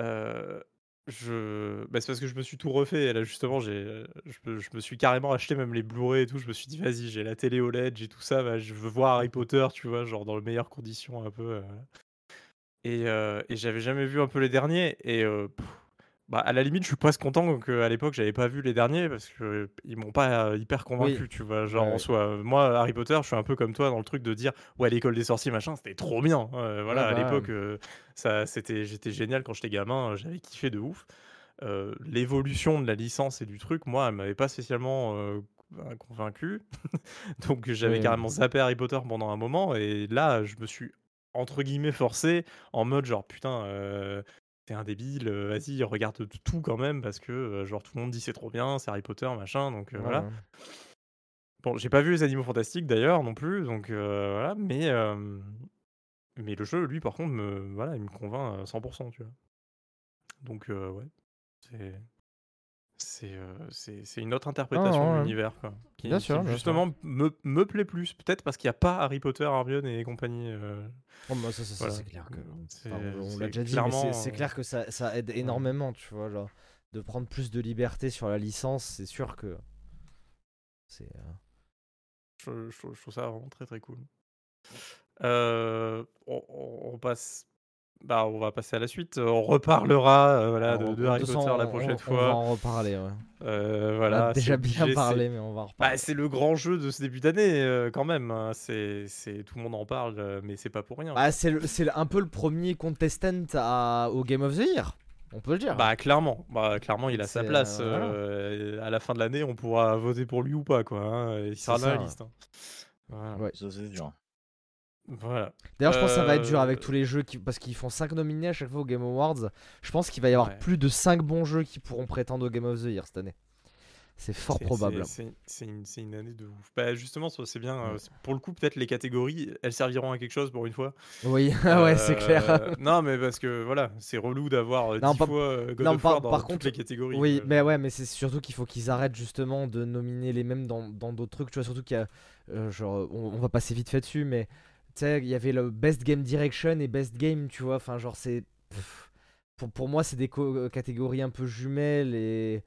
euh, je, bah, c'est parce que je me suis tout refait. Et là, justement, j'ai, euh, je, me- je me suis carrément acheté même les Blu-ray et tout. Je me suis dit, vas-y, j'ai la télé OLED, j'ai tout ça. bah, je veux voir Harry Potter, tu vois, genre dans les meilleures conditions un peu. euh. Et, euh, et j'avais jamais vu un peu les derniers. Et euh, pff, bah, à la limite, je suis presque content qu'à l'époque, j'avais pas vu les derniers parce que ils m'ont pas euh, hyper convaincu, tu vois. Genre Ouais, en soi, moi, Harry Potter, je suis un peu comme toi dans le truc de dire, ouais, l'école des sorciers, machin, c'était trop bien. Euh, voilà, à bah, l'époque, euh, ça, c'était, j'étais génial quand j'étais gamin, euh, j'avais kiffé de ouf. Euh, l'évolution de la licence et du truc, moi, elle m'avait pas spécialement euh, convaincu. Donc j'avais Ouais. carrément zappé Harry Potter pendant un moment et là, je me suis entre guillemets forcé en mode genre putain, euh, t'es un débile, euh, vas-y, regarde tout quand même parce que euh, genre tout le monde dit c'est trop bien, c'est Harry Potter, machin, donc euh, Ouais, voilà. Bon, j'ai pas vu les Animaux Fantastiques d'ailleurs non plus, donc voilà, mais mais le jeu, lui, par contre, me voilà, il me convainc à 100%, tu vois. Donc ouais, c'est c'est euh, c'est c'est une autre interprétation non, de l'univers quoi, qui, Bien qui, sûr, justement me, me plaît plus, peut-être parce qu'il n'y a pas Harry Potter, Hermione et compagnie. euh, Oh, bah, ça, ça, ça, voilà. c'est clair que. Enfin, on l'a déjà dit, mais c'est- c'est euh, clair que ça, ça aide énormément, tu vois, genre, de prendre plus de liberté sur la licence, c'est sûr que. C'est. euh, Je, je trouve, je trouve ça vraiment très très cool. Euh, on passe. Bah, on va passer à la suite. On reparlera euh, voilà, alors, de, de Harry Potter la prochaine on, On fois. va en reparler, ouais. Euh, On voilà, a c'est déjà bien parlé, mais on va en reparler. Bah, c'est le grand jeu de ce début d'année euh, quand même. hein. C'est, c'est tout le monde en parle, euh, mais c'est pas pour rien. Bah, c'est le- c'est un peu le premier contestant à- au Game of the Year, on peut le dire. Bah clairement, bah clairement il a sa place. euh, voilà. euh, à la fin de l'année, on pourra voter pour lui ou pas quoi. hein, Il sera C'est dans la liste. hein. Voilà. Ouais. Ça, c'est dur. Voilà. D'ailleurs, je pense que ça va être dur Euh, avec tous les jeux qui... parce qu'ils font 5 nominés à chaque fois au Game Awards. Je pense qu'il va y avoir Ouais. plus de 5 bons jeux qui pourront prétendre au Game of the Year cette année. C'est fort probable. c'est- une, une année de ouf. Bah, justement, c'est bien. euh, pour le coup, peut-être les catégories, elles serviront à quelque chose pour une fois. Oui, ouais, c'est clair. Euh, non, mais parce que voilà, c'est relou d'avoir euh, Non, 10 pas- fois euh, God non, of par- War dans par toutes contre, les catégories. Oui, mais ouais, mais c'est surtout qu'il faut qu'ils arrêtent justement de nominer les mêmes dans d'autres trucs. Tu vois, surtout qu'il y a. euh, genre, on, on va passer vite fait dessus, mais tu sais, il y avait le Best Game Direction et Best Game, tu vois. Enfin, genre, c'est. Pour, pour moi, c'est des euh, catégories un peu jumelles et.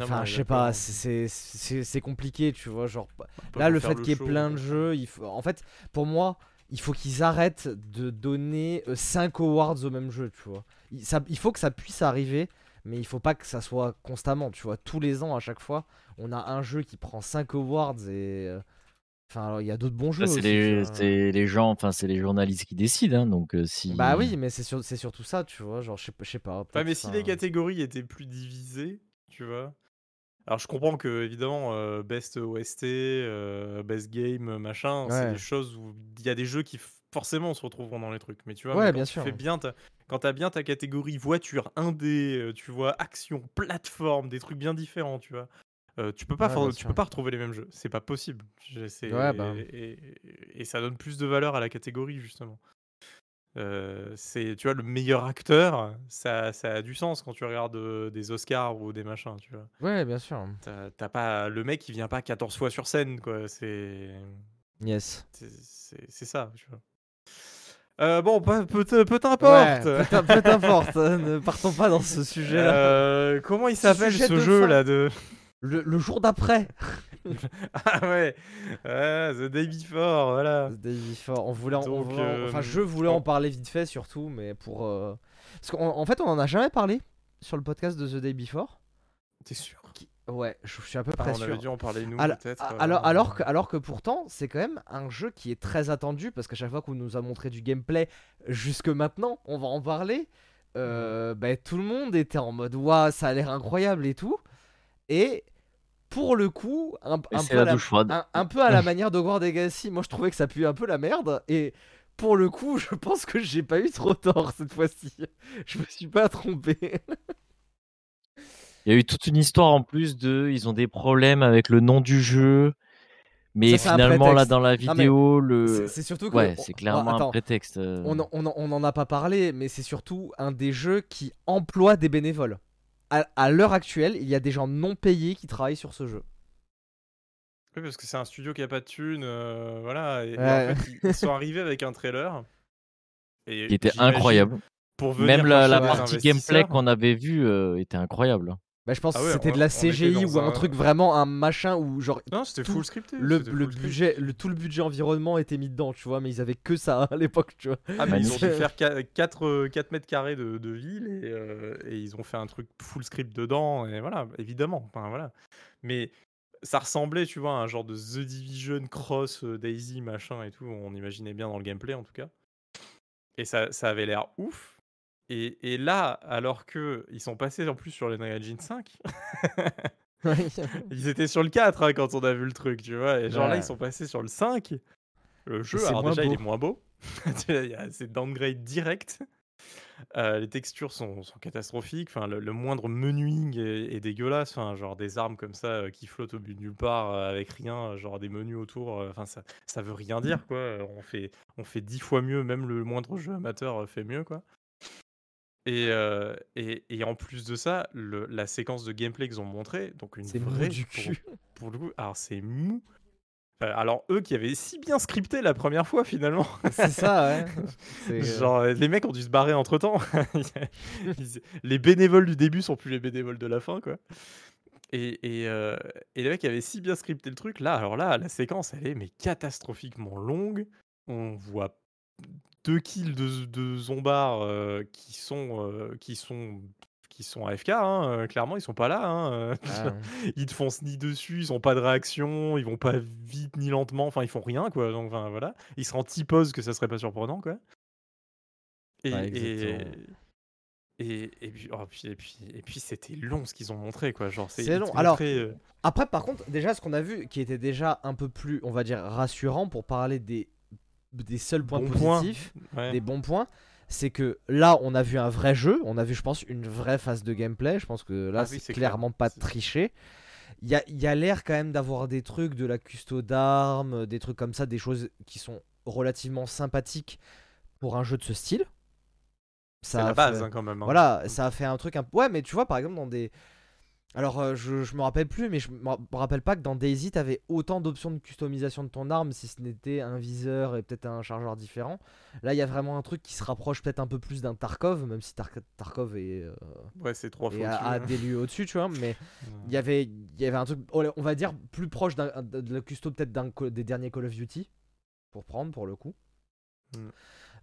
Enfin, je sais pas, c'est- compliqué, tu vois. Genre, Pas là, le fait qu'il y ait plein de euh, jeux, il faut... en fait, pour moi, il faut qu'ils arrêtent de donner 5 awards au même jeu, tu vois. Il, ça, il faut que ça puisse arriver, mais il faut pas que ça soit constamment, tu vois. Tous les ans, à chaque fois, on a un jeu qui prend 5 awards et. Euh, Enfin, alors, il y a d'autres bons jeux. C'est aussi, les, gens, enfin c'est les journalistes qui décident, hein, donc euh, si. Bah oui, mais c'est sur- c'est surtout ça, tu vois. Genre, je sais pas- je sais pas. Ouais, peut-être, mais si les catégories étaient plus divisées, tu vois. Alors je comprends que évidemment euh, best OST, euh, best game, machin, c'est des choses où il y a des jeux qui forcément se retrouveront dans les trucs. Mais tu vois, Ouais, mais bien quand tu sûr. fais bien ta... quand t'as bien ta catégorie voiture, indé, euh, tu vois, action, plateforme, des trucs bien différents, tu vois. Euh, tu peux pas, Ouais, tu peux pas retrouver les mêmes jeux, c'est pas possible. Ouais, bah. et, et ça donne plus de valeur à la catégorie justement. Euh, c'est, tu vois, le meilleur acteur, ça, ça a du sens quand tu regardes euh, des Oscars ou des machins, tu vois. Ouais, bien sûr. T'as pas le mec qui vient pas 14 fois sur scène, quoi. C'est Yes. c'est- ça, tu vois. Euh, bon, peu, peu, peu Ouais, t'importe. peu peu t'importe, hein, ne partons pas dans ce sujet-là. Euh, comment il s'appelle Sujet ce jeu fin. là de Le, le jour d'après, Ah ouais, Ouais, The Day Before, voilà. The Day Before, on voulait, en- on Donc, voulait en- enfin euh, je voulais on- en parler vite fait surtout, mais pour euh, parce qu'en en fait on en a jamais parlé sur le podcast de The Day Before. T'es sûr? Ouais, je suis à peu Ah, près On avait sûr. dû en parler nous Alors, peut-être. euh, alors, alors, que, alors que pourtant, c'est quand même un jeu qui est très attendu parce qu'à chaque fois qu'on nous a montré du gameplay jusque maintenant, on va en parler. euh, bah, tout le monde était en mode waouh, ça a l'air incroyable et tout. Et pour le coup, un, peu, à la la, douche froide. un, un peu à la manière de War Legacy, moi je trouvais que ça pue un peu la merde. Et pour le coup, je pense que j'ai pas eu trop tort cette fois-ci. Je me suis pas trompé. Il y a eu toute une histoire en plus de. Ils ont des problèmes avec le nom du jeu. Mais Ça, finalement, là, dans la vidéo, C'est le. c'est surtout que. Ouais, c'est clairement attends, un prétexte. euh. On, on, on en a pas parlé, mais c'est surtout un des jeux qui emploie des bénévoles. À, à l'heure actuelle, il y a des gens non payés qui travaillent sur ce jeu. Oui, parce que c'est un studio qui a pas de thunes, euh, voilà. Et, en fait, ils, sont arrivés avec un trailer. Et Qui était incroyable. Pour venir Même la, partie gameplay qu'on avait vue euh, était incroyable. Bah, je pense Ah que c'était de la CGI ou un un- truc vraiment un machin où genre Non, c'était full scripté. le, le full budget, le, tout le budget environnement était mis dedans, tu vois, mais ils avaient que ça à l'époque, tu vois. Ah, mais ils ont dû faire 4, mètres carrés de, de ville et, euh, et ils ont fait un truc full script dedans. Et voilà, évidemment. Enfin, voilà. Mais ça ressemblait, tu vois, à un genre de The Division cross euh, Daisy, machin et tout. On imaginait bien dans le gameplay en tout cas. Et ça, ça avait l'air ouf. Et, et là, alors que ils sont passés en plus sur l'Unreal Engine 5, ils étaient sur le 4 hein, quand on a vu le truc, tu vois. Et genre là, ils sont passés sur le 5. Le jeu, alors déjà, il est moins beau. C'est downgrade direct. Euh, les textures sont, sont catastrophiques. Enfin, le, le moindre menuing est, est dégueulasse. Enfin, genre des armes comme ça euh, qui flottent au but de nulle part euh, avec rien, euh, genre des menus autour. Enfin, ça, ça veut rien dire, quoi. Euh, On fait, on fait dix fois mieux. Même le moindre jeu amateur fait mieux, quoi. Et, euh, et, et en plus de ça, le- la séquence de gameplay qu'ils ont montré, donc une vraie du cul. pour le coup, alors c'est mou. Euh, alors eux qui avaient si bien scripté la première fois finalement, c'est ça, ouais. Euh, genre les mecs ont dû se barrer entre temps. les bénévoles du début sont plus les bénévoles de la fin quoi. Et, et, euh, et les mecs avaient si bien scripté le truc là, alors là la séquence elle est mais catastrophiquement longue. On voit deux kills de, de zombards euh, qui sont euh, qui sont qui sont AFK, hein, euh, clairement ils sont pas là. hein, euh, ah, ils te foncent ni dessus, ils ont pas de réaction, ils vont pas vite ni lentement, enfin ils font rien quoi. Donc enfin, voilà, ils se rendent pause que ça serait pas surprenant quoi. Et Ouais, et, et, et puis oh, puis- et puis et puis c'était long ce qu'ils ont montré quoi. Genre c'est long. Alors, montraient, euh, Après, par contre, déjà, ce qu'on a vu qui était déjà un peu plus, on va dire, rassurant pour parler des, des seuls points positifs, ouais. des bons points, c'est que là, on a vu un vrai jeu, on a vu, je pense, une vraie phase de gameplay. Je pense que là, Ah oui, c'est c'est clair. clairement pas triché. Il y a, y a l'air quand même d'avoir des trucs, de la custo d'armes, des trucs comme ça, des choses qui sont relativement sympathiques pour un jeu de ce style. c'est Ça la base fait- hein, quand même. hein. voilà, ça a fait un truc un Ouais, mais tu vois, par exemple, dans des. Alors, euh, je, je me rappelle plus, mais je me ra- me rappelle pas que dans Daisy, t'avais autant d'options de customisation de ton arme si ce n'était un viseur et peut-être un chargeur différent. Là, il y a vraiment un truc qui se rapproche peut-être un peu plus d'un Tarkov, même si Tar- Tarkov est, euh, Ouais, c'est trois fois. à, hein. des lieux au-dessus, tu vois. Mais il y avait, y avait un truc, on on va dire, plus proche de la custo peut-être des derniers Call of Duty, pour prendre pour le coup. Mm.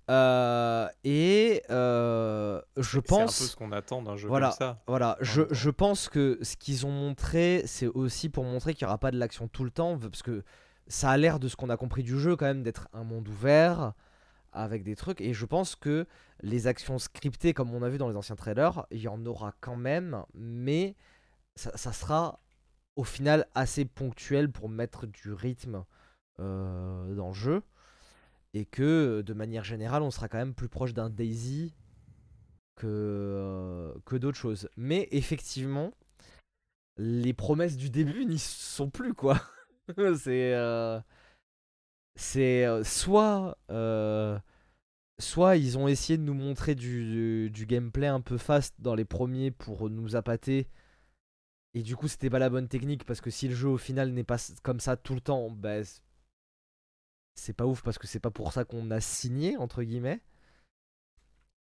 Euh, et euh, je C'est un peu pense. ce qu'on attend d'un jeu Voilà. comme ça. Voilà, je, pense que ce qu'ils ont montré, c'est aussi pour montrer qu'il n'y aura pas de l'action tout le temps, parce que ça a l'air de ce qu'on a compris du jeu quand même d'être un monde ouvert avec des trucs, et je pense que les actions scriptées comme on a vu dans les anciens trailers, il y en aura quand même, mais ça, ça sera au final assez ponctuel pour mettre du rythme euh, dans le jeu. Et que de manière générale, on sera quand même plus proche d'un Daisy que, euh, que d'autres choses. Mais effectivement, les promesses du début n'y sont plus, quoi. c'est. euh, c'est euh, soit. soit ils ont essayé de nous montrer du, gameplay un peu fast dans les premiers pour nous appâter. Et du coup, c'était pas la bonne technique parce que si le jeu au final n'est pas comme ça tout le temps, bah, c'est pas ouf parce que c'est pas pour ça qu'on a signé, entre guillemets.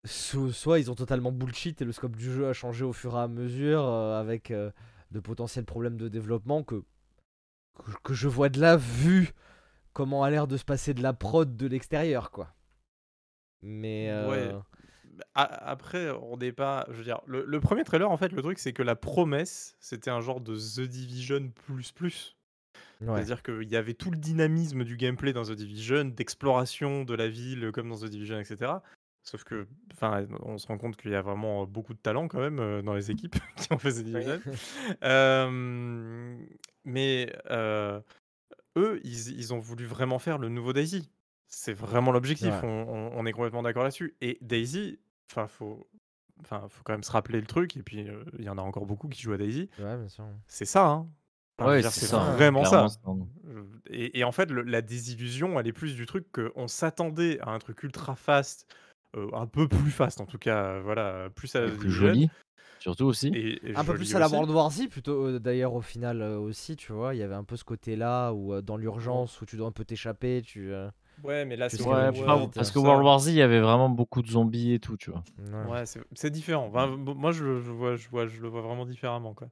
So- soit ils ont totalement bullshit et le scope du jeu a changé au fur et à mesure euh, avec euh, de potentiels problèmes de développement que, je vois de là vu comment a l'air de se passer de la prod de l'extérieur, quoi. Mais. euh, Après, on n'est pas. Le premier trailer, en fait, le truc, c'est que la promesse, c'était un genre de The Division plus plus. Ouais. C'est-à-dire qu'il y avait tout le dynamisme du gameplay dans The Division, d'exploration de la ville comme dans The Division, etc. Sauf que, enfin, on se rend compte qu'il y a vraiment beaucoup de talent quand même euh, dans les équipes qui ont fait The Division. Euh, mais euh, eux, ils, ils ont voulu vraiment faire le nouveau Daisy. C'est vraiment l'objectif. Ouais. On, on- on est complètement d'accord là-dessus. Et Daisy, enfin, faut, enfin, faut quand même se rappeler le truc. Et puis, euh, il y en a encore beaucoup qui jouent à Daisy. ouais. C'est ça, hein. Ouais, c'est ça. vraiment ça. Et, et en fait, le- la désillusion, elle est plus du truc qu'on s'attendait à un truc ultra fast, euh, un peu plus fast en tout cas, euh, voilà, plus à plus joli, surtout aussi. et, et Un peu plus à la. World War Z, plutôt euh, d'ailleurs au final euh, aussi, tu vois. Il y avait un peu ce côté-là où euh, dans l'urgence, où tu dois un peu t'échapper, tu. euh, Ouais, mais là, c'est Ouais, parce que ça. World War Z, il y avait vraiment beaucoup de zombies et tout, tu vois. ouais. Ouais, c'est différent. Enfin, bon, moi, je, je vois, je vois, je le vois vraiment différemment, quoi.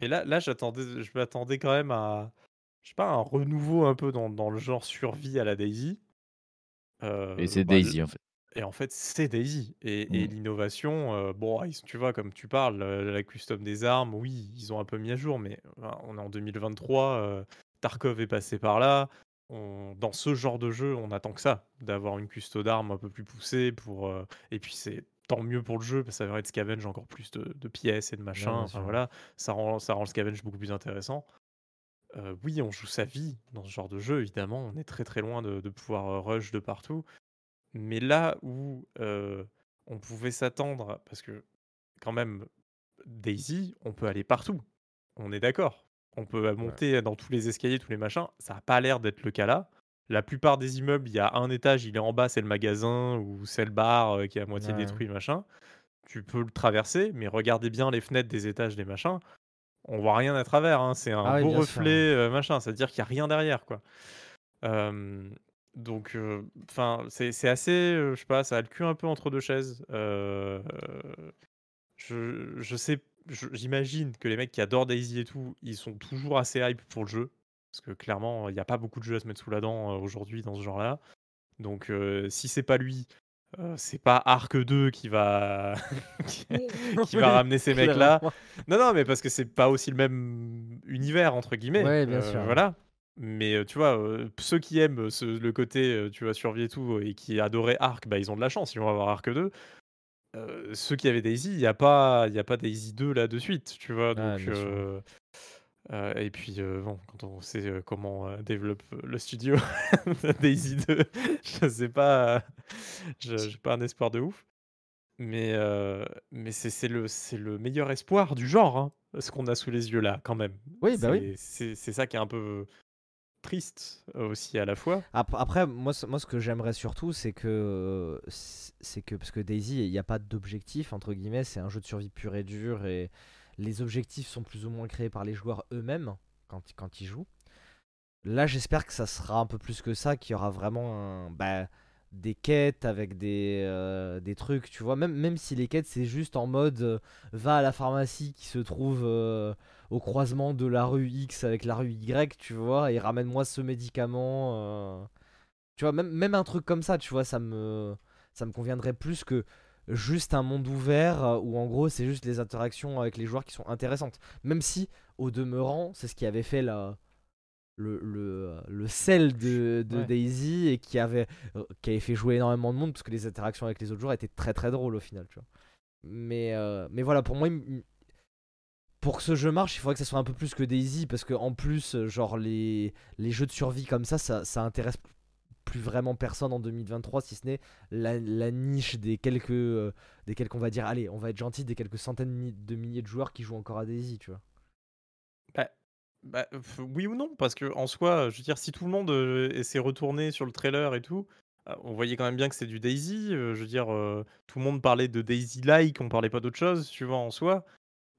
Et là, là, j'attendais, je m'attendais quand même à, je sais pas, un renouveau un peu dans, dans le genre survie à la Daisy. Euh, Et c'est bah, Daisy, en fait. Et en fait, c'est Daisy. Et, et Mm. l'innovation, euh, bon, tu vois, comme tu parles, euh, la custom des armes, oui, ils ont un peu mis à jour, mais enfin, on est en 2023, euh, Tarkov est passé par là. On- dans ce genre de jeu, on attend que ça, d'avoir une custo d'armes un peu plus poussée. Pour, euh, et puis, c'est tant mieux pour le jeu, parce que ça permet de scavenge encore plus de, de pièces et de machins. enfin, voilà, ça rend, ça rend le scavenge beaucoup plus intéressant. Euh, oui, on joue sa vie dans ce genre de jeu, évidemment. On est très très loin de, de pouvoir euh, rush de partout. Mais là où euh, on pouvait s'attendre, parce que quand même, Daisy, on peut aller partout. On est d'accord. On peut monter dans tous les escaliers, tous les machins. Ça n'a pas l'air d'être le cas là. La plupart des immeubles, il y a un étage, il est en bas, c'est le magasin ou c'est le bar euh, qui est à moitié Ouais. détruit, machin. Tu peux le traverser, mais regardez bien les fenêtres des étages, des machins. On voit rien à travers. hein. C'est un Ah oui, beau bien sûr, reflet, euh, machin. C'est-à-dire qu'il n'y a rien derrière, quoi. Euh, donc, enfin, c'est c'est assez, euh, je sais pas, ça a le cul un peu entre deux chaises. Euh, je, je sais, je- j'imagine que les mecs qui adorent Daisy et tout, ils sont toujours assez hype pour le jeu. Parce que clairement, il n'y a pas beaucoup de jeux à se mettre sous la dent aujourd'hui dans ce genre-là. Donc, si c'est pas lui, euh, c'est pas Arc 2 qui va, qui, qui va ramener ces mecs-là. Clairement. Non, non, mais parce que c'est pas aussi le même univers, entre guillemets. Ouais, bien euh, sûr. Voilà. Mais tu vois, euh, ceux qui aiment ce- le côté, tu vois, survie et tout, et qui adoraient Ark, bah, ils ont de la chance, ils vont avoir Ark 2. Euh, ceux qui avaient Daisy, il n'y a, pas- il a pas Daisy 2 là de suite, tu vois? Donc, bien sûr. Euh, et puis, euh, bon, quand on sait euh, comment développe le studio Daisy 2, je sais pas, je j'ai pas un espoir de ouf. Mais, mais c'est le, le meilleur espoir du genre, hein, ce qu'on a sous les yeux là, quand même. Oui, bah oui. C'est- ça qui est un peu triste aussi à la fois. Ap- Après, moi, ce- moi, ce que j'aimerais surtout, c'est que, c'est que, parce que Daisy, il n'y a pas d'objectif, entre guillemets, c'est un jeu de survie pur et dur, et les objectifs sont plus ou moins créés par les joueurs eux-mêmes quand, quand ils jouent. Là, j'espère que ça sera un peu plus que ça, qu'il y aura vraiment bah, des quêtes avec des, euh, des trucs, tu vois. Même, même si les quêtes, c'est juste en mode euh, va à la pharmacie qui se trouve euh, au croisement de la rue X avec la rue Y, tu vois, et ramène-moi ce médicament. Tu vois, même, même un truc comme ça, tu vois, ça me, ça me conviendrait plus que juste un monde ouvert euh, où en gros c'est juste les interactions avec les joueurs qui sont intéressantes. Même si, au demeurant, c'est ce qui avait fait la, le, le, le sel de, de Ouais. Daisy et qui avait, euh, qui avait fait jouer énormément de monde parce que les interactions avec les autres joueurs étaient très très drôles au final, tu vois. Mais, euh, mais voilà, pour moi, pour que ce jeu marche, il faudrait que ça soit un peu plus que Daisy parce que en plus, genre les, les jeux de survie comme ça, ça, ça intéresse plus vraiment personne en 2023 si ce n'est la, niche des quelques euh, des quelques on va dire allez on va être gentil des quelques centaines de milliers de joueurs qui jouent encore à Daisy tu vois. Bah, bah oui ou non parce que en soi je veux dire si tout le monde euh, s'est retourné sur le trailer et tout on voyait quand même bien que c'est du Daisy je veux dire tout le monde parlait de Daisy like on parlait pas d'autre chose tu vois en soi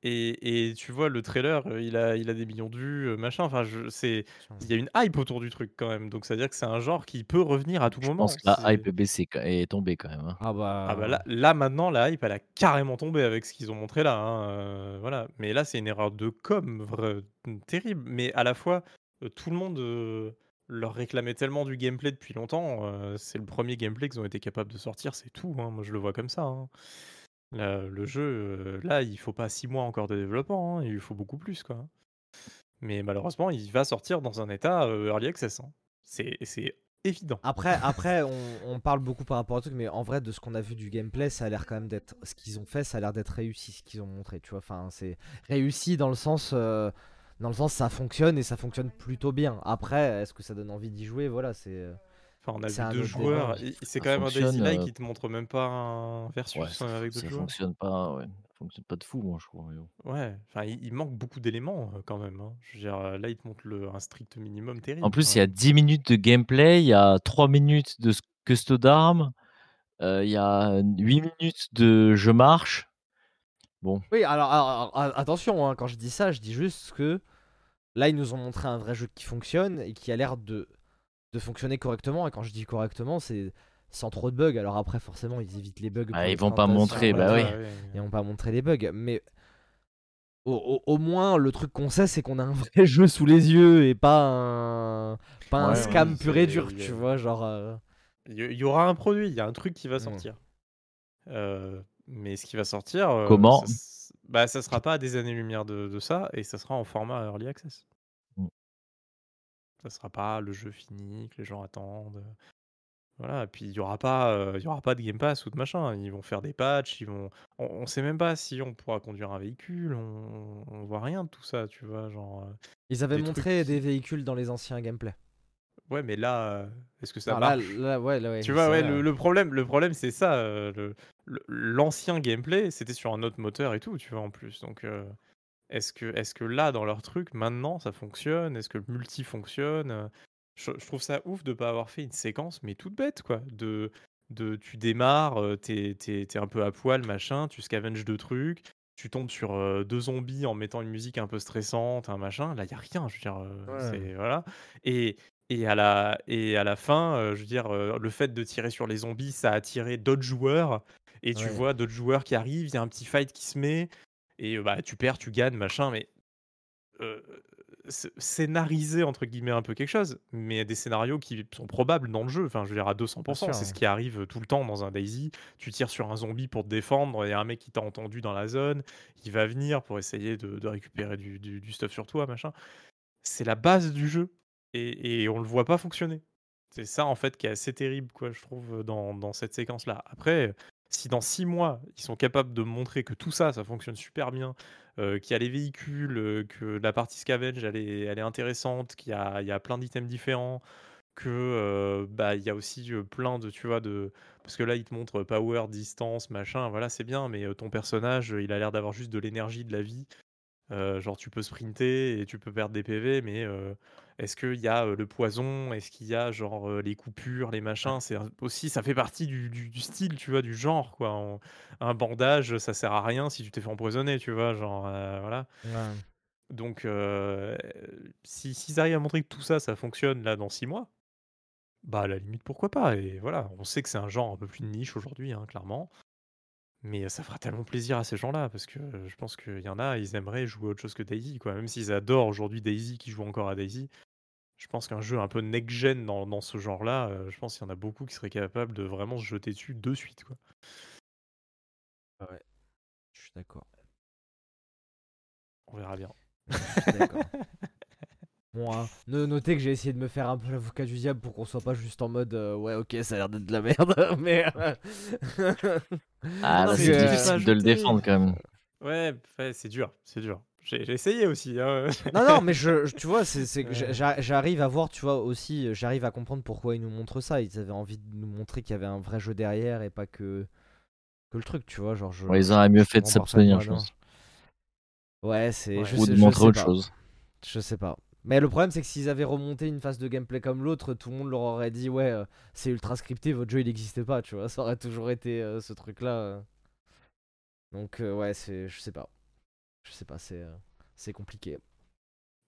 et, et, tu vois, le trailer, il a, il a des millions de vues, machin. Enfin, je, c'est, il y a une hype autour du truc quand même. Donc, ça veut dire que c'est un genre qui peut revenir à tout je moment. pense que la hype est baissée, est tombée quand même. Hein. Ah bah, ah bah là, là, maintenant, la hype, elle a carrément tombé avec ce qu'ils ont montré là. Hein, voilà. Mais là, c'est une erreur de com, vrai, terrible. Mais à la fois, tout le monde leur réclamait tellement du gameplay depuis longtemps. c'est le premier gameplay qu'ils ont été capables de sortir, c'est tout. Hein. Moi, je le vois comme ça. Le jeu, là, il faut pas 6 mois encore de développement, hein, il faut beaucoup plus, quoi. Mais malheureusement, il va sortir dans un état, early access, hein. C'est évident. Après après on parle beaucoup par rapport au truc, mais en vrai, de ce qu'on a vu du gameplay, ça a l'air quand même d'être ce qu'ils ont fait, ça a l'air d'être réussi, ce qu'ils ont montré, tu vois? Enfin, c'est réussi dans le sens, dans le sens ça fonctionne et ça fonctionne plutôt bien. Après, est-ce que ça donne envie d'y jouer? Voilà, c'est, on a vu deux joueurs. C'est quand même un Daisy Like qui te montre même pas un versus avec d'autres ça joueurs. fonctionne pas, ouais. fonctionne pas de fou, moi, je crois. Ouais, enfin, il, manque beaucoup d'éléments quand même. hein. Je veux dire, là, il te montre le, un strict minimum terrible. En plus, il y a 10 minutes de gameplay, il y a 3 minutes de custode d'armes, il y a 8 minutes de je marche. Bon, Oui, alors, attention, hein, quand je dis ça, je dis juste que là, ils nous ont montré un vrai jeu qui fonctionne et qui a l'air de de fonctionner correctement. Et quand je dis correctement, c'est sans trop de bugs. Alors après, forcément, ils évitent les bugs. Ah, ils vont pas montrer, bah oui. Ils vont pas montrer les bugs. Mais au, moins, le truc qu'on sait, c'est qu'on a un vrai jeu sous les yeux et pas un, pas un scam pur et dur, tu vois. Genre. Euh. Il y aura un produit, il y a un truc qui va mm. sortir. Euh, mais ce qui va sortir. Euh, Comment ça, Bah, ça sera pas à des années-lumière de, de, ça et ça sera en format early access. Ça sera pas le jeu fini que les gens attendent. Voilà, et puis il y aura pas, il y aura pas de Game Pass ou de machin. Ils vont faire des patchs, ils vont on sait même pas si on pourra conduire un véhicule, on on voit rien de tout ça, tu vois? Genre, Ils avaient montré des véhicules dans les anciens gameplay. Ouais, mais là, est-ce que ça marche? ouais, Tu vois, ouais, le problème le problème c'est ça, l'ancien gameplay, c'était sur un autre moteur et tout, tu vois, en plus, donc est-ce que, est que là, dans leur truc, maintenant, ça fonctionne? Est-ce que le multi fonctionne? Je, trouve ça ouf de pas avoir fait une séquence, mais toute bête, quoi. De, de tu démarres, t'es es, un peu à poil, machin, tu scavenges deux trucs, tu tombes sur deux zombies en mettant une musique un peu stressante, un machin. Là, il y a rien, je veux dire, c'est voilà. Et, et à la et à la fin, je veux dire, le fait de tirer sur les zombies, ça a attiré d'autres joueurs. Et tu vois d'autres joueurs qui arrivent, il y a un petit fight qui se met et bah, tu perds, tu gagnes, machin, mais scénariser entre guillemets un peu quelque chose, mais des scénarios qui sont probables dans le jeu. Enfin, je veux dire à 200%, c'est ce qui arrive tout le temps dans un Daisy. Tu tires sur un zombie pour te défendre, il y a un mec qui t'a entendu dans la zone, il va venir pour essayer de, récupérer du, du, stuff sur toi, machin. C'est la base du jeu et, et on le voit pas fonctionner. C'est ça en fait qui est assez terrible, quoi, je trouve, dans, dans cette séquence-là. Après, si dans six mois, ils sont capables de montrer que tout ça, ça fonctionne super bien, euh, qu'il y a les véhicules, euh, que la partie scavenge, elle est, intéressante, qu'il y a, il y a plein d'items différents, que euh, bah il y a aussi plein de, tu vois, de... Parce que là, ils te montrent power, distance, machin, voilà, c'est bien, mais ton personnage, il a l'air d'avoir juste de l'énergie, de la vie. genre, tu peux sprinter et tu peux perdre des PV, mais est-ce qu'il y a le poison? Est-ce qu'il y a genre les coupures, les machins? C'est aussi, ça fait partie du, style, tu vois, du genre quoi. un bandage, ça sert à rien si tu t'es fait empoisonner, tu vois, genre voilà. Donc, si s'ils arrivent à montrer que tout ça, ça fonctionne là dans six mois, bah à la limite pourquoi pas? Et voilà, on sait que c'est un genre un peu plus de niche aujourd'hui, hein, clairement. Mais ça fera tellement plaisir à ces gens-là, parce que je pense qu'il y en a, ils aimeraient jouer autre chose que Daisy, quoi. Même s'ils adorent aujourd'hui Daisy, qui jouent encore à Daisy, je pense qu'un jeu un peu next-gen dans, ce genre-là, euh, je pense qu'il y en a beaucoup qui seraient capables de vraiment se jeter dessus de suite. Quoi. Ouais, je suis d'accord. On verra bien. d'accord. Bon, hein, notez que j'ai essayé de me faire un peu l'avocat du diable pour qu'on soit pas juste en mode euh, ouais, ok, ça a l'air d'être de la merde, mais. Euh, ah, là, c'est difficile de le défendre quand même. Ouais, c'est dur, c'est dur. J'ai essayé aussi. hein. Non, non, mais je, je- tu vois, c'est que j'arrive à voir, tu vois, aussi, j'arrive à comprendre pourquoi ils nous montrent ça. Ils avaient envie de nous montrer qu'il y avait un vrai jeu derrière et pas que, que le truc, tu vois. Genre, je, Ouais, ils auraient mieux fait de s'abstenir, je pense. non. Ouais, c'est. Ouais. je Ou sais- de montrer autre pas. chose. Je sais pas. Mais le problème, c'est que s'ils avaient remonté une phase de gameplay comme l'autre, tout le monde leur aurait dit Ouais, euh, c'est ultra scripté, votre jeu il n'existait pas, tu vois. Ça aurait toujours été euh, ce truc-là. euh. Donc, euh, ouais, c'est. Je sais pas. Je sais pas, c'est. euh, C'est compliqué.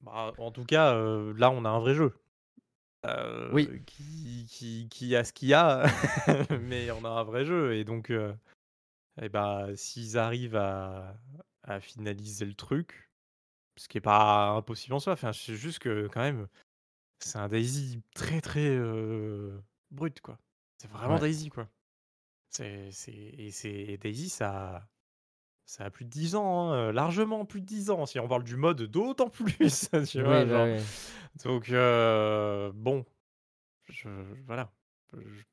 Bah, en tout cas, euh, là, on a un vrai jeu. Euh, Oui. Qui, qui, qui a ce qu'il y a, mais on a un vrai jeu. Et donc, euh, eh bah, s'ils arrivent à, à finaliser le truc, ce qui est pas impossible en soi, enfin, c'est juste que quand même, c'est un Daisy très très brut, quoi. C'est vraiment Ouais. Daisy, quoi. C'est, c'est, et, c'est, et Daisy, ça, ça a plus de 10 ans, hein, largement plus de 10 ans. Si on parle du mode, d'autant plus. tu vois, Oui, genre. oui. Donc, euh, bon, je, voilà. Je,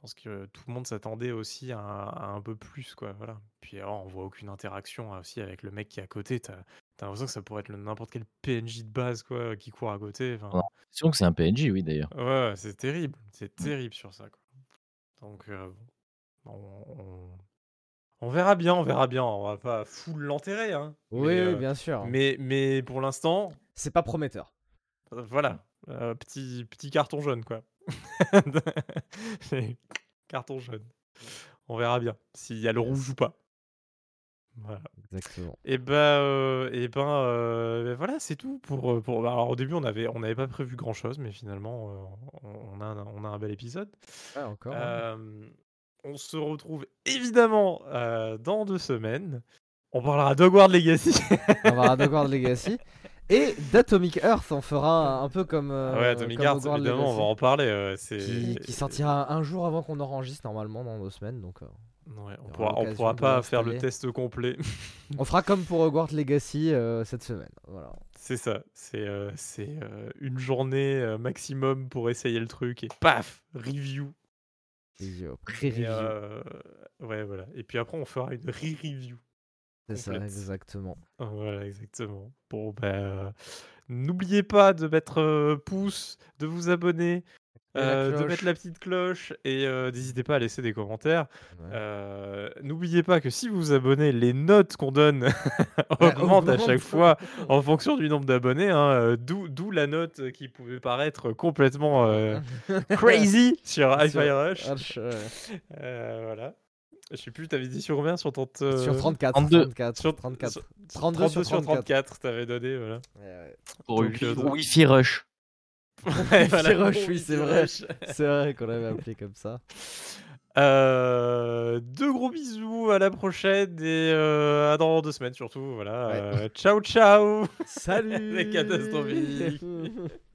pense que tout le monde s'attendait aussi à, un- à un peu plus, quoi. Voilà. Puis, alors, on voit aucune interaction hein, aussi avec le mec qui est à côté. T'as as, l'impression que ça pourrait être n'importe quel PNJ de base, quoi, qui court à côté. Enfin, l'impression que c'est un PNJ, oui, d'ailleurs. ouais, c'est terrible. C'est Mm. terrible sur ça, quoi. Donc, euh, on- on verra bien, on verra bien. On va pas full l'enterrer, hein. Oui, mais, euh, bien sûr. mais, mais pour l'instant, C'est pas prometteur. Euh, Voilà, euh, petit, petit carton jaune, quoi. carton jaune. On verra bien s'il y a le rouge ou pas. Voilà. Exactement. Et ben, euh, et ben, euh, ben voilà, c'est tout pour, pour. Alors au début, on avait, on n'avait pas prévu grand chose, mais finalement, euh, on, a, un- on a un bel épisode. Ouais, encore. hein. Euh, on se retrouve évidemment euh, dans deux semaines. On parlera d'Hogwarts Legacy. On va à Hogwarts Legacy. Et d'Atomic Earth, on fera un, peu comme. euh, Ah ouais, Atomic comme Hogwarts évidemment, on va en parler. euh. Qui, qui sortira un jour avant qu'on enregistre normalement dans deux semaines. Donc, euh, Ouais, on pourra, on pourra pas faire le test complet. on fera comme pour Hogwarts Legacy euh, cette semaine. Voilà. C'est ça, c'est euh, euh, une journée euh, maximum pour essayer le truc et paf, review. Et, euh, euh, ouais, voilà. Et puis après, on fera une re-review. C'est ça, exactement. Voilà, exactement. Bon, ben, euh, n'oubliez pas de mettre euh, pouce, de vous abonner, euh, de mettre la petite cloche et euh, n'hésitez pas à laisser des commentaires. Ouais. Euh, N'oubliez pas que si vous vous abonnez, les notes qu'on donne Ouais, augmentent à chaque fois en fonction du nombre d'abonnés. hein, D'où la note qui pouvait paraître complètement euh, crazy sur Hi-Fi Rush. Euh, voilà. Je sais plus, t'avais dit sur combien? Sur, 30, euh, Sur 34. 32. 34, sur- 34. sur- 32 32 sur 34. t'avais donné, voilà. Ouais, ouais. Pour Donc, euh, Wi- Wi-Fi Rush. Voilà. Rush, oui, c'est vrai. C'est vrai qu'on l'avait appelé comme ça. Euh, deux gros bisous, à la prochaine et euh, à dans deux semaines surtout. Voilà. Ouais. Euh, ciao, ciao Salut Les catastrophiques.